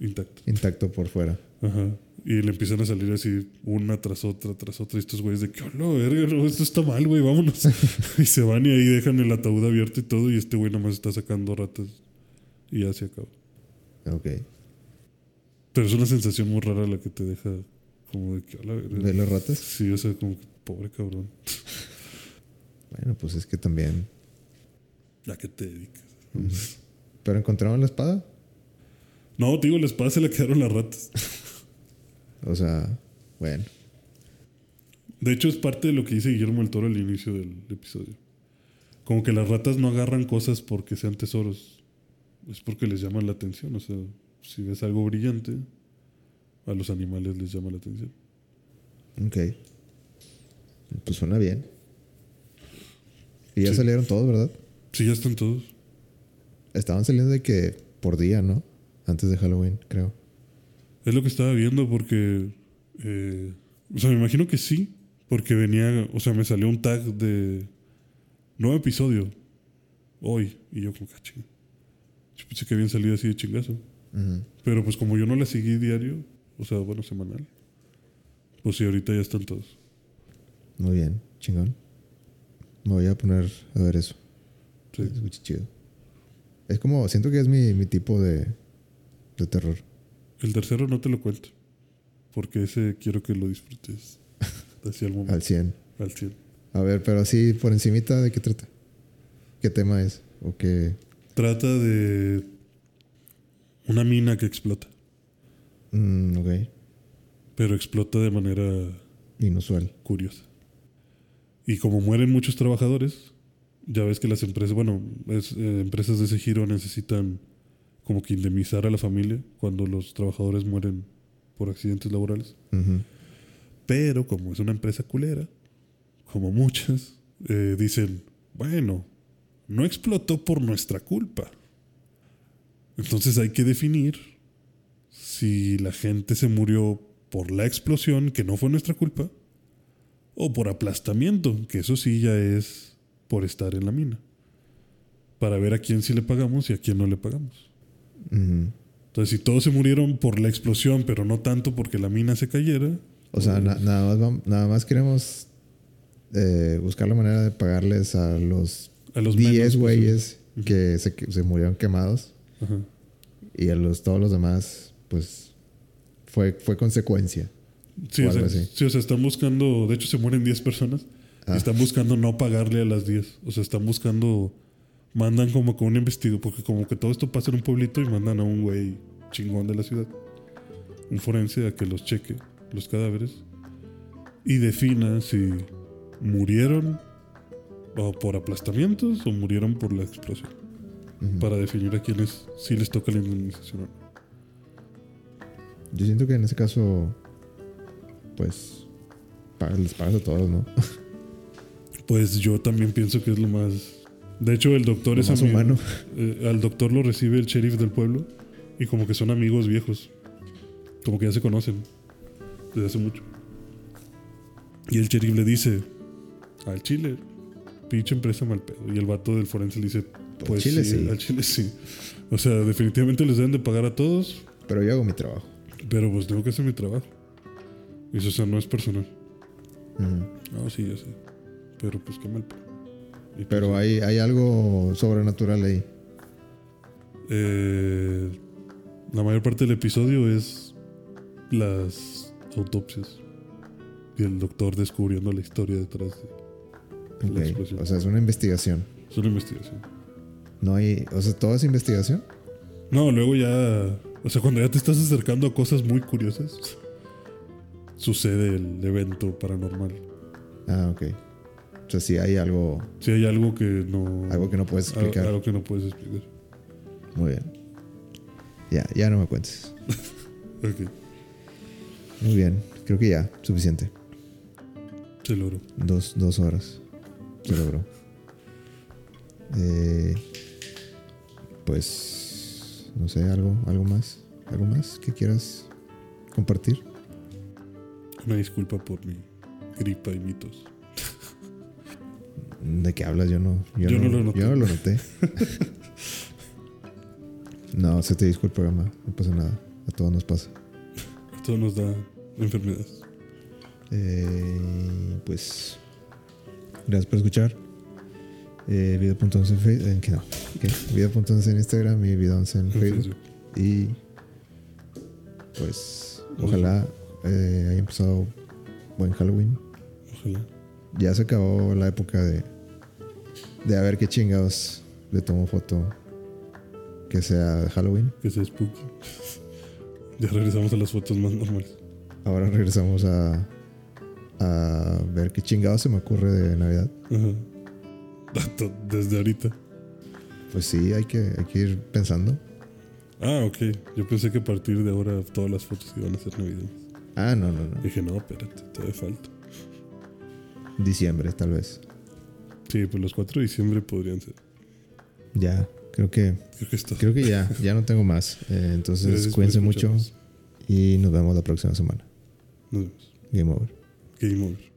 intacto. intacto por fuera. Ajá. Y le empiezan a salir así una tras otra, tras otra. Y estos güeyes de que, hola, verga, no, esto está mal, güey, vámonos. y se van y ahí dejan el ataúd abierto y todo. Y este güey nada más está sacando ratas. Y ya se acaba. Ok. Pero es una sensación muy rara la que te deja como de que, hola, verga. ¿De las ratas? Sí, o sea, como que, pobre cabrón. Bueno, pues es que también. ¿A qué te dedicas? ¿Pero encontraron la espada? No, te digo, la espada se le quedaron las ratas. O sea, bueno. De hecho, es parte de lo que dice Guillermo el Toro al inicio del episodio. Como que las ratas no agarran cosas porque sean tesoros. Es porque les llaman la atención. O sea, si ves algo brillante, a los animales les llama la atención. Ok. Pues suena bien. Y ya Sí. salieron todos, ¿verdad? Sí, ya están todos. Estaban saliendo de que por día, ¿no? Antes de Halloween, creo. Es lo que estaba viendo porque... eh, o sea, me imagino que sí. Porque venía... O sea, me salió un tag de... Nuevo episodio. Hoy. Y yo como, "Ah, chinga". Yo pensé que habían salido así de chingazo. Ujú. Pero pues como yo no la seguí diario, o sea, bueno, semanal, pues sí, ahorita ya están todos. Muy bien, chingón. Me voy a poner a ver eso. Sí. Se escucha chido. Es como, siento que es mi, mi tipo de, de terror. El tercero no te lo cuento, porque ese quiero que lo disfrutes hacia el momento, Al 100. al 100. A ver, pero así por encimita, ¿de qué trata? ¿Qué tema es? ¿O qué? Trata de una mina que explota, Mm, ok. pero explota de manera Inusual. curiosa. Y como mueren muchos trabajadores, ya ves que las empresas, bueno, es, eh, empresas de ese giro necesitan como que indemnizar a la familia cuando los trabajadores mueren por accidentes laborales. Pero como es una empresa culera, como muchas, eh, dicen, bueno, no explotó por nuestra culpa. Entonces hay que definir si la gente se murió por la explosión, que no fue nuestra culpa, o por aplastamiento, que eso sí ya es por estar en la mina. Para ver a quién sí le pagamos y a quién no le pagamos. Entonces, si todos se murieron por la explosión, pero no tanto porque la mina se cayera. O sea, na- nada, más vam- nada más queremos eh, buscar la manera de pagarles a los, A los 10 menos güeyes que se, que se murieron quemados Ajá. y a los todos los demás, pues fue, fue consecuencia. Sí, O sea, algo así. sí, o sea, están buscando, de hecho se mueren 10 personas Ah. y están buscando no pagarle a las 10. O sea, están buscando, mandan como con un investigador, porque como que todo esto pasa en un pueblito y mandan a un güey chingón de la ciudad, un forense a que los cheque, los cadáveres, y defina si murieron o por aplastamientos o murieron por la explosión, para definir a quienes sí les toca la indemnización. Yo siento que en ese caso, pues, les pagas a todos, ¿no? Pues yo también pienso que es lo más. De hecho, el doctor es amigo- humano. eh, al doctor lo recibe el sheriff del pueblo y como que son amigos viejos. Como que ya se conocen desde hace mucho. Y el sheriff le dice al chile, pinche empresa mal pedo. Y el vato del forense le dice, pues chile sí, sí. al chile sí. O sea, definitivamente les deben de pagar a todos, Pero yo hago mi trabajo. pero pues tengo que hacer mi trabajo. Y eso, o sea, no es personal. No, sí, ya sé. Pero pues qué mal pedo. Pero hay, hay algo sobrenatural ahí. Eh, la mayor parte del episodio es las autopsias y el doctor descubriendo la historia detrás de la explosión. O sea, es una investigación. Es una investigación. No hay. O sea, todo es investigación. No, luego ya. O sea, cuando ya te estás acercando a cosas muy curiosas, sucede el evento paranormal. Ah, ok. O sea, sí hay algo, Si hay algo que no. algo que no puedes explicar. Algo que no puedes explicar. Muy bien. Ya, ya no me cuentes. Ok, Muy bien. Creo que ya, suficiente. se logró. Dos, dos horas. Se logró. Eh, pues, no sé, algo, algo más. ¿Algo más que quieras compartir? Una disculpa por mi gripa y mitos. ¿De qué hablas? Yo no, yo Yo no, no lo noté. Yo no lo noté. no, se te disculpa, Gama. No pasa nada. A todos nos pasa. Esto nos da enfermedades. Eh, pues, gracias por escuchar. Eh, video.11 en Facebook. ¿En qué no? ¿Qué? Video.11 en Instagram y video11 en En Facebook. Facebook. Y pues, ojalá eh, haya empezado buen Halloween. Ojalá. Ya se acabó la época de, de a ver qué chingados le tomo foto que sea Halloween. Que sea spooky. ya regresamos a las fotos más normales. Ahora regresamos a, a ver qué chingados se me ocurre de Navidad. Ajá. Desde ahorita. Pues sí, hay que, hay que ir pensando. Ah, ok. Yo pensé que a partir de ahora todas las fotos iban a ser navideñas. Ah, no, no, no. Dije, no, espérate, todavía falta. Diciembre, tal vez. Sí, pues los 4 de diciembre podrían ser. Ya, creo que, Creo que está. creo que ya, ya no tengo más. Eh, entonces, Gracias cuídense mucho y nos vemos la próxima semana. Nos vemos. Game over. Game over.